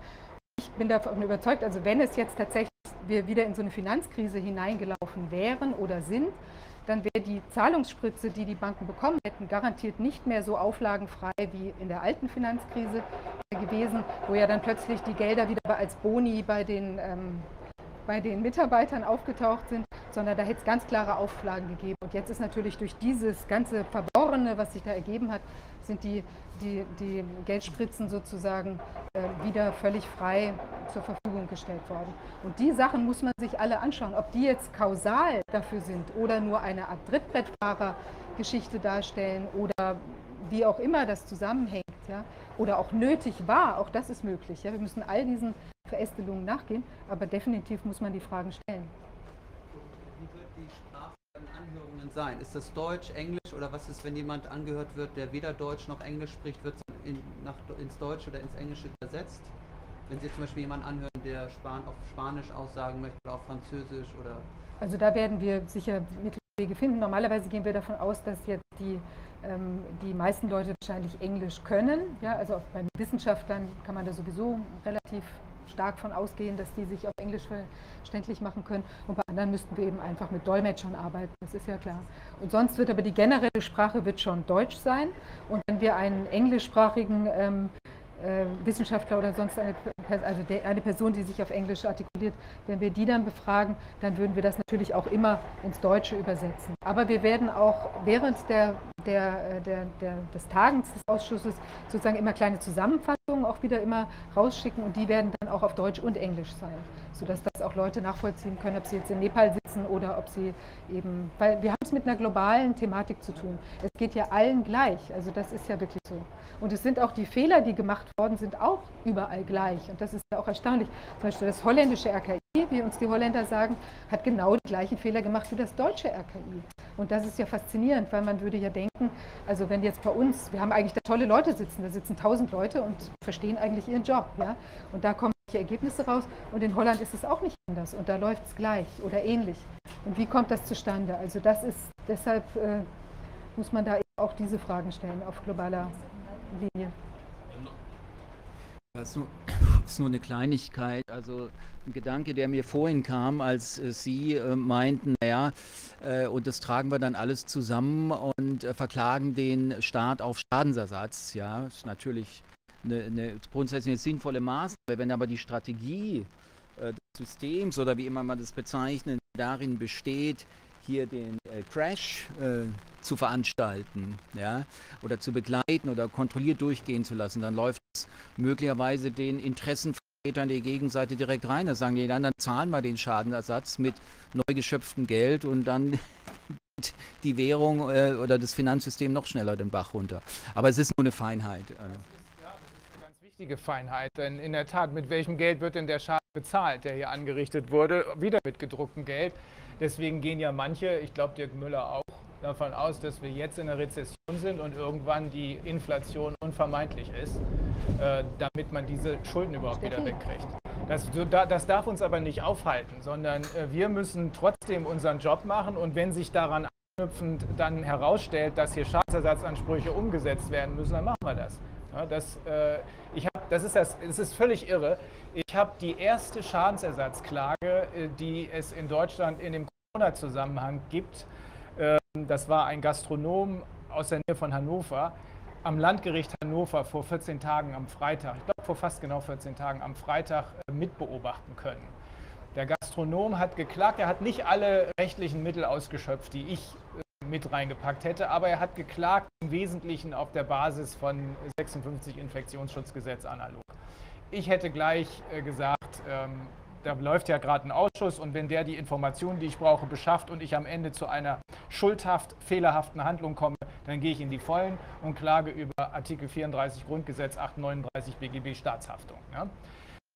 Ich bin davon überzeugt, also wenn es jetzt tatsächlich wir wieder in so eine Finanzkrise hineingelaufen wären oder sind, dann wäre die Zahlungsspritze, die die Banken bekommen hätten, garantiert nicht mehr so auflagenfrei wie in der alten Finanzkrise. gewesen, wo ja dann plötzlich die Gelder wieder als Boni bei den, ähm, bei den Mitarbeitern aufgetaucht sind, sondern da hätte es ganz klare Auflagen gegeben. Und jetzt ist natürlich durch dieses ganze Verworrene, was sich da ergeben hat, sind die, die, die Geldspritzen sozusagen äh, wieder völlig frei zur Verfügung gestellt worden. Und die Sachen muss man sich alle anschauen, ob die jetzt kausal dafür sind oder nur eine Art Trittbrettfahrer-Geschichte darstellen oder wie auch immer das zusammenhängt, ja, oder auch nötig war, auch das ist möglich. Ja. Wir müssen all diesen Verästelungen nachgehen, aber definitiv muss man die Fragen stellen. Wie wird die Sprache bei den Anhörungen sein? Ist das Deutsch, Englisch oder was ist, wenn jemand angehört wird, der weder Deutsch noch Englisch spricht, wird es in, ins Deutsche oder ins Englische übersetzt? Wenn Sie zum Beispiel jemanden anhören, der Span auf Spanisch aussagen möchte oder auf Französisch oder. Also da werden wir sicher Mittelwege finden. Normalerweise gehen wir davon aus, dass jetzt die ähm, die meisten Leute wahrscheinlich Englisch können. Ja, also bei Wissenschaftlern kann man da sowieso relativ stark von ausgehen, dass die sich auf Englisch verständlich machen können. Und bei anderen müssten wir eben einfach mit Dolmetschern arbeiten, das ist ja klar. Und sonst wird aber die generelle Sprache wird schon Deutsch sein. Und wenn wir einen englischsprachigen ähm, äh, Wissenschaftler oder sonst eine, also eine Person, die sich auf Englisch artikuliert, wenn wir die dann befragen, dann würden wir das natürlich auch immer ins Deutsche übersetzen. Aber wir werden auch während der, der, äh, der, der, des Tagens des Ausschusses sozusagen immer kleine Zusammenfassungen auch wieder immer rausschicken und die werden dann auch auf Deutsch und Englisch sein, sodass das auch Leute nachvollziehen können, ob sie jetzt in Nepal sitzen oder ob sie eben, weil wir haben es mit einer globalen Thematik zu tun. Es geht ja allen gleich, also das ist ja wirklich so. Und es sind auch die Fehler, die gemacht worden sind, auch überall gleich. Und das ist ja auch erstaunlich. Zum Beispiel das holländische RKI, wie uns die Holländer sagen, hat genau die gleichen Fehler gemacht wie das deutsche RKI. Und das ist ja faszinierend, weil man würde ja denken, also wenn jetzt bei uns, wir haben eigentlich da tolle Leute sitzen, da sitzen tausend Leute und verstehen eigentlich ihren Job. Ja? Und da kommen Ergebnisse raus. Und in Holland ist es auch nicht anders. Und da läuft es gleich oder ähnlich. Und wie kommt das zustande? Also das ist, deshalb äh, muss man da auch diese Fragen stellen auf globaler Linie. Das ist nur eine Kleinigkeit. Also ein Gedanke, der mir vorhin kam, als äh, Sie äh, meinten, naja, äh, und das tragen wir dann alles zusammen und äh, verklagen den Staat auf Schadensersatz. Ja, das ist natürlich eine, eine grundsätzlich eine sinnvolle Maßnahme. Wenn aber die Strategie äh, des Systems oder wie immer man das bezeichnet, darin besteht, hier den äh, Crash äh, zu veranstalten ja, oder zu begleiten oder kontrolliert durchgehen zu lassen, dann läuft es möglicherweise den Interessenvertretern der Gegenseite direkt rein. Da sagen die dann zahlen wir den Schadenersatz mit neu geschöpftem Geld und dann die Währung äh, oder das Finanzsystem noch schneller den Bach runter. Aber es ist nur eine Feinheit. Äh. Ja, das ist eine ganz wichtige Feinheit, denn in der Tat, mit welchem Geld wird denn der Schaden bezahlt, der hier angerichtet wurde? Wieder mit gedrucktem Geld. Deswegen gehen ja manche, ich glaube Dirk Müller auch, davon aus, dass wir jetzt in einer Rezession sind und irgendwann die Inflation unvermeidlich ist, äh, damit man diese Schulden überhaupt wieder wegkriegt. Das, das darf uns aber nicht aufhalten, sondern äh, wir müssen trotzdem unseren Job machen und wenn sich daran anknüpfend dann herausstellt, dass hier Schadensersatzansprüche umgesetzt werden müssen, dann machen wir das. Das, äh, ich hab, das, ist das, das ist völlig irre. Ich habe die erste Schadensersatzklage, äh, die es in Deutschland in dem Corona-Zusammenhang gibt. Äh, das war ein Gastronom aus der Nähe von Hannover am Landgericht Hannover vor 14 Tagen am Freitag, ich glaube vor fast genau 14 Tagen am Freitag äh, mitbeobachten können. Der Gastronom hat geklagt, er hat nicht alle rechtlichen Mittel ausgeschöpft, die ich mit reingepackt hätte, aber er hat geklagt im Wesentlichen auf der Basis von 56 Infektionsschutzgesetz analog. Ich hätte gleich äh, gesagt, ähm, da läuft ja gerade ein Ausschuss und wenn der die Informationen, die ich brauche, beschafft und ich am Ende zu einer schuldhaft fehlerhaften Handlung komme, dann gehe ich in die Vollen und klage über Artikel 34 Grundgesetz 839 BGB Staatshaftung. Ja.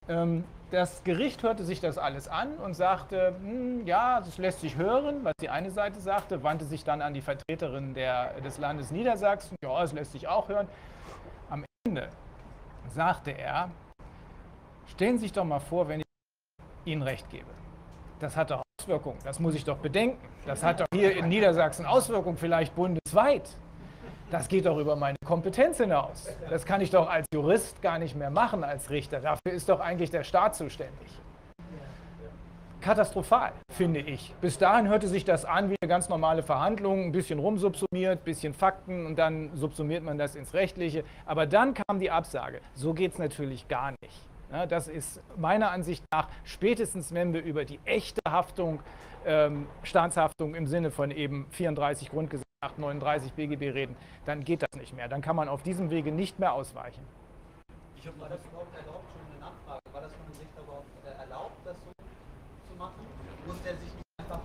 Ähm, das Gericht hörte sich das alles an und sagte, hm, ja, das lässt sich hören, was die eine Seite sagte, wandte sich dann an die Vertreterin der, des Landes Niedersachsen, ja, das lässt sich auch hören. Am Ende sagte er, stellen Sie sich doch mal vor, wenn ich Ihnen recht gebe. Das hat doch Auswirkungen, das muss ich doch bedenken. Das hat doch hier in Niedersachsen Auswirkungen, vielleicht bundesweit. Das geht doch über meine Kompetenz hinaus. Das kann ich doch als Jurist gar nicht mehr machen, als Richter. Dafür ist doch eigentlich der Staat zuständig. katastrophal, finde ich. Bis dahin hörte sich das an wie eine ganz normale Verhandlung, ein bisschen rumsubsumiert, ein bisschen Fakten und dann subsumiert man das ins Rechtliche. Aber dann kam die Absage. So geht es natürlich gar nicht. Ja, das ist meiner Ansicht nach spätestens, wenn wir über die echte Haftung, ähm, Staatshaftung im Sinne von eben 34 Grundgesetz, 839 BGB reden, dann geht das nicht mehr. Dann kann man auf diesem Wege nicht mehr ausweichen. Ich habe war das überhaupt erlaubt, schon eine Nachfrage, war das von dem Richter überhaupt erlaubt, das so zu machen? Muss der sich einfach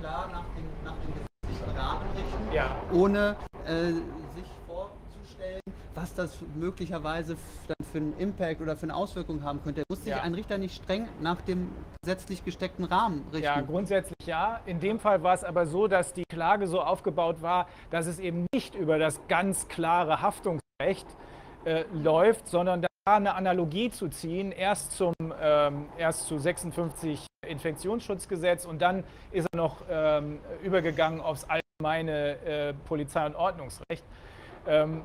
klar nach dem, nach dem gesetzlichen Rahmen richten, Ja. ohne äh, was das möglicherweise dann für einen Impact oder für eine Auswirkung haben könnte? Muss sich Ja. ein Richter nicht streng nach dem gesetzlich gesteckten Rahmen richten? Ja, grundsätzlich ja. In dem Fall war es aber so, dass die Klage so aufgebaut war, dass es eben nicht über das ganz klare Haftungsrecht äh, läuft, sondern da eine Analogie zu ziehen, erst, zum, ähm, erst zu 56 Infektionsschutzgesetz und dann ist er noch ähm, übergegangen aufs allgemeine äh, Polizei- und Ordnungsrecht. Ähm,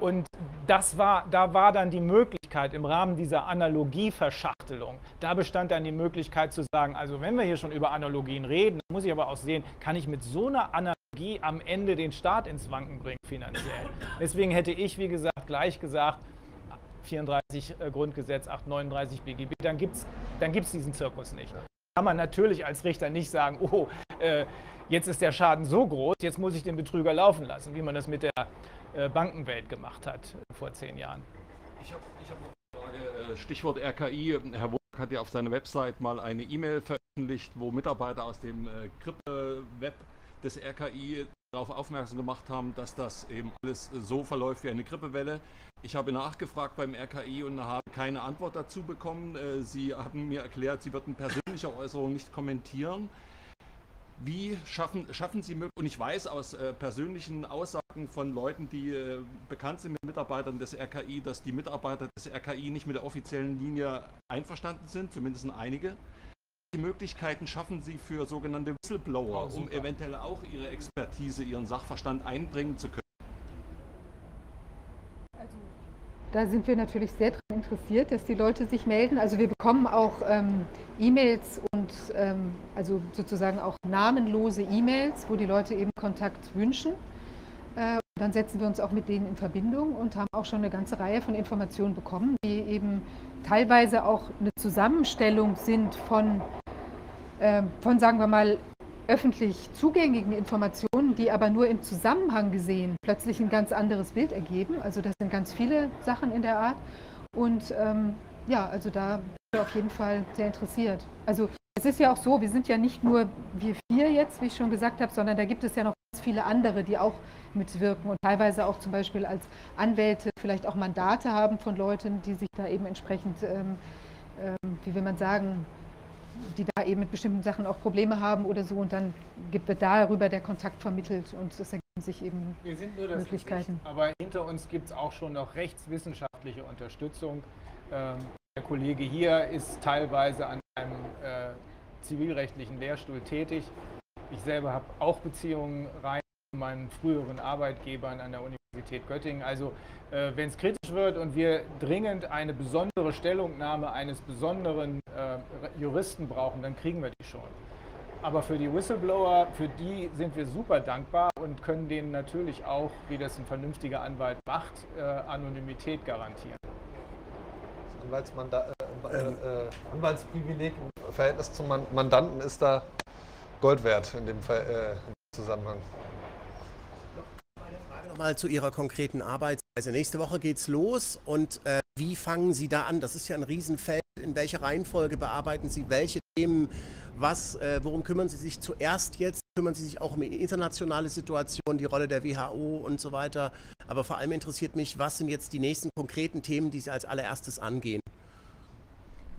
und das war, da war dann die Möglichkeit im Rahmen dieser Analogieverschachtelung, da bestand dann die Möglichkeit zu sagen, also wenn wir hier schon über Analogien reden, muss ich aber auch sehen, kann ich mit so einer Analogie am Ende den Staat ins Wanken bringen finanziell. Deswegen hätte ich, wie gesagt, gleich gesagt, 34 äh, Grundgesetz, 839 BGB, dann gibt es dann gibt's diesen Zirkus nicht. Kann man natürlich als Richter nicht sagen, oh, äh, jetzt ist der Schaden so groß, jetzt muss ich den Betrüger laufen lassen, wie man das mit der Bankenwelt gemacht hat äh, vor zehn Jahren. Ich habe hab noch eine Frage, äh, Stichwort RKI. Herr Wurk hat ja auf seiner Website mal eine E-Mail veröffentlicht, wo Mitarbeiter aus dem äh, Grippe-Web des RKI darauf aufmerksam gemacht haben, dass das eben alles so verläuft wie eine Grippewelle. Ich habe nachgefragt beim RKI und habe keine Antwort dazu bekommen. Äh, Sie haben mir erklärt, Sie würden persönliche Äußerungen nicht kommentieren. Wie schaffen, schaffen Sie, und ich weiß aus äh, persönlichen Aussagen von Leuten, die äh, bekannt sind mit Mitarbeitern des RKI, dass die Mitarbeiter des RKI nicht mit der offiziellen Linie einverstanden sind, zumindest einige. Welche Möglichkeiten schaffen Sie für sogenannte Whistleblower, Oh, um eventuell auch Ihre Expertise, Ihren Sachverstand einbringen zu können? Da sind wir natürlich sehr daran interessiert, dass die Leute sich melden. Also wir bekommen auch ähm, E-Mails und ähm, also sozusagen auch namenlose E-Mails, wo die Leute eben Kontakt wünschen. Äh, dann setzen wir uns auch mit denen in Verbindung und haben auch schon eine ganze Reihe von Informationen bekommen, die eben teilweise auch eine Zusammenstellung sind von, ähm, von sagen wir mal, öffentlich zugänglichen Informationen, die aber nur im Zusammenhang gesehen plötzlich ein ganz anderes Bild ergeben. Also das sind ganz viele Sachen in der Art. Und ähm, ja, also da bin ich auf jeden Fall sehr interessiert. Also es ist ja auch so, wir sind ja nicht nur wir vier jetzt, wie ich schon gesagt habe, sondern da gibt es ja noch ganz viele andere, die auch mitwirken und teilweise auch zum Beispiel als Anwälte vielleicht auch Mandate haben von Leuten, die sich da eben entsprechend, ähm, ähm, wie will man sagen, die da eben mit bestimmten Sachen auch Probleme haben oder so und dann gibt, wird darüber der Kontakt vermittelt und es ergeben sich eben Wir sind nur das Möglichkeiten. Gesicht, aber hinter uns gibt es auch schon noch rechtswissenschaftliche Unterstützung. Ähm, der Kollege hier ist teilweise an einem äh, zivilrechtlichen Lehrstuhl tätig. Ich selber habe auch Beziehungen rein meinen früheren Arbeitgebern an der Universität Göttingen. Also äh, wenn es kritisch wird und wir dringend eine besondere Stellungnahme eines besonderen äh, Juristen brauchen, dann kriegen wir die schon. Aber für die Whistleblower, für die sind wir super dankbar und können denen natürlich auch, wie das ein vernünftiger Anwalt macht, äh, Anonymität garantieren. Anwaltsmanda äh, äh, äh, Anwaltsprivileg im Verhältnis zum Man Mandanten ist da Gold wert in dem, Fall, in dem Zusammenhang. Nochmal zu Ihrer konkreten Arbeitsweise. Nächste Woche geht's los und äh, wie fangen Sie da an? Das ist ja ein Riesenfeld. In welcher Reihenfolge bearbeiten Sie welche Themen? Was, äh, worum kümmern Sie sich zuerst jetzt? Kümmern Sie sich auch um die internationale Situation, die Rolle der WHO und so weiter? Aber vor allem interessiert mich, was sind jetzt die nächsten konkreten Themen, die Sie als allererstes angehen?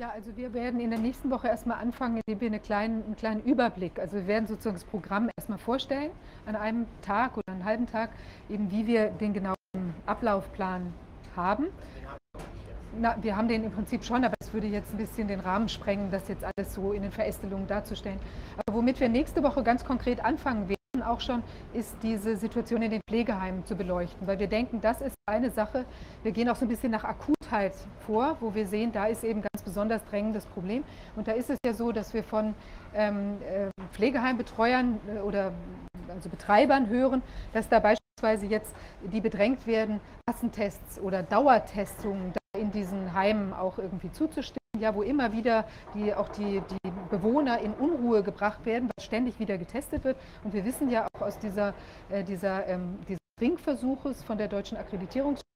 Ja, also wir werden in der nächsten Woche erstmal anfangen, indem wir eine kleinen, einen kleinen Überblick, also wir werden sozusagen das Programm erstmal vorstellen, an einem Tag oder einen halben Tag, eben wie wir den genauen Ablaufplan haben. Na, wir haben den im Prinzip schon, aber es würde jetzt ein bisschen den Rahmen sprengen, das jetzt alles so in den Verästelungen darzustellen. Aber womit wir nächste Woche ganz konkret anfangen werden, Wochen auch schon, ist diese Situation in den Pflegeheimen zu beleuchten, weil wir denken, das ist eine Sache. Wir gehen auch so ein bisschen nach Akutheit vor, wo wir sehen, da ist eben ganz besonders drängendes Problem. Und da ist es ja so, dass wir von ähm, äh, Pflegeheimbetreuern äh, oder also Betreibern hören, dass da beispielsweise jetzt die bedrängt werden, Massentests oder Dauertestungen in diesen Heimen auch irgendwie zuzustimmen, ja, wo immer wieder die, auch die, die Bewohner in Unruhe gebracht werden, weil ständig wieder getestet wird. Und wir wissen ja auch aus dieser, äh, dieser, ähm, dieses Ringversuches von der deutschen Akkreditierungsstelle,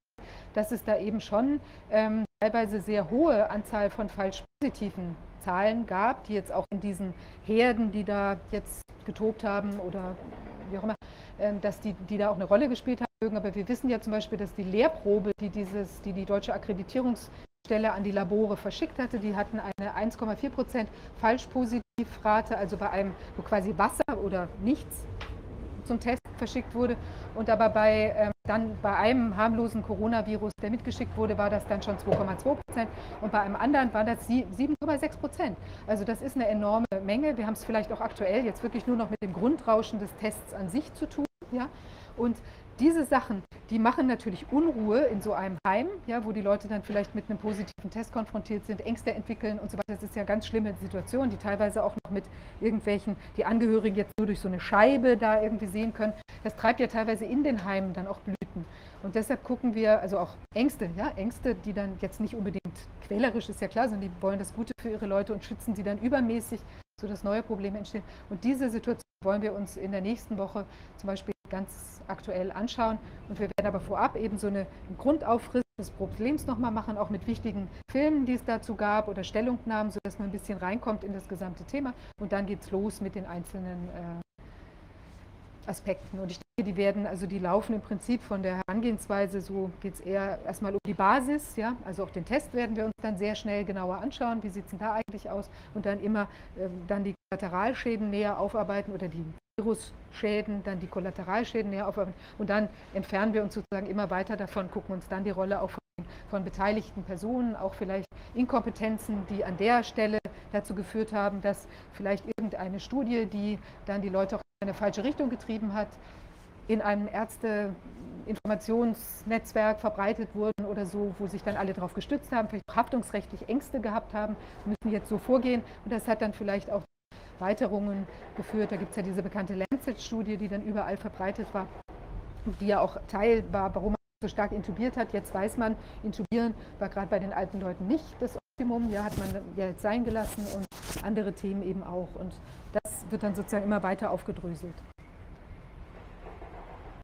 dass es da eben schon ähm, teilweise sehr hohe Anzahl von falsch positiven Zahlen gab, die jetzt auch in diesen Herden, die da jetzt getobt haben oder wie auch immer, ähm, dass die, die da auch eine Rolle gespielt haben mögen. Aber wir wissen ja zum Beispiel, dass die Lehrprobe, die dieses, die, die deutsche Akkreditierungsstelle an die Labore verschickt hatte, die hatten eine 1,4 Prozent Falschpositivrate, also bei einem, quasi Wasser oder nichts zum Test verschickt wurde. Und aber bei, ähm, dann bei einem harmlosen Coronavirus, der mitgeschickt wurde, war das dann schon 2,2 Prozent und bei einem anderen war das 7,6 Prozent. Also das ist eine enorme Menge. Wir haben es vielleicht auch aktuell jetzt wirklich nur noch mit dem Grundrauschen des Tests an sich zu tun. Ja? Und diese Sachen, die machen natürlich Unruhe in so einem Heim, ja, wo die Leute dann vielleicht mit einem positiven Test konfrontiert sind, Ängste entwickeln und so weiter. Das ist ja eine ganz schlimme Situation, die teilweise auch noch mit irgendwelchen, die Angehörigen jetzt nur durch so eine Scheibe da irgendwie sehen können. Das treibt ja teilweise in den Heimen dann auch Blüten. Und deshalb gucken wir, also auch Ängste, ja, Ängste, die dann jetzt nicht unbedingt quälerisch ist ja klar, sondern die wollen das Gute für ihre Leute und schützen sie dann übermäßig, sodass neue Probleme entstehen. Und diese Situation wollen wir uns in der nächsten Woche zum Beispiel ganz aktuell anschauen. Und wir werden aber vorab eben so eine Grundaufriss des Problems nochmal machen, auch mit wichtigen Filmen, die es dazu gab oder Stellungnahmen, sodass man ein bisschen reinkommt in das gesamte Thema. Und dann geht es los mit den einzelnen äh, Aspekten. Und ich denke, die werden, also die laufen im Prinzip von der Herangehensweise, so geht es eher erstmal um die Basis, ja, also auch den Test werden wir uns dann sehr schnell genauer anschauen, wie sieht es denn da eigentlich aus und dann immer äh, dann die Kollateralschäden näher aufarbeiten oder die Virusschäden, dann die Kollateralschäden näher aufarbeiten und dann entfernen wir uns sozusagen immer weiter davon, gucken uns dann die Rolle auch von, von beteiligten Personen, auch vielleicht Inkompetenzen, die an der Stelle dazu geführt haben, dass vielleicht irgendeine Studie, die dann die Leute auch in eine falsche Richtung getrieben hat, in einem Ärzteinformationsnetzwerk verbreitet wurden oder so, wo sich dann alle darauf gestützt haben, vielleicht haftungsrechtlich Ängste gehabt haben, müssen jetzt so vorgehen. Und das hat dann vielleicht auch Weiterungen geführt. Da gibt es ja diese bekannte Lancet-Studie, die dann überall verbreitet war, die ja auch Teil war, warum man so stark intubiert hat. Jetzt weiß man, intubieren war gerade bei den alten Leuten nicht das Optimum, ja, hat man ja jetzt sein gelassen und andere Themen eben auch. Und das wird dann sozusagen immer weiter aufgedröselt.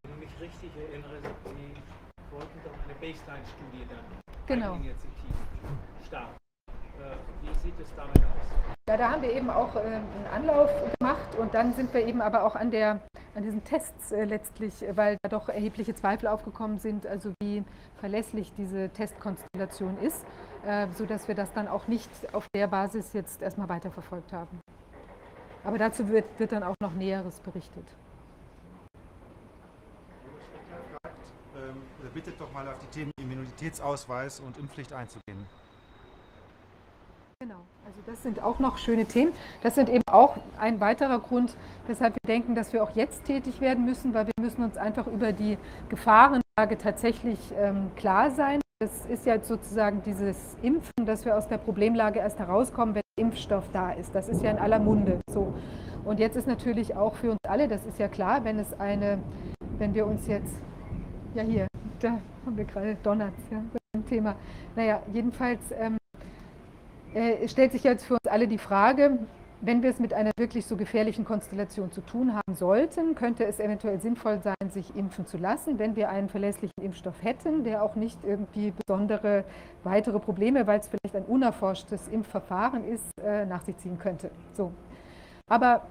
Wenn ich mich richtig erinnere, Sie wollten doch eine Baseline-Studie dann genau. Initiative starten. Äh, wie sieht es damit aus? Ja, da haben wir eben auch äh, einen Anlauf gemacht und dann sind wir eben aber auch an, der, an diesen Tests äh, letztlich, weil da doch erhebliche Zweifel aufgekommen sind, also wie verlässlich diese Testkonstellation ist, äh, sodass wir das dann auch nicht auf der Basis jetzt erstmal weiterverfolgt haben. Aber dazu wird, wird dann auch noch Näheres berichtet. Ähm, bittet doch mal auf die Themen Immunitätsausweis und Impfpflicht einzugehen. Genau, also das sind auch noch schöne Themen. Das sind eben auch ein weiterer Grund, weshalb wir denken, dass wir auch jetzt tätig werden müssen, weil wir müssen uns einfach über die Gefahrenlage tatsächlich ähm, klar sein. Das ist ja sozusagen dieses Impfen, dass wir aus der Problemlage erst herauskommen, wenn Impfstoff da ist. Das ist ja in aller Munde so. Und jetzt ist natürlich auch für uns alle, das ist ja klar, wenn es eine, wenn wir uns jetzt, ja hier, da haben wir gerade Donuts, ja, beim Thema. Naja, jedenfalls ähm, äh, stellt sich jetzt für uns alle die Frage, wenn wir es mit einer wirklich so gefährlichen Konstellation zu tun haben sollten, könnte es eventuell sinnvoll sein, sich impfen zu lassen, wenn wir einen verlässlichen Impfstoff hätten, der auch nicht irgendwie besondere weitere Probleme, weil es vielleicht ein unerforschtes Impfverfahren ist, äh, nach sich ziehen könnte. So. Aber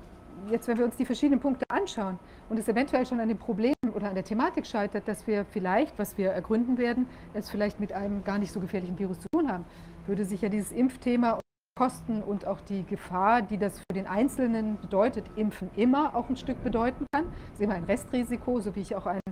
jetzt, wenn wir uns die verschiedenen Punkte anschauen und es eventuell schon an dem Problem oder an der Thematik scheitert, dass wir vielleicht, was wir ergründen werden, es vielleicht mit einem gar nicht so gefährlichen Virus zu tun haben, würde sich ja dieses Impfthema Kosten und auch die Gefahr, die das für den Einzelnen bedeutet, Impfen immer auch ein Stück bedeuten kann. Das ist immer ein Restrisiko, so wie ich auch einen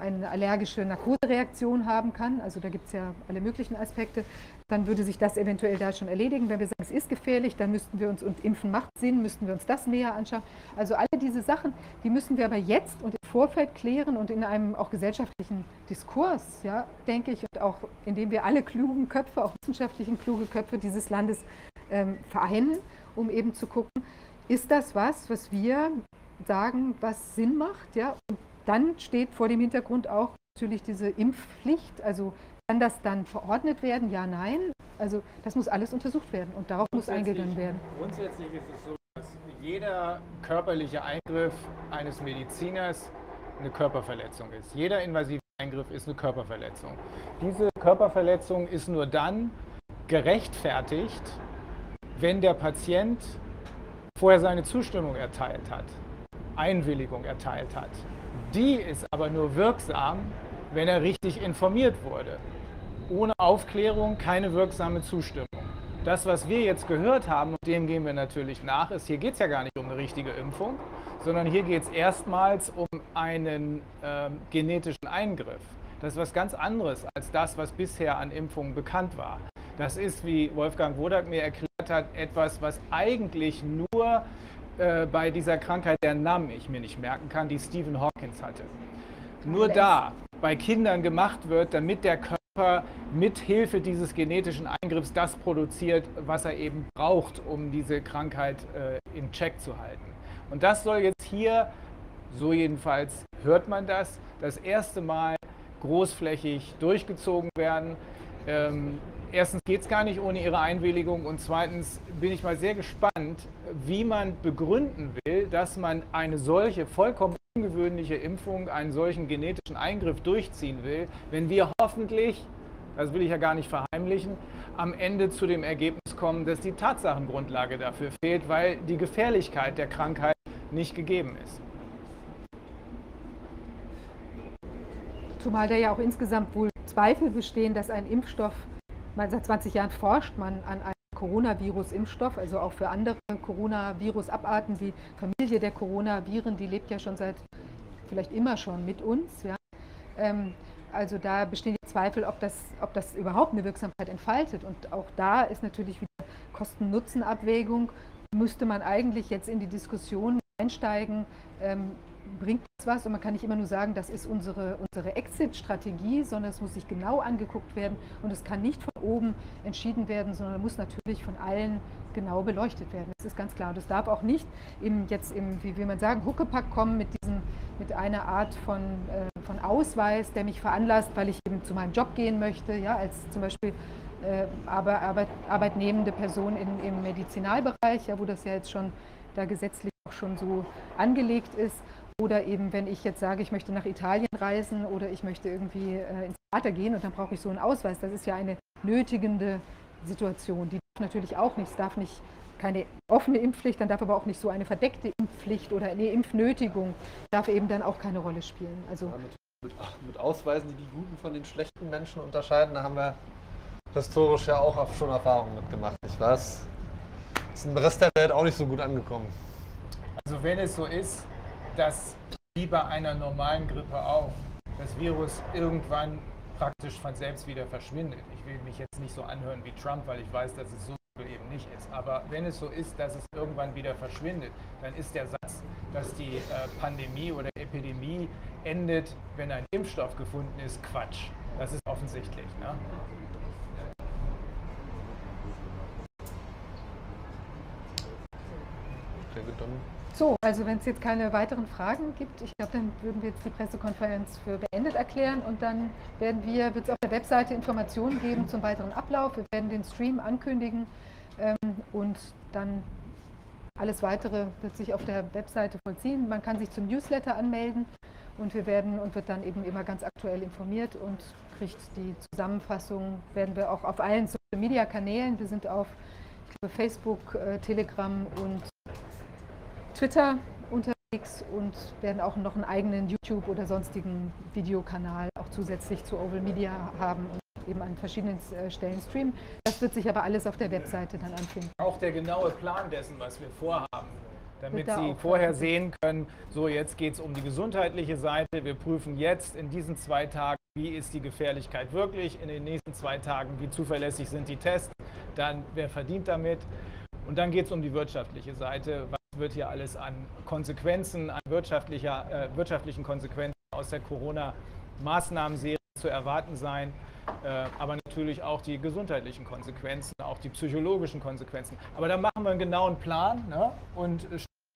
eine allergische Narkosereaktion haben kann, also da gibt es ja alle möglichen Aspekte, dann würde sich das eventuell da schon erledigen. Wenn wir sagen, es ist gefährlich, dann müssten wir uns, und Impfen macht Sinn, müssten wir uns das näher anschauen. Also alle diese Sachen, die müssen wir aber jetzt und Vorfeld klären und in einem auch gesellschaftlichen Diskurs, ja, denke ich, und auch indem wir alle klugen Köpfe, auch wissenschaftlichen kluge Köpfe dieses Landes ähm, vereinen, um eben zu gucken, ist das was, was wir sagen, was Sinn macht, ja, und dann steht vor dem Hintergrund auch natürlich diese Impfpflicht. Also kann das dann verordnet werden? Ja, nein. Also das muss alles untersucht werden und darauf muss eingegangen werden. Grundsätzlich ist es so, jeder körperliche Eingriff eines Mediziners eine Körperverletzung ist. Jeder invasive Eingriff ist eine Körperverletzung. Diese Körperverletzung ist nur dann gerechtfertigt, wenn der Patient vorher seine Zustimmung erteilt hat, Einwilligung erteilt hat. Die ist aber nur wirksam, wenn er richtig informiert wurde. Ohne Aufklärung keine wirksame Zustimmung. Das, was wir jetzt gehört haben, und dem gehen wir natürlich nach, ist, hier geht es ja gar nicht um eine richtige Impfung, sondern hier geht es erstmals um einen ähm, genetischen Eingriff. Das ist was ganz anderes als das, was bisher an Impfungen bekannt war. Das ist, wie Wolfgang Wodak mir erklärt hat, etwas, was eigentlich nur äh, bei dieser Krankheit, der Namen ich mir nicht merken kann, die Stephen Hawkins hatte. Nur da bei Kindern gemacht wird, damit der Körper mit Hilfe dieses genetischen Eingriffs das produziert, was er eben braucht, um diese Krankheit äh, in Check zu halten. Und das soll jetzt hier, so jedenfalls hört man das, das erste Mal großflächig durchgezogen werden. Ähm, erstens geht es gar nicht ohne Ihre Einwilligung und zweitens bin ich mal sehr gespannt, wie man begründen will, dass man eine solche vollkommen ungewöhnliche Impfung, einen solchen genetischen Eingriff durchziehen will, wenn wir hoffentlich, das will ich ja gar nicht verheimlichen, am Ende zu dem Ergebnis kommen, dass die Tatsachengrundlage dafür fehlt, weil die Gefährlichkeit der Krankheit nicht gegeben ist. Zumal da ja auch insgesamt wohl Zweifel bestehen, dass ein Impfstoff man seit 20 Jahren forscht man an einem Coronavirus-Impfstoff, also auch für andere Coronavirus-Abarten. Die Familie der Coronaviren, die lebt ja schon seit vielleicht immer schon mit uns. Ja. Ähm, also da bestehen die Zweifel, ob das, ob das überhaupt eine Wirksamkeit entfaltet. Und auch da ist natürlich wieder Kosten-Nutzen-Abwägung. Müsste man eigentlich jetzt in die Diskussion einsteigen, ähm, bringt das was und man kann nicht immer nur sagen, das ist unsere, unsere Exit-Strategie, sondern es muss sich genau angeguckt werden und es kann nicht von oben entschieden werden, sondern muss natürlich von allen genau beleuchtet werden. Das ist ganz klar. Und es darf auch nicht im, jetzt im, wie will man sagen, Huckepack kommen mit, diesem, mit einer Art von, äh, von Ausweis, der mich veranlasst, weil ich eben zu meinem Job gehen möchte, ja, als zum Beispiel äh, aber, Arbeit, arbeitnehmende Person in, im Medizinalbereich, ja, wo das ja jetzt schon da gesetzlich auch schon so angelegt ist. Oder eben, wenn ich jetzt sage, ich möchte nach Italien reisen oder ich möchte irgendwie äh, ins Theater gehen und dann brauche ich so einen Ausweis. Das ist ja eine nötigende Situation. Die darf natürlich auch nicht. Es darf nicht keine offene Impfpflicht, dann darf aber auch nicht so eine verdeckte Impfpflicht oder eine Impfnötigung darf eben dann auch keine Rolle spielen. Also mit, mit, mit Ausweisen, die die guten von den schlechten Menschen unterscheiden, da haben wir historisch ja auch schon Erfahrungen mitgemacht. Ich weiß, ist im Rest der Welt auch nicht so gut angekommen. Also wenn es so ist, dass wie bei einer normalen Grippe auch das Virus irgendwann praktisch von selbst wieder verschwindet. Ich will mich jetzt nicht so anhören wie Trump, weil ich weiß, dass es so eben nicht ist. Aber wenn es so ist, dass es irgendwann wieder verschwindet, dann ist der Satz, dass die äh, Pandemie oder Epidemie endet, wenn ein Impfstoff gefunden ist, Quatsch. Das ist offensichtlich. Ne? Okay, dann so, also wenn es jetzt keine weiteren Fragen gibt, ich glaube, dann würden wir jetzt die Pressekonferenz für beendet erklären und dann werden wir, wird es auf der Webseite Informationen geben zum weiteren Ablauf. Wir werden den Stream ankündigen ähm, und dann alles weitere wird sich auf der Webseite vollziehen. Man kann sich zum Newsletter anmelden und wir werden und wird dann eben immer ganz aktuell informiert und kriegt die Zusammenfassung, werden wir auch auf allen Social Media Kanälen, wir sind auf Facebook, äh, Telegram und Twitter unterwegs und werden auch noch einen eigenen YouTube oder sonstigen Videokanal auch zusätzlich zu Oval Media haben und eben an verschiedenen äh, Stellen streamen. Das wird sich aber alles auf der Webseite dann anfinden. Auch der genaue Plan dessen, was wir vorhaben, damit da Sie vorher sehen können, so jetzt geht es um die gesundheitliche Seite. Wir prüfen jetzt in diesen zwei Tagen, wie ist die Gefährlichkeit wirklich, in den nächsten zwei Tagen, wie zuverlässig sind die Tests, dann wer verdient damit. Und dann geht es um die wirtschaftliche Seite. Was wird hier alles an Konsequenzen, an wirtschaftlicher, äh, wirtschaftlichen Konsequenzen aus der Corona-Maßnahmenserie zu erwarten sein? Äh, aber natürlich auch die gesundheitlichen Konsequenzen, auch die psychologischen Konsequenzen. Aber da machen wir einen genauen Plan ne? und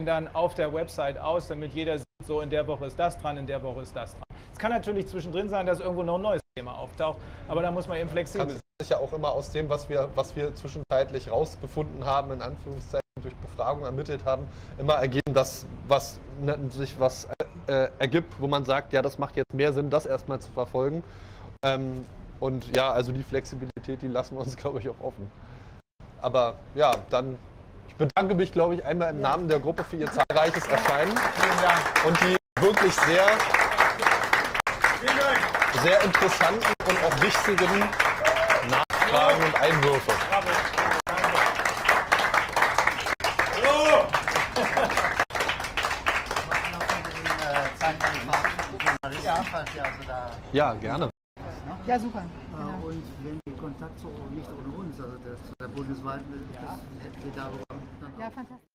dann auf der Website aus, damit jeder sieht, so in der Woche ist das dran, in der Woche ist das dran. Es kann natürlich zwischendrin sein, dass irgendwo noch ein neues Thema auftaucht, aber da muss man eben flexibel sein. sich ja auch immer aus dem, was wir, was wir zwischenzeitlich rausgefunden haben, in Anführungszeichen durch Befragung ermittelt haben, immer ergeben, dass was ne, sich was äh, ergibt, wo man sagt, ja, das macht jetzt mehr Sinn, das erstmal zu verfolgen. Ähm, und ja, also die Flexibilität, die lassen wir uns, glaube ich, auch offen. Aber ja, dann, bedanke mich, glaube ich, einmal im Namen der Gruppe für ihr zahlreiches Erscheinen Vielen Dank. und die wirklich sehr, sehr interessanten und auch wichtigen Nachfragen und Einwürfe. Ja, gerne. Ja, super. Äh, Und wenn die Kontakt zu, nicht ohne uns, also das, zu der bundesweiten, das hätten wir darüber Ja, fantastisch.